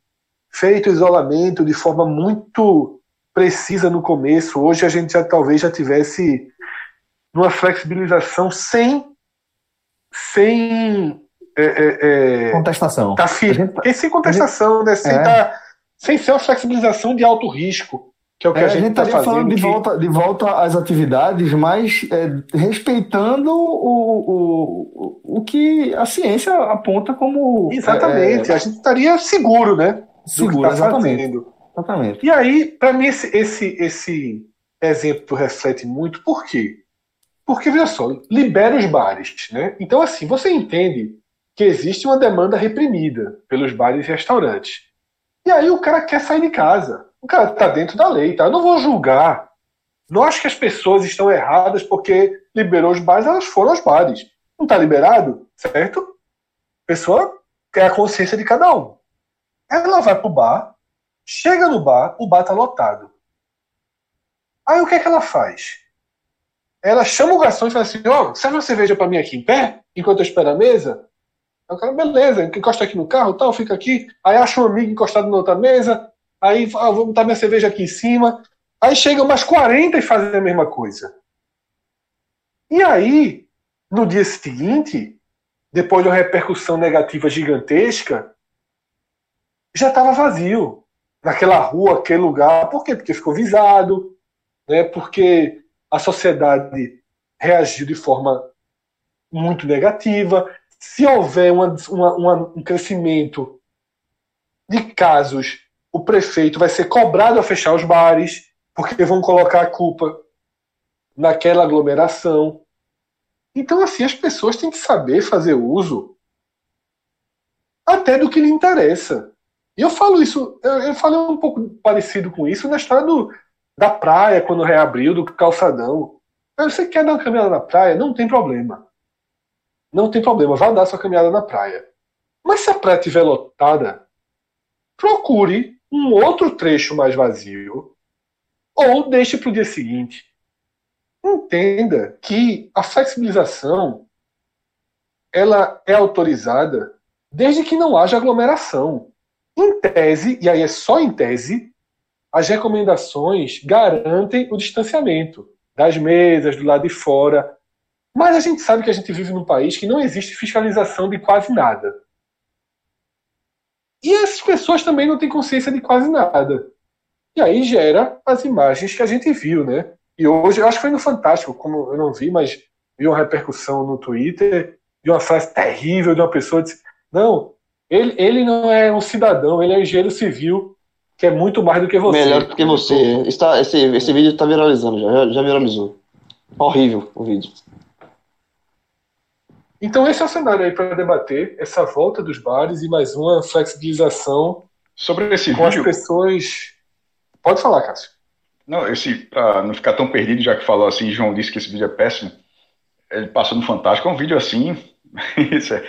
feito o isolamento de forma muito precisa no começo, hoje a gente já talvez já tivesse numa flexibilização sem sem é, é, é, Contestação. Tá gente tá- sem contestação, né? Sem, É. tá- sem ser uma flexibilização de alto risco, que é o que É, a gente está estaria fazendo. falando de que- volta, de volta às atividades, mas é, respeitando o, o, o, que a ciência aponta como Exatamente, é, a gente estaria seguro, né? seguro, tá exatamente, fazendo. exatamente. E aí, para mim, esse, esse, esse exemplo reflete muito. Por quê? Porque, veja só, libera os bares, né? Então, assim, você entende que existe uma demanda reprimida pelos bares e restaurantes. E aí o cara quer sair de casa. O cara está dentro da lei, tá? Eu não vou julgar. Não acho que as pessoas estão erradas porque liberou os bares, elas foram aos bares. Não está liberado, certo? A pessoa quer a consciência de cada um. Ela vai pro bar, chega no bar, o bar tá lotado. Aí o que é que ela faz? Ela chama o garçom e fala assim: Ó, serve uma cerveja pra mim aqui em pé, enquanto eu espero a mesa? O cara, beleza, encosta aqui no carro, tal, fica aqui. Aí acha um amigo encostado na outra mesa. Aí ah, vou botar minha cerveja aqui em cima. Aí chegam mais 40 e fazem a mesma coisa. E aí, no dia seguinte, depois de uma repercussão negativa gigantesca, já estava vazio. Naquela rua, aquele lugar. Por quê? Porque ficou visado, né? porque a sociedade reagiu de forma muito negativa. Se houver uma, uma, uma, um crescimento de casos, o prefeito vai ser cobrado a fechar os bares, porque vão colocar a culpa naquela aglomeração. Então, assim, as pessoas têm que saber fazer uso até do que lhe interessa. E eu falo isso, eu, eu falei um pouco parecido com isso na história do, da praia, quando reabriu, do calçadão. Você quer dar uma caminhada na praia? Não tem problema. Não tem problema, vá dar sua caminhada na praia. Mas se a praia estiver lotada, procure um outro trecho mais vazio ou deixe para o dia seguinte. Entenda que a flexibilização ela é autorizada desde que não haja aglomeração. Em tese, e aí é só em tese, as recomendações garantem o distanciamento das mesas, do lado de fora. Mas a gente sabe que a gente vive num país que não existe fiscalização de quase nada. E essas pessoas também não têm consciência de quase nada. E aí gera as imagens que a gente viu, né? E hoje, eu acho que foi no Fantástico, como eu não vi, mas vi uma repercussão no Twitter de uma frase terrível de uma pessoa disse, não, ele, ele não é um cidadão, ele é um engenheiro civil, que é muito mais do que você. Melhor do que você. Está, esse, esse vídeo tá viralizando já, já viralizou. Horrível o vídeo. Então esse é o cenário aí para debater, essa volta dos bares e mais uma flexibilização Sobre esse com as vídeo, pessoas. Pode falar, Cássio. não, esse, pra não ficar tão perdido, já que falou assim, João disse que esse vídeo é péssimo. Ele passou no Fantástico, é um vídeo assim. <laughs> Isso é,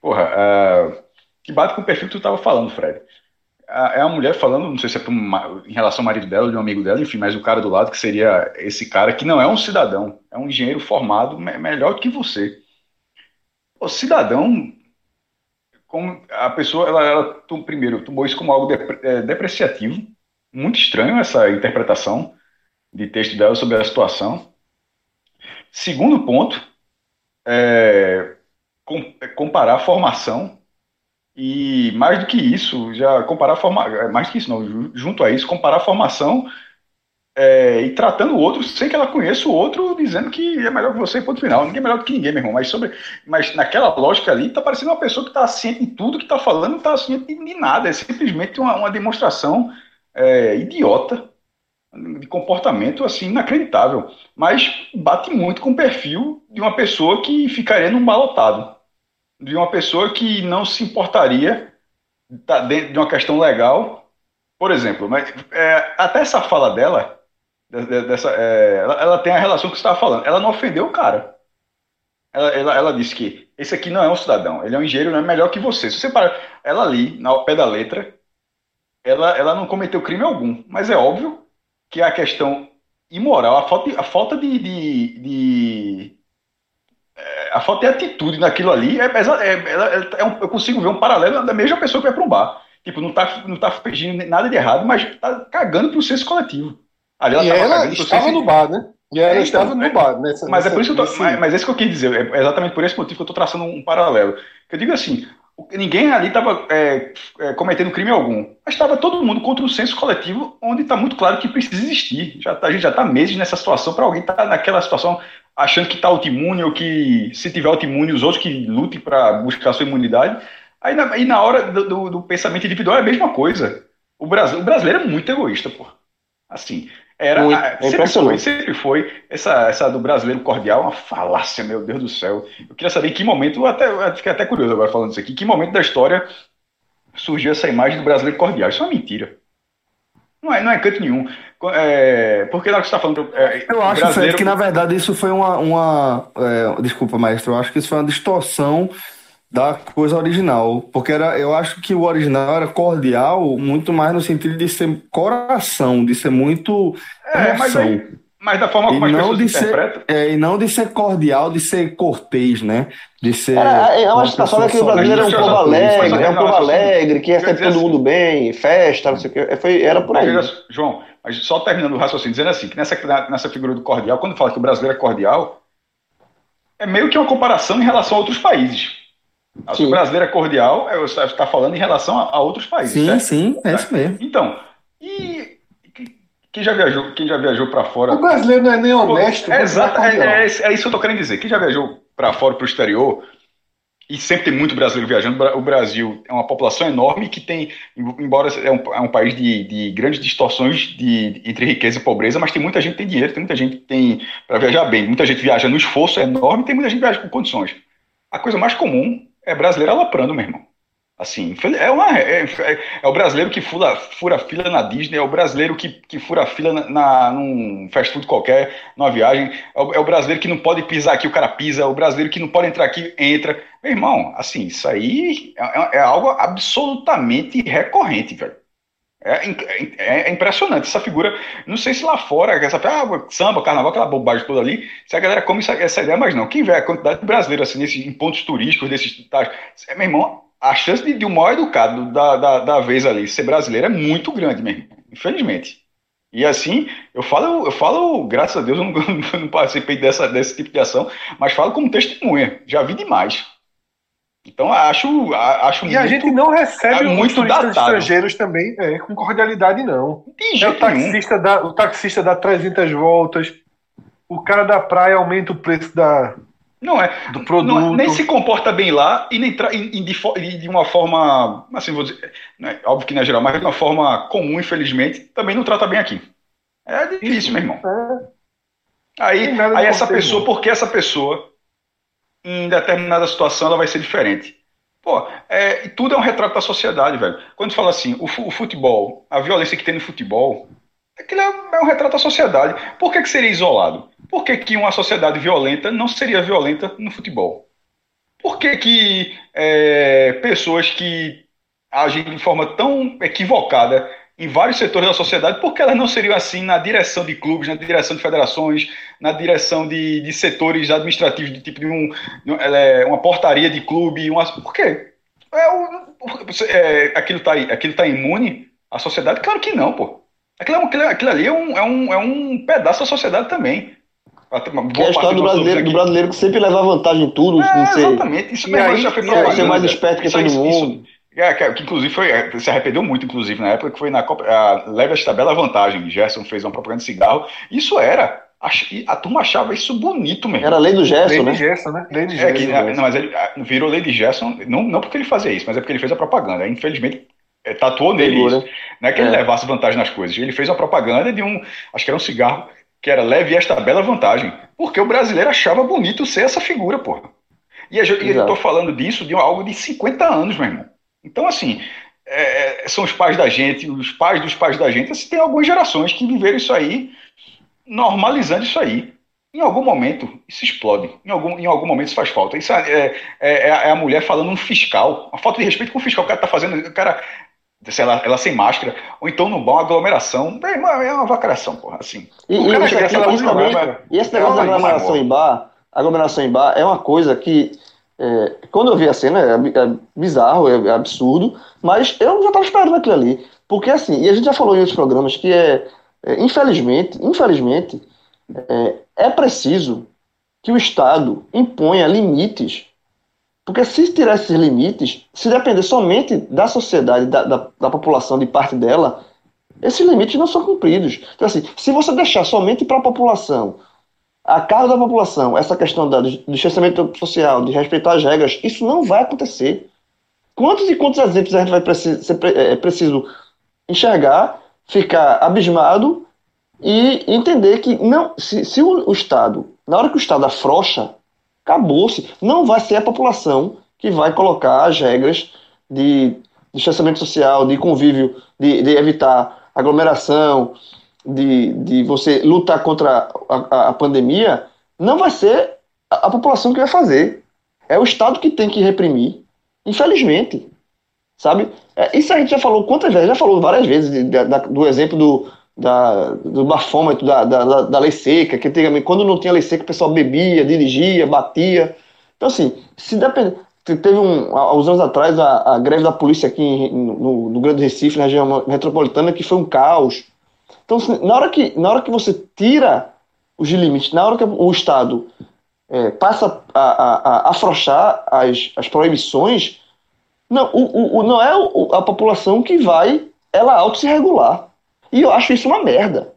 porra, ah, que bate com o perfil que tu tava falando, Fred. É uma mulher falando, não sei se é pra um ma- em relação ao marido dela, de um amigo dela, enfim, mas o cara do lado, que seria esse cara que não é um cidadão, é um engenheiro formado me- melhor que você. O cidadão, como a pessoa, ela, ela primeiro tomou isso como algo depre- eh, depreciativo, muito estranho essa interpretação de texto dela sobre a situação. Segundo ponto, é, com- é comparar formação e mais do que isso, já comparar forma, é, mais do que isso não, ju- junto a isso, comparar formação é, e tratando o outro sem que ela conheça o outro, dizendo que é melhor que você, ponto final. Ninguém é melhor do que ninguém, meu irmão. Mas, sobre, mas naquela lógica ali, tá parecendo uma pessoa que está ciente de tudo que está falando, não está ciente de, nada. É simplesmente uma, uma demonstração é, idiota de comportamento assim inacreditável, mas bate muito com o perfil de uma pessoa que ficaria num balotado, de uma pessoa que não se importaria tá dentro de uma questão legal por exemplo, mas, é, até essa fala dela, de- de- dessa, é, ela, ela tem a relação que você estava falando. Ela não ofendeu o cara. Ela, ela, ela disse que esse aqui não é um cidadão, ele é um engenheiro, não é melhor que você. Se você para, ela ali, ao pé da letra, ela, ela não cometeu crime algum. Mas é óbvio que a questão imoral, a falta, a falta de, de, de- é, a falta de atitude naquilo ali, é, é- é um- eu consigo ver um paralelo da mesma pessoa que vai para um bar. Tipo, não tá, não tá fingindo nada de errado, mas tá cagando pro senso coletivo. Ali e ela cagando pro estava no bar, né? E ela É, então, estava no é- bar. Nessa, mas é nessa- por isso que eu tô, nesse- mas, mas é isso que eu quis dizer, é exatamente por esse motivo que eu estou traçando um paralelo. Eu digo assim, ninguém ali estava cometendo crime algum, mas estava todo mundo contra um senso coletivo onde está muito claro que precisa existir. Já tá- a gente já está meses nessa situação para alguém estar naquela situação achando que está autoimune ou que se tiver autoimune os outros que lutem para buscar sua imunidade. Aí na, aí na hora do, do- do pensamento individual é a mesma coisa. O, Brasil, o brasileiro é muito egoísta, pô. Assim, era, Muito. a- É sempre foi, sempre foi essa, essa do brasileiro cordial, uma falácia, meu Deus do céu. Eu queria saber em que momento, eu até, eu fiquei até curioso agora falando isso aqui, em que momento da história surgiu essa imagem do brasileiro cordial? Isso é uma mentira. Não é, não é canto nenhum. É, porque na hora que você está falando. é, Eu acho, brasileiro- Fred, que na verdade isso foi uma. uma é, desculpa, maestro, eu acho que isso foi uma distorção da coisa original. Porque era, eu acho que o original era cordial muito mais no sentido de ser coração, de ser muito É, mas, aí- mas da forma E como as não, pessoas de ser, interpretam. é, e não de ser cordial, de ser cortês, né? De ser. Era, eu uma acho que é que o brasileiro é um povo alegre, é um povo alegre, que recebe todo assim- mundo bem, festa, não sei o que. Foi, era por aí. João, mas só terminando o raciocínio, dizendo assim, que nessa, nessa figura do cordial, quando fala que o brasileiro é cordial, é meio que uma comparação em relação a outros países. O brasileiro é cordial, é, você está falando em relação a, a outros países. Sim, certo? sim, é isso mesmo. Então, e que- quem já viajou, quem já viajou para fora? O brasileiro não é nem honesto. É, mas exato, não é, é, é isso que eu tô querendo dizer. Quem já viajou para fora, para o exterior, e sempre tem muito brasileiro viajando, o Brasil é uma população enorme que tem, embora é um, é um país de, de grandes distorções de, entre riqueza e pobreza, mas tem muita gente que tem dinheiro, tem muita gente que tem para viajar bem, muita gente viaja no esforço enorme, tem muita gente que viaja com condições. A coisa mais comum é brasileiro aloprando, meu irmão. Assim, é, uma, é, é- é o brasileiro que fura, fura fila na Disney, é o brasileiro que, que fura fila na, na, num fast food qualquer, numa viagem, é o, é o brasileiro que não pode pisar aqui, o cara pisa, é o brasileiro que não pode entrar aqui, entra. Meu irmão, assim, isso aí é, é- é algo absolutamente recorrente, velho. É, in- é- é impressionante essa figura. Não sei se lá fora, essa ah, samba, carnaval, aquela bobagem toda ali, se a galera come essa, essa ideia, mas não. Quem vê a quantidade de brasileiros assim, nesses, em pontos turísticos, desses. Tá, é, meu irmão, a chance de, de um maior educado da, da, da vez ali ser brasileiro é muito grande, meu irmão. Infelizmente. E assim, eu falo, eu falo, graças a Deus, eu não, <laughs> não participei dessa, desse tipo de ação, mas falo como testemunha. Já vi demais. Então acho, a- acho E a muito- gente não recebe é muito estrangeiros também é, com cordialidade, não. É o nenhum. taxista, dá, o taxista dá 300 voltas, o cara da praia aumenta o preço da, Não é. do produto. Não, nem se comporta bem lá e nem tra- e- e de, e de uma forma, assim, vou dizer, né, óbvio que não é geral, mas de uma forma comum, infelizmente, também não trata bem aqui. É difícil, meu irmão. É, Aí, aí essa pessoa, porque essa pessoa, em determinada situação, ela vai ser diferente. Pô, é, tudo é um retrato da sociedade, velho. Quando fala assim, o, o futebol, a violência que tem no futebol, aquilo é, é um retrato da sociedade. Por que, que seria isolado? Por que, que uma sociedade violenta não seria violenta no futebol? Por que, que é, pessoas que agem de forma tão equivocada em vários setores da sociedade, por que elas não seriam assim na direção de clubes, na direção de federações, na direção de, de setores administrativos, de tipo de um, de é, uma portaria de clube? Uma, por quê? É, é, aquilo está aquilo tá imune à sociedade? Claro que não, pô. Aquilo, é aquilo, aquilo ali é um, é, um, é um pedaço da sociedade também. Que é a história do brasileiro, do brasileiro que sempre leva vantagem em tudo, é, não sei. exatamente. Isso E mesmo aí- já foi propaganda. ser mais esperto que todo isso- mundo. É, que, que inclusive foi, se arrependeu muito, inclusive, na época que foi na Copa. A, leve esta bela vantagem. Gerson fez uma propaganda de cigarro. Isso era. e A, turma achava isso bonito mesmo. Era a lei do Gerson, Lei de né? Gerson, né? Lei de É que, Gerson. não, mas ele virou lei de Gerson, não, não porque ele fazia isso, mas é porque ele fez a propaganda. Infelizmente, é, tatuou nele Pegou, isso. né? Não é que ele É. levasse vantagem nas coisas. Ele fez uma propaganda de um, acho que era um cigarro, que era leve esta bela vantagem. Porque o brasileiro achava bonito ser essa figura, porra. E eu, e eu tô falando disso de algo de 50 anos, meu irmão. Então, assim, é, é, são os pais da gente, os pais dos pais da gente. Assim, tem algumas gerações que viveram isso aí, normalizando isso aí. Em algum momento, isso explode. Em algum, em algum momento, isso faz falta. Isso é, é, é a mulher falando um fiscal. A falta de respeito com o fiscal. O cara tá fazendo. O cara, sei lá, ela sem máscara. Ou então no bar, uma aglomeração. É uma, é uma vacração, porra. Assim. E, e, vai- e esse negócio da aglomeração em bar, aglomeração em bar é uma coisa que, é, quando eu vi a cena, é, é bizarro, é, absurdo, mas eu já estava esperando aquilo ali. Porque assim, e a gente já falou em outros programas que é, é, infelizmente, infelizmente, é, é preciso que o Estado imponha limites. Porque se tirar esses limites, se depender somente da sociedade, da, da, da população, de parte dela, esses limites não são cumpridos. Então, assim, se você deixar somente para a população, a cargo da população, essa questão do distanciamento social, de respeitar as regras, isso não vai acontecer. Quantos e quantos exemplos a gente vai precis, ser, é preciso enxergar, ficar abismado e entender que não, se, se o, o Estado, na hora que o Estado afrouxa, acabou-se. Não vai ser a população que vai colocar as regras de distanciamento social, de convívio, de, de evitar aglomeração, de, de você lutar contra a, a- pandemia, não vai ser a, a população que vai fazer. É o Estado que tem que reprimir. Infelizmente. Sabe? É, isso a gente já falou quantas vezes? Já falou várias vezes de- da- da- do exemplo do, da, do bafômetro, da, da, da- lei seca, que antigamente, quando não tinha lei seca, o pessoal bebia, dirigia, batia. Então, assim, se depende. te- Teve um, há uns anos atrás a, a greve da polícia aqui em- no, no Grande Recife, na região metropolitana, que foi um caos. Então, na hora que, na hora que você tira os limites, na hora que o Estado é, passa a, a, a afrouxar as, as proibições, não, o, o, não é a população que vai ela auto se regular. E eu acho isso uma merda.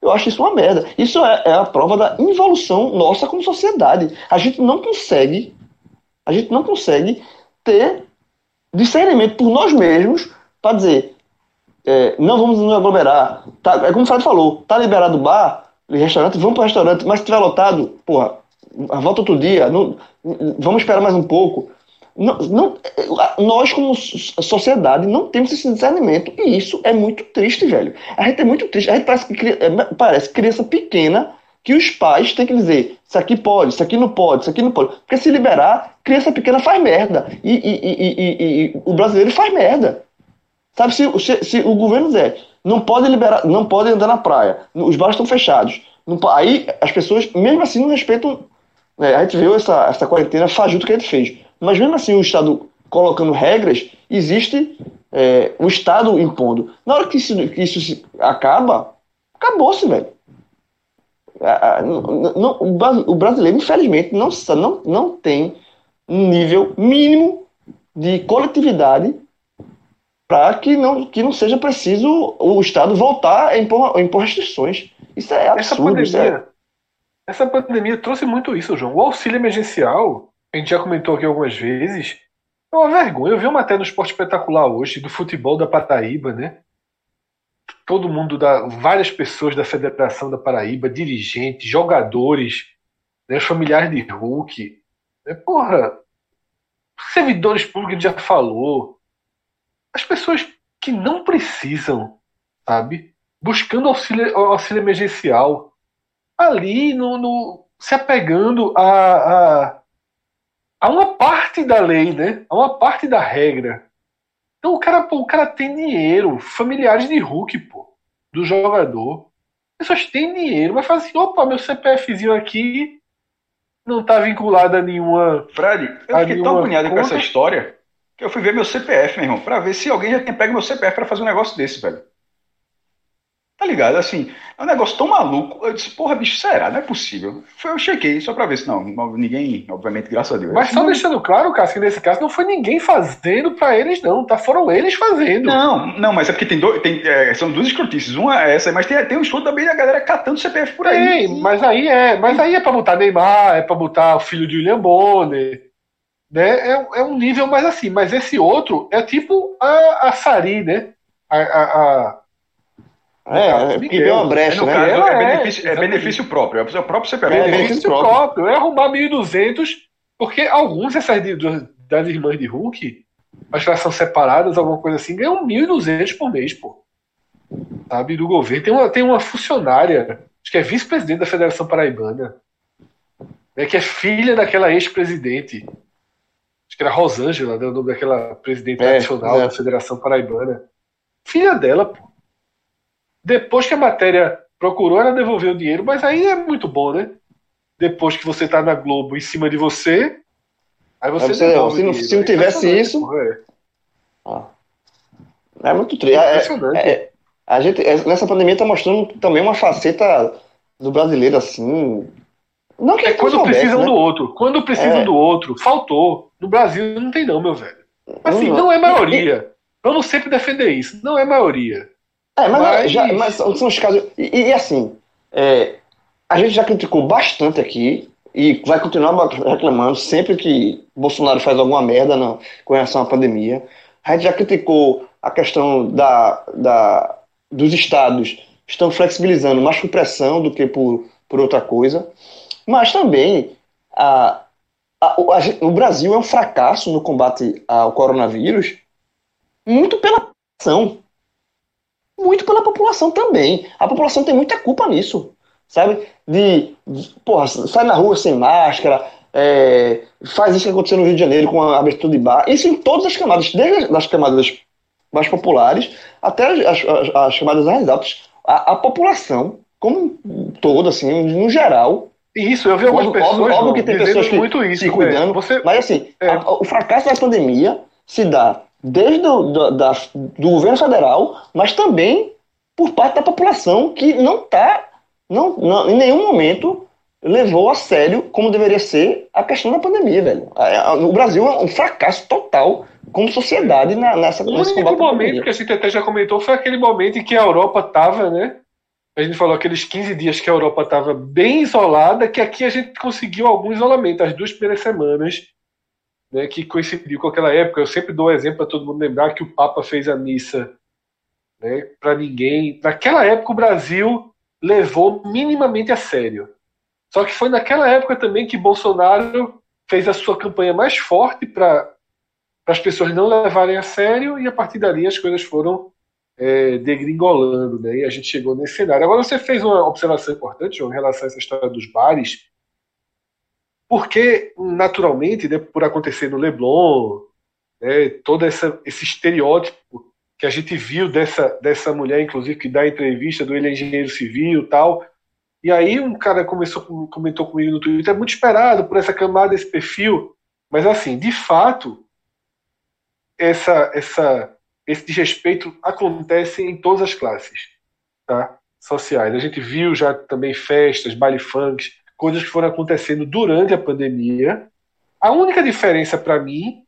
Eu acho isso uma merda. Isso é, é a prova da involução nossa como sociedade. A gente não consegue, a gente não consegue ter discernimento por nós mesmos para dizer é, não vamos nos aglomerar. Tá, é como o Fred falou, tá liberado o bar, restaurante, vamos para restaurante, mas se tiver lotado, porra, volta outro dia, não- vamos esperar mais um pouco. Não, não- nós, como so- sociedade, não temos esse discernimento. E isso é muito triste, velho. A gente é muito triste. A gente parece, é, parece criança pequena que os pais têm que dizer: isso aqui pode, isso aqui não pode, isso aqui não pode. Porque se liberar, criança pequena faz merda. E- e- e- e o brasileiro faz merda. Sabe, se, se, se o governo dizer não pode liberar, não pode andar na praia, os bares estão fechados. não aí as pessoas, mesmo assim, não respeitam. né, a gente viu essa, essa quarentena fajuta que a gente fez. Mas mesmo assim, o Estado colocando regras, existe é, o Estado impondo. Na hora que isso, que isso acaba, acabou-se, velho. O bra- o brasileiro, infelizmente, não, não, não tem um nível mínimo de coletividade para que não, que não seja preciso o Estado voltar a impor, a impor restrições. Isso é Essa absurdo. Isso é, pandemia, essa pandemia trouxe muito isso, João. O auxílio emergencial, a gente já comentou aqui algumas vezes, é uma vergonha. Eu vi uma matéria no Esporte Espetacular hoje, do futebol da Paraíba, né? Todo mundo, da, várias pessoas da Federação da Paraíba, dirigentes, jogadores, né, familiares de Hulk. Né, porra, servidores públicos, a gente já falou. As pessoas que não precisam, sabe? Buscando auxílio, auxílio emergencial ali no, no- se apegando a, a, a uma parte da lei, né? A uma parte da regra. Então o cara, pô, o cara tem dinheiro, familiares de Hulk, pô, do jogador. As pessoas têm dinheiro, mas fala assim, opa, meu CPFzinho aqui não tá vinculado a nenhuma. Fred, eu fiquei tão agoniado com essa história que eu fui ver meu CPF, meu irmão, pra ver se alguém já tinha pego meu CPF pra fazer um negócio desse, velho. Tá ligado? Assim, é um negócio tão maluco. Eu disse, porra, bicho, será? Não é possível. Foi, eu chequei só pra ver se não. Ninguém, obviamente, graças a Deus. Mas só Não- deixando claro, Cássio, que nesse caso não foi ninguém fazendo pra eles, não, tá? Foram eles fazendo. Não, não, mas é porque tem dois, tem, é, são duas escrotices. Uma é essa, mas tem, tem um estudo também da galera catando CPF por aí. Tem, mas aí é, mas aí é pra botar Neymar, é pra botar o filho de William Bonner, né? É, é um nível mais assim, mas esse outro é tipo a, a Sari, né? A, a, a- é, é que vê uma É, brecha, no né? caso, Ela é, é, benefício, é benefício próprio, é o próprio CPF. É, benefício próprio. próprio. É arrumar 1.200, porque alguns dessas das irmãs de Hulk acho que elas são separadas, alguma coisa assim, ganham 1.200 por mês, pô. Sabe, do governo. Tem uma, tem uma funcionária, acho que é vice-presidente da Federação Paraibana, né, que é filha daquela ex-presidente. Acho que era Rosângela, né, o nome daquela presidente É, tradicional é. da Federação Paraibana. Filha dela, pô. Depois que a matéria procurou, ela devolveu o dinheiro, mas aí é muito bom, né? Depois que você tá na Globo em cima de você, aí você, Aí você- devolve se não- o dinheiro. se não É tivesse isso- pô, é. Ah. É muito triste. É- é- é- a gente, é- nessa pandemia está mostrando também uma faceta do brasileiro assim. Não que É não quando soubesse, precisam né? do outro. Quando precisam É. do outro, faltou. No Brasil não tem não, meu velho. Assim, Não, não é maioria. Vamos sempre defender isso. Não é maioria. É, mas, Mas- já, mas são os casos. E, e, assim, é, a gente já criticou bastante aqui e vai continuar reclamando sempre que Bolsonaro faz alguma merda na, com relação à pandemia. A gente já criticou a questão da, da, dos estados estão flexibilizando mais por pressão do que por, por outra coisa. Mas também a, a- o, a o Brasil é um fracasso no combate ao coronavírus muito pela ação muito pela população também. A população tem muita culpa nisso, sabe? De, de porra, sai na rua sem máscara, é, faz isso que aconteceu no Rio de Janeiro com a abertura de bar. Isso em todas as camadas, desde as camadas mais populares até as, as- as camadas mais altas. A, a população, como um todo, assim, no geral, isso, eu vi algumas Óbvio- pessoas óbvio- que tem pessoas que muito isso. se né? cuidando, Você, mas assim, É. a- o fracasso da pandemia se dá desde o, do, da- do governo federal, mas também por parte da população que não está, não, não- em nenhum momento levou a sério como deveria ser a questão da pandemia, velho. O Brasil é um fracasso total como sociedade na, nessa o único momento que a até já comentou foi aquele momento em que a Europa estava, né? A gente falou aqueles 15 dias que a Europa estava bem isolada, que aqui a gente conseguiu algum isolamento, as duas primeiras semanas, né, que coincidiu com aquela época. Eu sempre dou exemplo para todo mundo lembrar que o Papa fez a missa né, para ninguém. Naquela época o Brasil levou minimamente a sério. Só que foi naquela época também que Bolsonaro fez a sua campanha mais forte para as pessoas não levarem a sério e a partir dali as coisas foram é, degringolando, né? E a gente chegou nesse cenário. Agora você fez uma observação importante, João, em relação a essa história dos bares, porque naturalmente, né, por acontecer no Leblon, né, todo essa, esse estereótipo que a gente viu dessa, dessa mulher, inclusive, que dá entrevista do ele é engenheiro civil tal. E aí um cara começou, comentou comigo no Twitter, é muito esperado por essa camada, esse perfil. Mas assim, de fato, essa, essa, esse desrespeito acontece em todas as classes tá? sociais. A gente viu já também festas, baile funk, coisas que foram acontecendo durante a pandemia. A única diferença para mim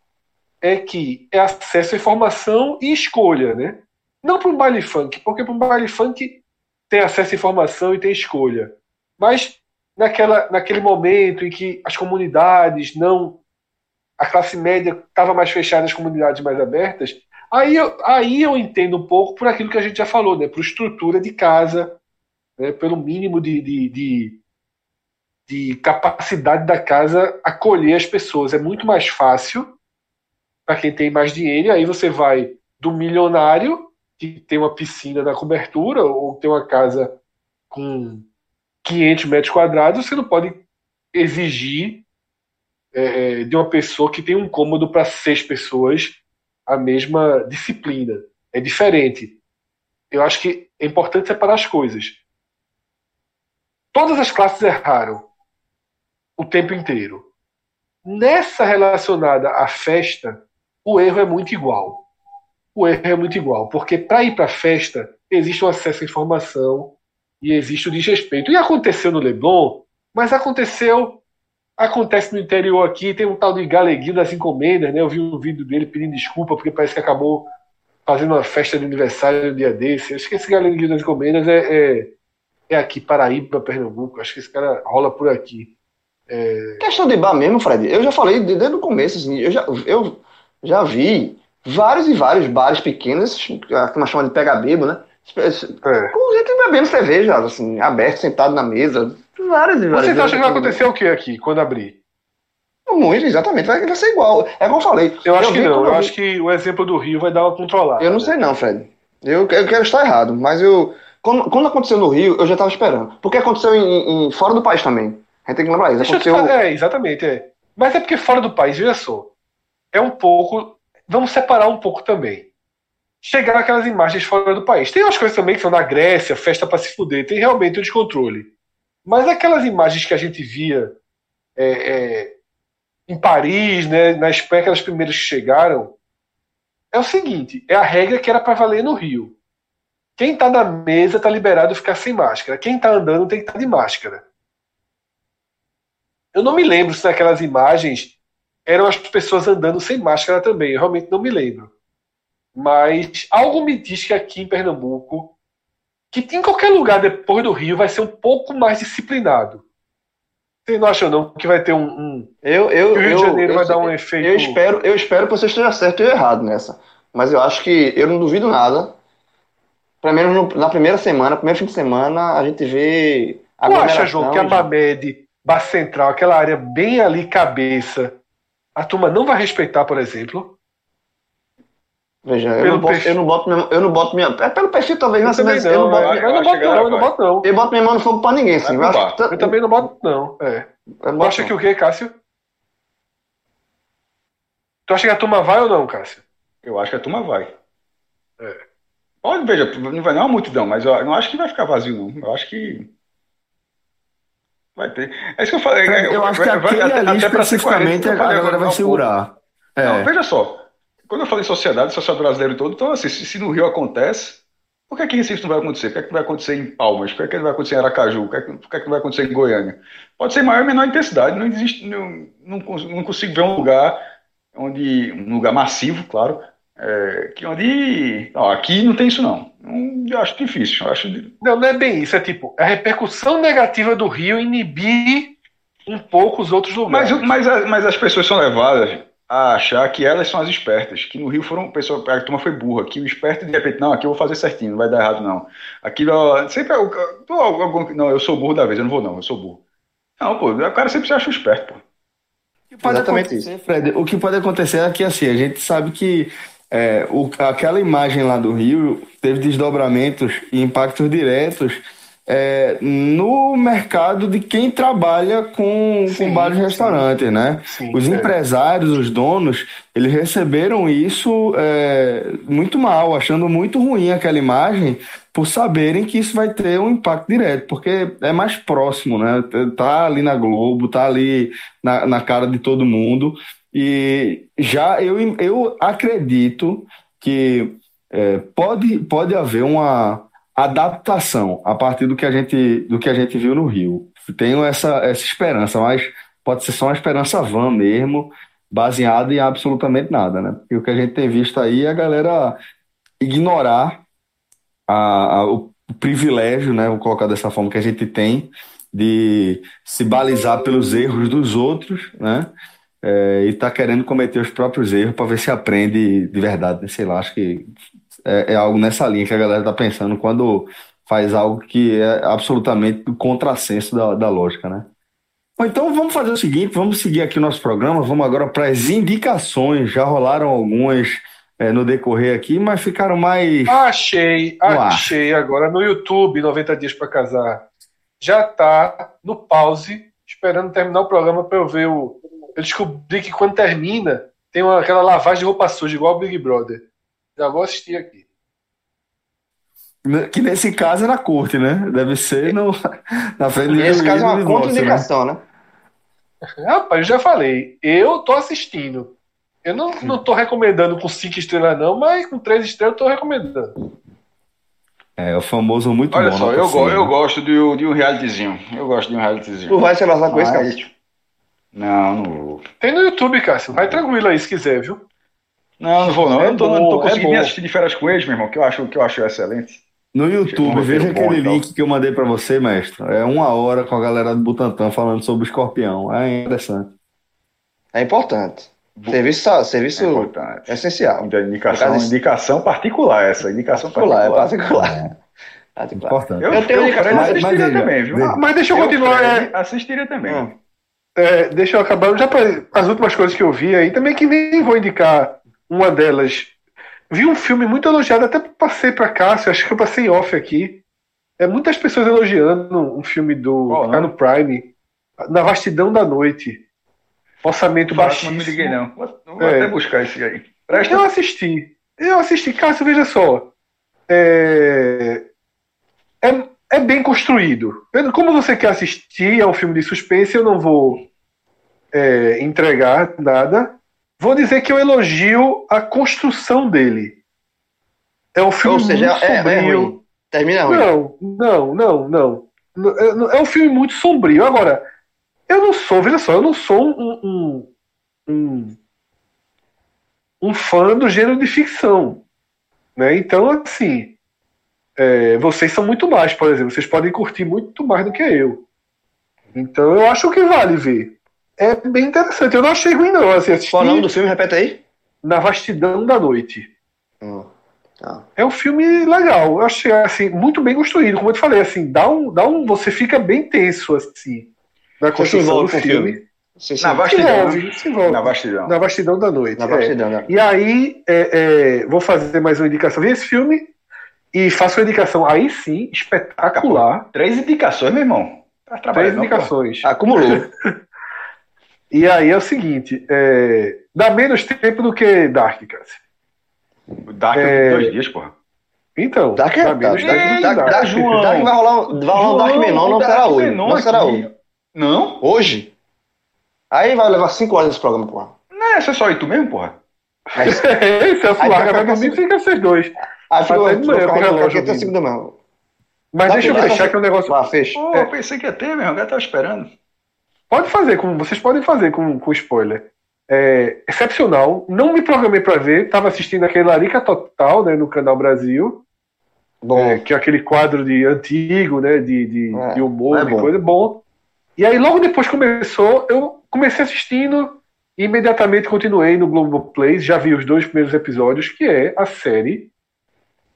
é que é acesso à informação e escolha, né? Não para um baile funk, porque para um baile funk tem acesso à informação e tem escolha. Mas naquela, naquele momento em que as comunidades não. A classe média estava mais fechada, as comunidades mais abertas, aí eu, aí eu entendo um pouco por aquilo que a gente já falou, né? Por estrutura de casa, né? pelo mínimo de, de, de, de capacidade da casa acolher as pessoas. É muito mais fácil para quem tem mais dinheiro, aí você vai do milionário, que tem uma piscina na cobertura, ou tem uma casa com 500 metros quadrados, você não pode exigir é, de uma pessoa que tem um cômodo para seis pessoas a mesma disciplina. É diferente. Eu acho que é importante separar as coisas. Todas as classes erraram o tempo inteiro. Nessa relacionada à festa, o erro é muito igual. O erro é muito igual, porque para ir para a festa existe um acesso à informação e existe o desrespeito. E aconteceu no Leblon, mas aconteceu acontece no interior aqui, tem um tal de Galeguinho das Encomendas, né? Eu vi um vídeo dele pedindo desculpa porque parece que acabou fazendo uma festa de aniversário no dia desse. Acho que esse Galeguinho das Encomendas é, é, é aqui, Paraíba, Pernambuco. Acho que esse cara rola por aqui. Questão de bar mesmo, Fred, eu já falei de- desde o começo, assim, eu já, eu já vi vários e vários bares pequenos, a turma chama de pega bebo, né? É. Com gente bebendo cerveja, assim, aberto, sentado na mesa. Vários e vários. Vocês acham que vai acontecer o que aqui, quando abrir? Muito, exatamente. Vai, vai ser igual. É como eu falei. Eu acho que não. Eu vi- acho que o exemplo do Rio vai dar uma controlada. Eu não sei não, Fred. Eu, eu quero estar errado, mas eu. Quando, quando aconteceu no Rio, eu já estava esperando. Porque aconteceu em, em- fora do país também. A gente tem que lembrar isso. Aconteceu. falar, é, exatamente, é. Mas é porque fora do país, veja só. É um pouco. Vamos separar um pouco também. Chegar aquelas imagens fora do país. Tem umas coisas também que são na Grécia, festa pra se fuder, tem realmente o descontrole. Mas aquelas imagens que a gente via é, é, em Paris, né, nas aquelas primeiras que chegaram, é o seguinte: é a regra que era para valer no Rio. Quem tá na mesa tá liberado ficar sem máscara. Quem tá andando tem que estar de máscara. Eu não me lembro se naquelas imagens eram as pessoas andando sem máscara também. Eu realmente não me lembro. Mas algo me diz que aqui em Pernambuco, que em qualquer lugar depois do Rio, vai ser um pouco mais disciplinado. Vocês não acham não que vai ter um. um Eu, eu, que o Rio eu, de Janeiro eu, vai dar um efeito. eu espero, eu espero que você esteja certo e eu errado nessa. Mas eu acho que eu não duvido nada. Pelo menos no- na primeira semana, primeiro fim de semana, a gente vê. Tu acha, João, que a Mamed, Bar Central, aquela área bem ali, cabeça, a turma não vai respeitar, por exemplo? Veja, eu não, boto, eu, não boto minha, eu não boto minha. É pelo perfil talvez, mas, também mas não, eu não boto, eu, eu não acho boto que não, eu não boto não. eu boto minha mão no fogo pra ninguém, sim. Vai Eu, acho que tá- Eu também não boto não. É. eu Tu acha não. que o quê, Cássio? Tu acha que a turma vai ou não, Cássio? Eu acho que a turma vai. É. Pode, veja, não vai não é uma multidão, mas eu não acho que vai ficar vazio, não. Eu acho que vai ter. É isso que eu falei. Eu acho que vai- vai- aquele até- ali até especificamente coerente, a eu falei galera agora vai há segurar. pouco. Não, É. veja só. Quando eu falei sociedade, sociedade brasileira todo, então assim, se, no Rio acontece, por que aqui em Recife não vai acontecer? O que é que vai acontecer em Palmas? Por que, é que vai acontecer em Aracaju? O que é que, por que, é que vai acontecer em Goiânia? Pode ser maior ou menor intensidade. Não existe, não, não, não consigo ver um lugar onde, um lugar massivo, claro, é, que onde, ó, aqui não tem isso não. Não- Eu acho difícil. Eu acho, Não, não é bem isso. É tipo, a repercussão negativa do Rio inibir um pouco os outros Mas, lugares. mas, a- mas as pessoas são levadas a achar que elas são as espertas, que no Rio foram pessoas, a turma foi burra, que o esperto de repente, não, aqui eu vou fazer certinho, não vai dar errado não. Aquilo, ó, sempre é algum- não, eu sou burro da vez, eu não vou não, eu sou burro. Não, pô, o cara sempre se acha o esperto, pô. O que pode Exatamente acontecer, Fred, o que pode acontecer é que assim, a gente sabe que é, o- aquela imagem lá do Rio teve desdobramentos e impactos diretos é, no mercado de quem trabalha com, Sim, com bares e restaurantes, né? Sim, Os é. empresários, os donos, eles receberam isso é, muito mal, achando muito ruim aquela imagem, por saberem que isso vai ter um impacto direto, porque é mais próximo, né? Tá ali na Globo, tá ali na, na cara de todo mundo. E já eu, eu acredito que é, pode, pode haver uma adaptação a partir do que a gente, do que a gente viu no Rio. Tenho essa, essa esperança, mas pode ser só uma esperança vã mesmo, baseada em absolutamente nada, né? Porque o que a gente tem visto aí é a galera ignorar a- a- o privilégio, né? Vou colocar dessa forma que a gente tem de se balizar pelos erros dos outros, né? É, e tá querendo cometer os próprios erros para ver se aprende de verdade, né? Sei lá, acho que é, é algo nessa linha que a galera tá pensando quando faz algo que é absolutamente do contrassenso da, da lógica, né? Bom, então vamos fazer o seguinte, vamos seguir aqui o nosso programa, vamos agora para as indicações, já rolaram algumas é, no decorrer aqui, mas ficaram mais... Achei, achei agora no YouTube, 90 Dias pra Casar. Já tá no pause, esperando terminar o programa pra eu ver o. Eu descobri que quando termina, tem uma, aquela lavagem de roupa suja, igual o Big Brother. Já vou assistir aqui. Que nesse caso é na corte, né? Deve ser no, <laughs> na frente do Nesse caso é uma divórcio, né? contraindicação, né? Rapaz, eu já falei, eu tô assistindo. Eu não, não tô recomendando com cinco estrelas, não, mas com três estrelas eu tô recomendando. É, o famoso muito Olha bom. só, nota eu, go- eu gosto de, um- de um realityzinho. Eu gosto de um realityzinho. Tu vai se abraçar com esse, Mas- cara? Não, não vou. Tem no YouTube, Cássio. Vai tranquilo aí se quiser, viu? Não, não vou não. É eu não tô, não bom, tô é conseguindo nem bom. assistir de férias com eles, meu irmão, que eu acho, que eu acho excelente. No YouTube, um veja roteiro bom, aquele então. link que eu mandei pra você, mestre. É uma hora com a galera do Butantan falando sobre o escorpião. É interessante. É importante. Serviço, É serviço importante. essencial. Então, indicação, caso, indicação particular essa, indicação Particular, é particular. particular. <laughs> Particular. Importante. Eu, Eu tenho eu, indicação, mas- assistiria mas também, viu? Ah, mas deixa eu Eu, continuar. É, assistiria também. Hum. É, deixa eu acabar. Já pra, as últimas coisas que eu vi aí, também que nem vou indicar uma delas. Vi um filme muito elogiado, até passei pra Cássio, acho que eu passei off aqui. É muitas pessoas elogiando um filme do. Qual, tá no Prime. Na Vastidão da Noite. Orçamento Não baixíssimo. me liguei, não. Vou, É. até buscar esse aí. Presta. Eu assisti. Eu assisti. Cássio, veja só. É, é, é bem construído. Como você quer assistir, é um filme de suspense, eu não vou é, entregar nada. Vou dizer que eu elogio a construção dele. É um filme Ou seja, muito é, é sombrio. ruim. Termina ruim. Não, não, não, não. É é um filme muito sombrio. Agora, eu não sou, veja só, eu não sou um, um, um, um fã do gênero de ficção. Né? Então, assim, é, vocês são muito mais, por exemplo, vocês podem curtir muito mais do que eu. Então, eu acho que vale ver. É bem interessante. Eu não achei ruim, não. Assim, assisti Qual é o nome do filme? Repete aí. Na Vastidão da Noite. Hum, tá. É um filme legal. Eu achei assim, muito bem construído. Como eu te falei, assim, dá um, dá um. Você fica bem tenso, assim, na construção do filme. filme. Você Na se- Se vastidão. envolve, se envolve. Na vastidão. Na vastidão da noite. Na é. bastidão, né? E aí, é, é, vou fazer mais uma indicação. Vi esse filme e faço uma indicação aí sim, espetacular. Três indicações, meu irmão. Tá Três indicações. Acumulou. <laughs> E aí é o seguinte: é, dá menos tempo do que Dark, Cássio. pô. Dark É. dois dias, porra. Então, Dark é dá menos tempo do que Dark, Dark. Dark, João. Dark vai rolar, um- vai rolar um Dark Menon, não Dark será hoje. Não será hoje. Não? Hoje? Aí vai levar 5 horas esse programa, porra. Não é, você é só tu mesmo, porra. É, Celso <laughs> Aí larga vai vai dormir, fica vocês dois. aí fica, de manhã, com o relógio aqui até ouvindo. 5 da manhã. Mas Tá deixa eu fechar tá que o negócio. Vá, fecha. Pô, eu pensei que ia ter, meu irmão. Eu tava esperando. Pode fazer, com, vocês podem fazer com, com spoiler. É, excepcional. Não me programei pra ver. Tava assistindo aquele Larica Total, né, no Canal Brasil. É, que é aquele quadro de antigo, né, de, de, É, de humor, é de coisa bom. E aí logo depois começou, eu comecei assistindo e imediatamente continuei no Globoplay, já vi os dois primeiros episódios, que é a série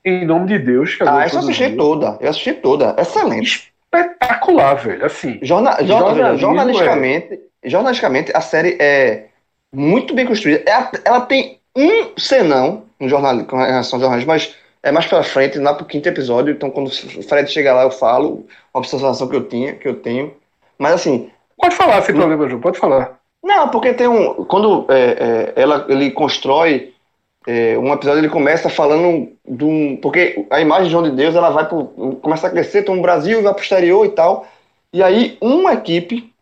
Em Nome de Deus. Que a ah, Globo essa eu assisti toda. Eu assisti toda. Excelente. Espetacular, velho. Assim, Jorna, jorna- Jornalismo, jornalisticamente, jornalisticamente, a série é muito bem construída. Ela, ela tem um senão no jornal, com relação ao jornalismo, mas é mais pra frente, lá pro quinto episódio. Então, quando o Fred chegar lá, eu falo uma observação que eu tinha, que eu tenho. Mas assim, pode falar sem Hum. problema, João, pode falar. Não, porque tem um. Quando é, é, ela, ele constrói é, um episódio, ele começa falando de um. Porque a imagem de João de Deus ela vai pro, começa a crescer, tem um Brasil, vai pro exterior e tal. E aí, uma equipe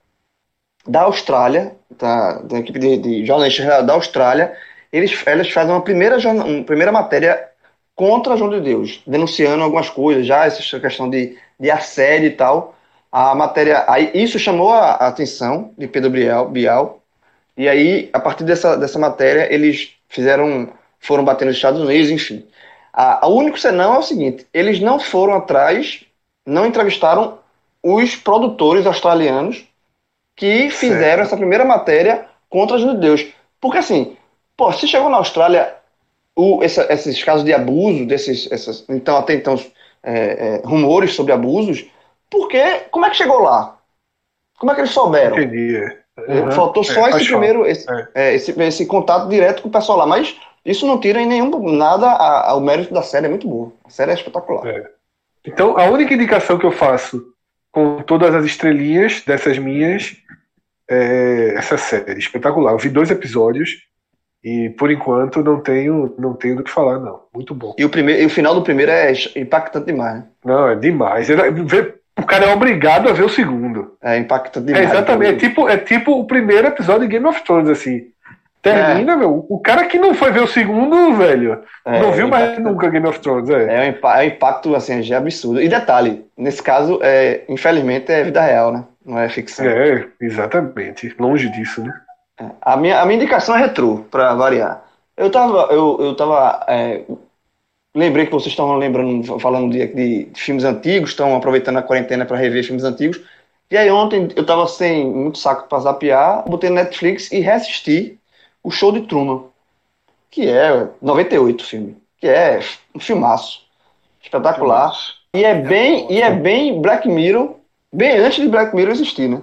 da Austrália, tá, da equipe de, de jornalistas da Austrália, eles, eles fazem uma primeira, uma primeira matéria contra João de Deus, denunciando algumas coisas, já essa questão de, de assédio e tal. A matéria, aí isso chamou a, a atenção de Pedro Bial, Bial, e aí, a partir dessa, dessa matéria, eles fizeram, foram bater nos Estados Unidos, enfim. A, a único senão é o seguinte, eles não foram atrás, não entrevistaram os produtores australianos que fizeram essa primeira matéria contra os judeus. Porque assim, pô, se chegou na Austrália o, essa- esses casos de abuso, desses, essas, então até então é, é, rumores sobre abusos, porque como é que chegou lá? Como é que eles souberam? Entendi. Uhum. Faltou só É, esse primeiro, esse, É. é, esse, esse contato direto com o pessoal lá, mas isso não tira em nenhum nada a- ao mérito da série, é muito boa. A série é espetacular. É. Então, a única indicação que eu faço com todas as estrelinhas dessas minhas é essa série espetacular. Eu vi dois episódios e, por enquanto, não tenho, não tenho do que falar, não. Muito bom. E o, primeiro, e o final do primeiro é impactante demais, né? Não, é demais. Vê- O cara é obrigado a ver o segundo. É impactante É demais. exatamente. É tipo, é tipo o primeiro episódio de Game of Thrones, assim. Termina, meu. O cara que não foi ver o segundo, velho, É, não viu mais impactante. nunca Game of Thrones. É. É um, é impacto assim, já absurdo. E detalhe, nesse caso, é, infelizmente, é vida real, né? Não é ficção. É, exatamente. Longe disso, né? A minha, a minha indicação é retrô, pra variar. Eu tava, eu, eu tava, é, lembrei que vocês estavam lembrando, falando de, de filmes antigos, estão aproveitando a quarentena para rever filmes antigos. E aí ontem eu tava sem muito saco pra zapear, botei Netflix e reassisti o Show de Truman, que é 98 filme, que é um filmaço, espetacular. E é bem, e é bem Black Mirror, bem antes de Black Mirror existir, né?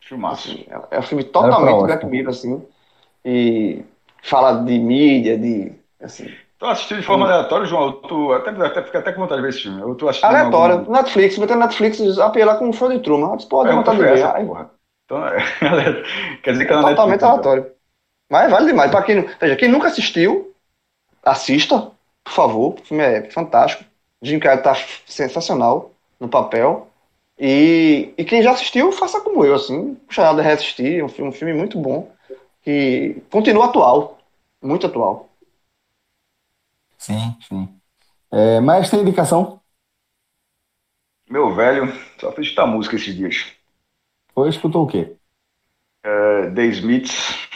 Filmaço. Assim, é é um filme totalmente. Black Mirror, assim. E fala de mídia, de. Assim, Tu assistiu de forma aleatória, João? Tu até, até fica até com vontade de ver esse filme. Eu tô assistindo aleatório. algum- Netflix, metendo Netflix, apelar com o show de Truman. Eu disse, Pô, É, dá vontade de ver. essa, Aí. Então, <laughs> é, quer dizer que ela totalmente aleatório. Mas vale demais. Pra quem, não- veja, quem nunca assistiu, assista, por favor. O filme é fantástico. Jim Carrey tá sensacional no papel. E, e quem já assistiu, faça como eu, assim. Puxa nada de reassistir. É um filme, um filme muito bom. Que continua atual. Muito atual. Sim, sim. É, mas tem indicação? Meu velho, só fez escutar música esses dias. Ou escutou o quê? É, The Smiths,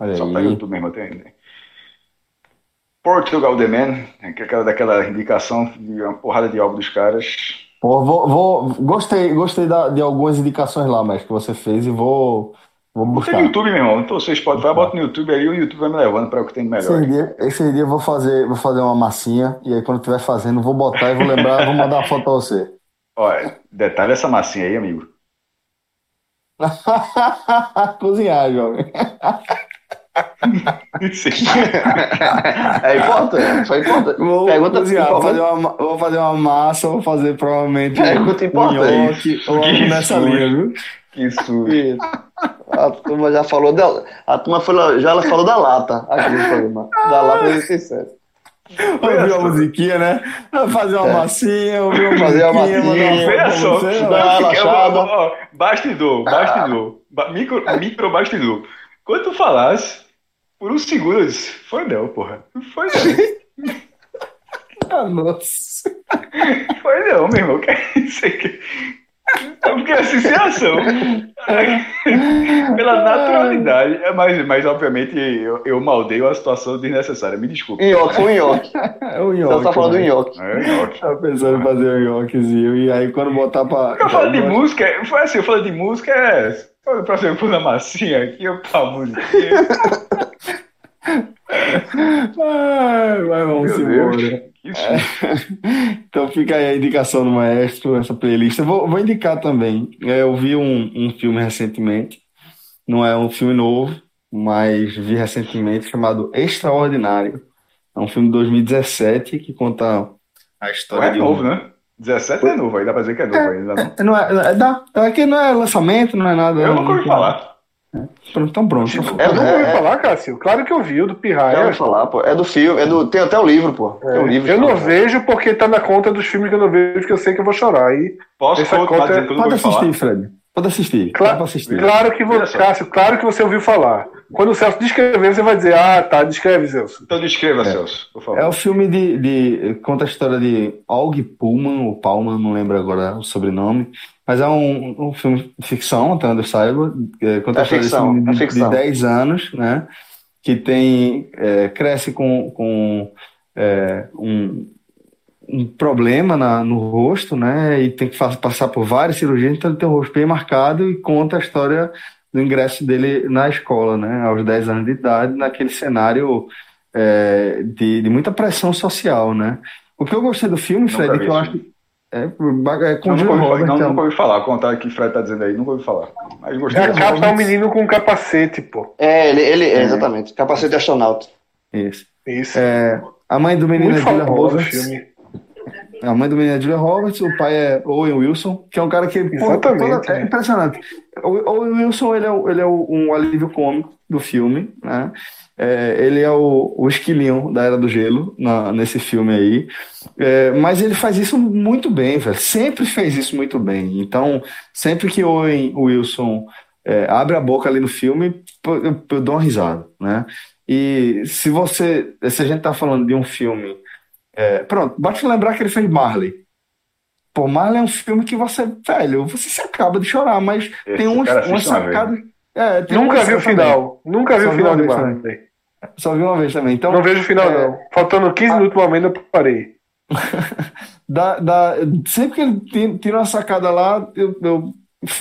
Olha só aí. no YouTube mesmo, tem. Portugal The Man, que é aquela daquela indicação de uma porrada de álbum dos caras. Pô, vou, vou- gostei, gostei da- de algumas indicações lá, mas que você fez e vou, vou buscar. no YouTube, meu irmão. Então você Spotify, bota no YouTube aí, o YouTube vai me levando para o que tem de melhor. Esse dia, esse dia eu vou fazer, vou fazer uma massinha e aí quando estiver fazendo, vou botar e vou lembrar, vou mandar uma foto pra você. Olha, detalhe essa massinha aí, amigo. <laughs> Cozinhar, jovem. <laughs> É importante. É importante. Vou Pergunta cozinhar, vou fazer, uma, ma- vou fazer uma massa, vou fazer provavelmente Pergunta um importante. nhoque ou algo Que nessa susto. linha, viu? Que susto. Isso. A turma já falou da, a turma foi, já ela falou da lata aqui no programa. Da lata 87. Ouviu a musiquinha, né? Fazer uma É. massinha, ouvir uma Fazer uma massinha. Veja só, você, ó, bastidor, bastidor, ba- micro, micro bastidor. Quando tu falasse, por segundo eu disse, foi não, porra. Foi não, <laughs> Ah, Nossa. foi não, meu irmão. Que é isso aqui? Eu fiquei assim, sem ação. Pela naturalidade. É, Mas, mas obviamente, eu, eu maldeio a situação desnecessária. Me desculpe. Nhoque, foi um nhoque. É o Você nhoque. tá falando do né? nhoque. É, ótimo. Tava pensando em fazer um nhoquezinho e aí quando botar pra. Eu falo de música, foi assim, eu falo de música, é. Pra você pôr na massinha aqui, eu pra música. Ai, vai, vamos Meu embora. Susto. <laughs> Então fica aí a indicação do maestro, essa playlist. Eu vou, vou indicar também. É, Eu vi um, um filme recentemente, não é um filme novo, mas vi recentemente chamado Extraordinário. É um filme de 2017 que conta a história É de um. novo, né? 17 é novo, aí dá pra dizer que é novo ainda. Não. Não é, é, dá, é que não é lançamento, não é nada. Eu nunca ouvi falar. Pronto, então pronto. É, Eu nunca ouvi é, falar, Cássio. Claro que eu vi o do Pirraia. ouvi falar, pô. É do filme, é do, tem até o livro, pô. Tem um livro. É. Eu não vejo. vejo porque tá na conta dos filmes que eu não vejo, que eu sei que eu vou chorar. Aí, Posso Essa conta- eu nunca Pode ouvi falar? assistir, Fred. Pode assistir. Pra assistir. claro que você. Cássio, claro que você ouviu falar. Quando o Celso descrever, você vai dizer, ah, tá, descreve, Celso. Então descreva, Celso, por favor. É o filme de, de- conta a história de Og Pullman, ou Palman, não lembro agora o sobrenome, mas é um, um filme de ficção, até onde eu saiba, é, conta É ficção, menino é de, ficção. de 10 anos, né, que tem, é, cresce com, com é, um, um problema na- no rosto, né, e tem que passar por várias cirurgias, então ele tem o rosto bem marcado e conta a história do ingresso dele na escola, né, aos 10 anos de idade, naquele cenário é, de, de muita pressão social, né? O que eu gostei do filme, Fred, vi que eu acho é, é com nunca ouvi, não, é um- nunca ouvi falar. Contar o que o Fred tá dizendo aí, nunca ouvi falar. Mas gostei. É a capa é um menino com um capacete, pô. É, ele, ele é, exatamente. Capacete de astronauta. Isso. Isso. É, a mãe do menino Muito é Julia Roberts. filme. A mãe do menino é Julia Roberts, o pai é Owen Wilson, que é um cara que pô, Exatamente, toda- é né? impressionante. O Owen Wilson ele é, o- ele é um alívio cômico do filme, né? É, ele é o, o esquilinho da Era do Gelo na- nesse filme aí, É, mas ele faz isso muito bem, velho. Sempre fez isso muito bem. Então, sempre que Owen Wilson é, abre a boca ali no filme, eu, eu dou uma risada, né? E se você, se a gente tá falando de um filme é, pronto, basta lembrar que ele fez Marley. Pô, Marley é um filme que você, velho, você se acaba de chorar, mas Esse tem umas uma vez. sacadas. É, tem Nunca umas vi o final. Nunca vi o final uma de Marley. Só vi uma vez também. Então, Não vejo o final, é, não. Faltando 15 minutos no momento, eu parei. <laughs> dá, dá, sempre que ele tira uma sacada lá, eu, eu,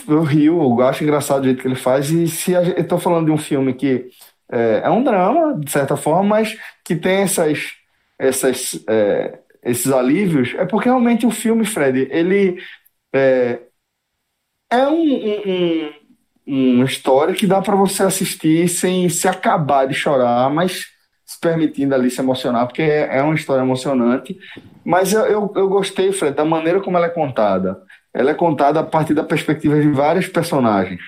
eu rio, eu acho engraçado o jeito que ele faz. E se a eu tô falando de um filme que é, é um drama, de certa forma, mas que tem essas, essas, é, esses alívios, é porque realmente o filme, Fred, ele é, é um, um- um- uma história que dá para você assistir sem se acabar de chorar, mas se permitindo ali se emocionar, porque é, é uma história emocionante. Mas eu, eu, eu gostei, Fred, da maneira como ela é contada. Ela é contada a partir da perspectiva de vários personagens,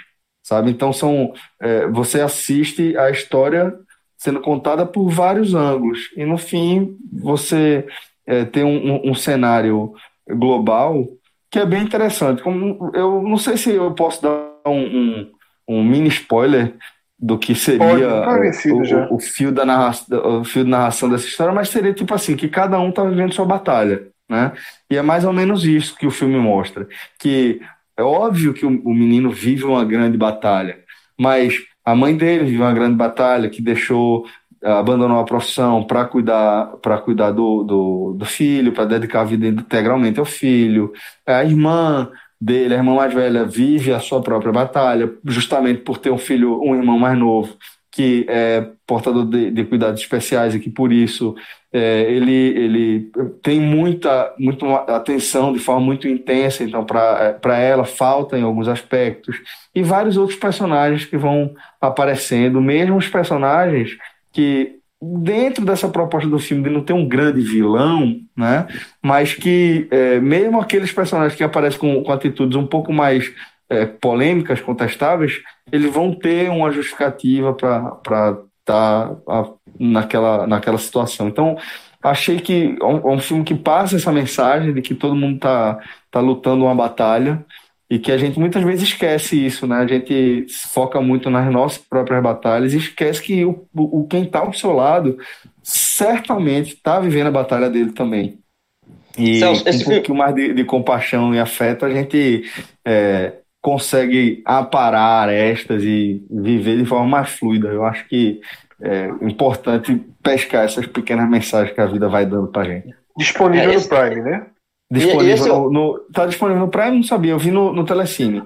sabe? Então são é, você assiste a história sendo contada por vários ângulos e no fim você é, tem um, um- cenário global que é bem interessante. Como eu não sei se eu posso dar um, um- um mini spoiler do que Pode, seria tá vencido o, o, o fio da narração, o fio de narração dessa história, mas seria tipo assim, que cada um tá vivendo sua batalha, né? E é mais ou menos isso que o filme mostra, que é óbvio que o, o menino vive uma grande batalha, mas a mãe dele vive uma grande batalha que deixou abandonou a profissão para cuidar para cuidar do, do, do filho, para dedicar a vida integralmente ao filho. A irmã dele, a irmã mais velha, vive a sua própria batalha, justamente por ter um filho, um irmão mais novo, que é portador de, de cuidados especiais e que por isso é, ele, ele tem muita, muita atenção de forma muito intensa, então para ela falta em alguns aspectos, e vários outros personagens que vão aparecendo, mesmo os personagens que dentro dessa proposta do filme de não ter um grande vilão, né? Mas que é, mesmo aqueles personagens que aparecem com, com atitudes um pouco mais é, polêmicas, contestáveis, eles vão ter uma justificativa para estar tá, naquela, naquela situação. Então, achei que é um, é um, filme que passa essa mensagem de que todo mundo está tá lutando uma batalha e que a gente muitas vezes esquece isso, né? A gente foca muito nas nossas próprias batalhas e esquece que o, o quem está ao seu lado certamente está vivendo a batalha dele também. E Celso, com um esse pouquinho mais de, de compaixão e afeto, a gente é, consegue aparar arestas e viver de forma mais fluida. Eu acho que é importante pescar essas pequenas mensagens que a vida vai dando pra gente. Disponível É, esse- no Prime, né? Disponível esse é no, no- tá disponível no Prime? Não sabia, eu vi no, no Telecine.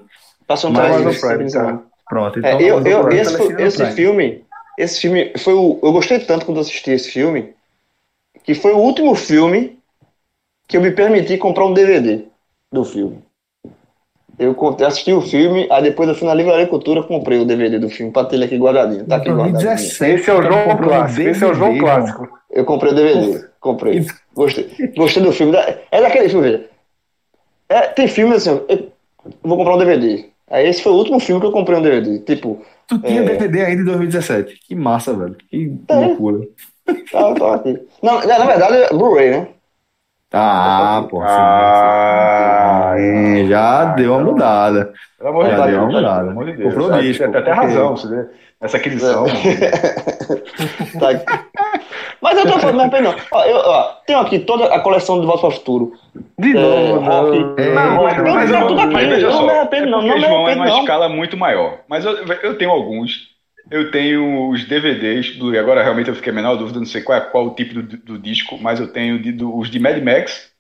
Passou no Mas Amazon Telecine, Prime, então. tá. Pronto, É, então eu, vamos eu- no esse, esse filme, esse filme foi o, eu gostei tanto quando assisti esse filme, que foi o último filme que eu me permiti comprar um DVD do filme. Eu assisti o filme, aí depois eu fui na Livraria Cultura, comprei o DVD do filme, pra ter ele aqui guardadinho. Tá aqui guardadinho. 2017, Esse é o João Clássico. Esse é o João Clássico. Eu comprei o DVD, comprei. Gostei, gostei do filme. É daquele filme, veja. É, tem filmes assim, eu vou comprar um DVD. Aí esse foi o último filme que eu comprei um DVD. Tipo, Tu tinha É. DVD ainda em 2017. Que massa, velho. Que loucura. tá, tá aqui. Não, na na verdade é Blu-ray, né? Ah, pô. Ah, sim, sim. já ah, deu uma mudada. Pelo amor de Já deu uma pelo mudada. amor de Deus. Comprou Tem até porque- razão, você vê. Essa aquisição. <laughs> Tá. Mas eu tô falando, não, não. Ó, eu, ó, tenho aqui toda a coleção do Volta para o Futuro. De É, novo, rock. não. É, Não, mas, Eu mas, tudo aqui, mas veja eu não é não, não vão arrependo, numa não. escala muito maior. Mas eu, eu tenho alguns. Eu tenho os DVDs do. Agora realmente eu fiquei a menor dúvida, não sei qual é qual o tipo do, do disco, mas eu tenho de- do- os de Mad Max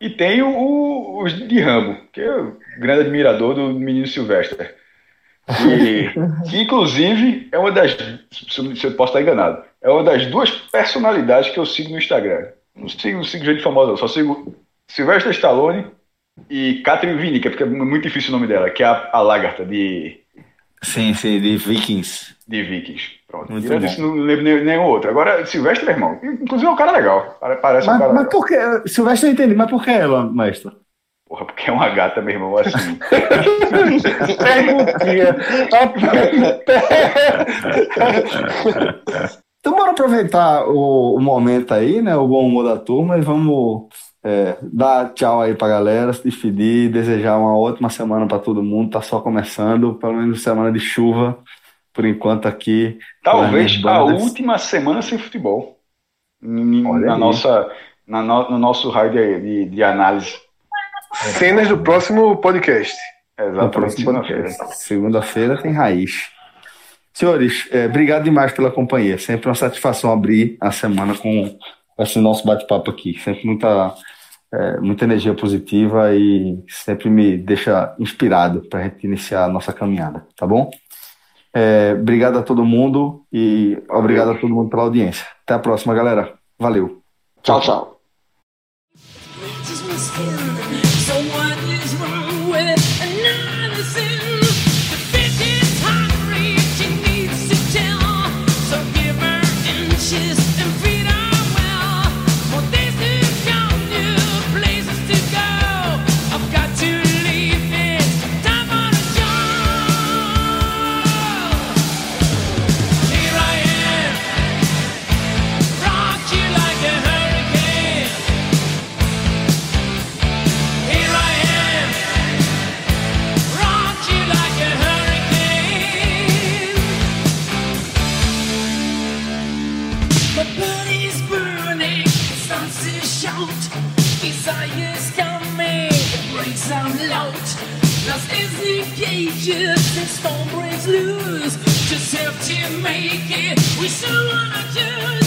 e tenho o- os de Rambo, que é o grande admirador do menino Sylvester. E, <laughs> que, inclusive, é uma das. Se eu posso estar enganado, é uma das duas personalidades que eu sigo no Instagram. Não sigo, não sigo gente famosa, só sigo Sylvester Stallone e Catherine Winnick, porque é muito difícil o nome dela, que é a, a lagarta de, Sim, sim, de Vikings. de Vikings. Pronto. Muito Tirando isso, não lembro nenhum, outro. Agora, Sylvester, meu irmão, inclusive é um cara legal. Pare- Parece um Mas, cara mas legal. por que. Silvestre eu entendi, mas por que ela, mestre? Porra, porque é uma gata, meu irmão, assim. Perguntinha. <laughs> Então, bora aproveitar o, o momento aí, né? O bom humor da turma e vamos é, dar tchau aí pra galera, se despedir, desejar uma ótima semana pra todo mundo. Tá só começando, pelo menos semana de chuva, por enquanto aqui. Talvez a última semana sem futebol. Olha Na aí. nossa, na no, no nosso raio de, de, de análise. Cenas do próximo podcast. Exatamente, segunda-feira. Segunda-feira tem raiz. Senhores, é, obrigado demais pela companhia. Sempre uma satisfação abrir a semana com esse nosso bate-papo aqui. Sempre muita, é, muita energia positiva e sempre me deixa inspirado para a gente iniciar a nossa caminhada, tá bom? É, obrigado a todo mundo e obrigado a todo mundo pela audiência. Até a próxima, galera. Valeu. Tchau, tchau. just this storm breaks loose. Just have to make it. We still wanna do.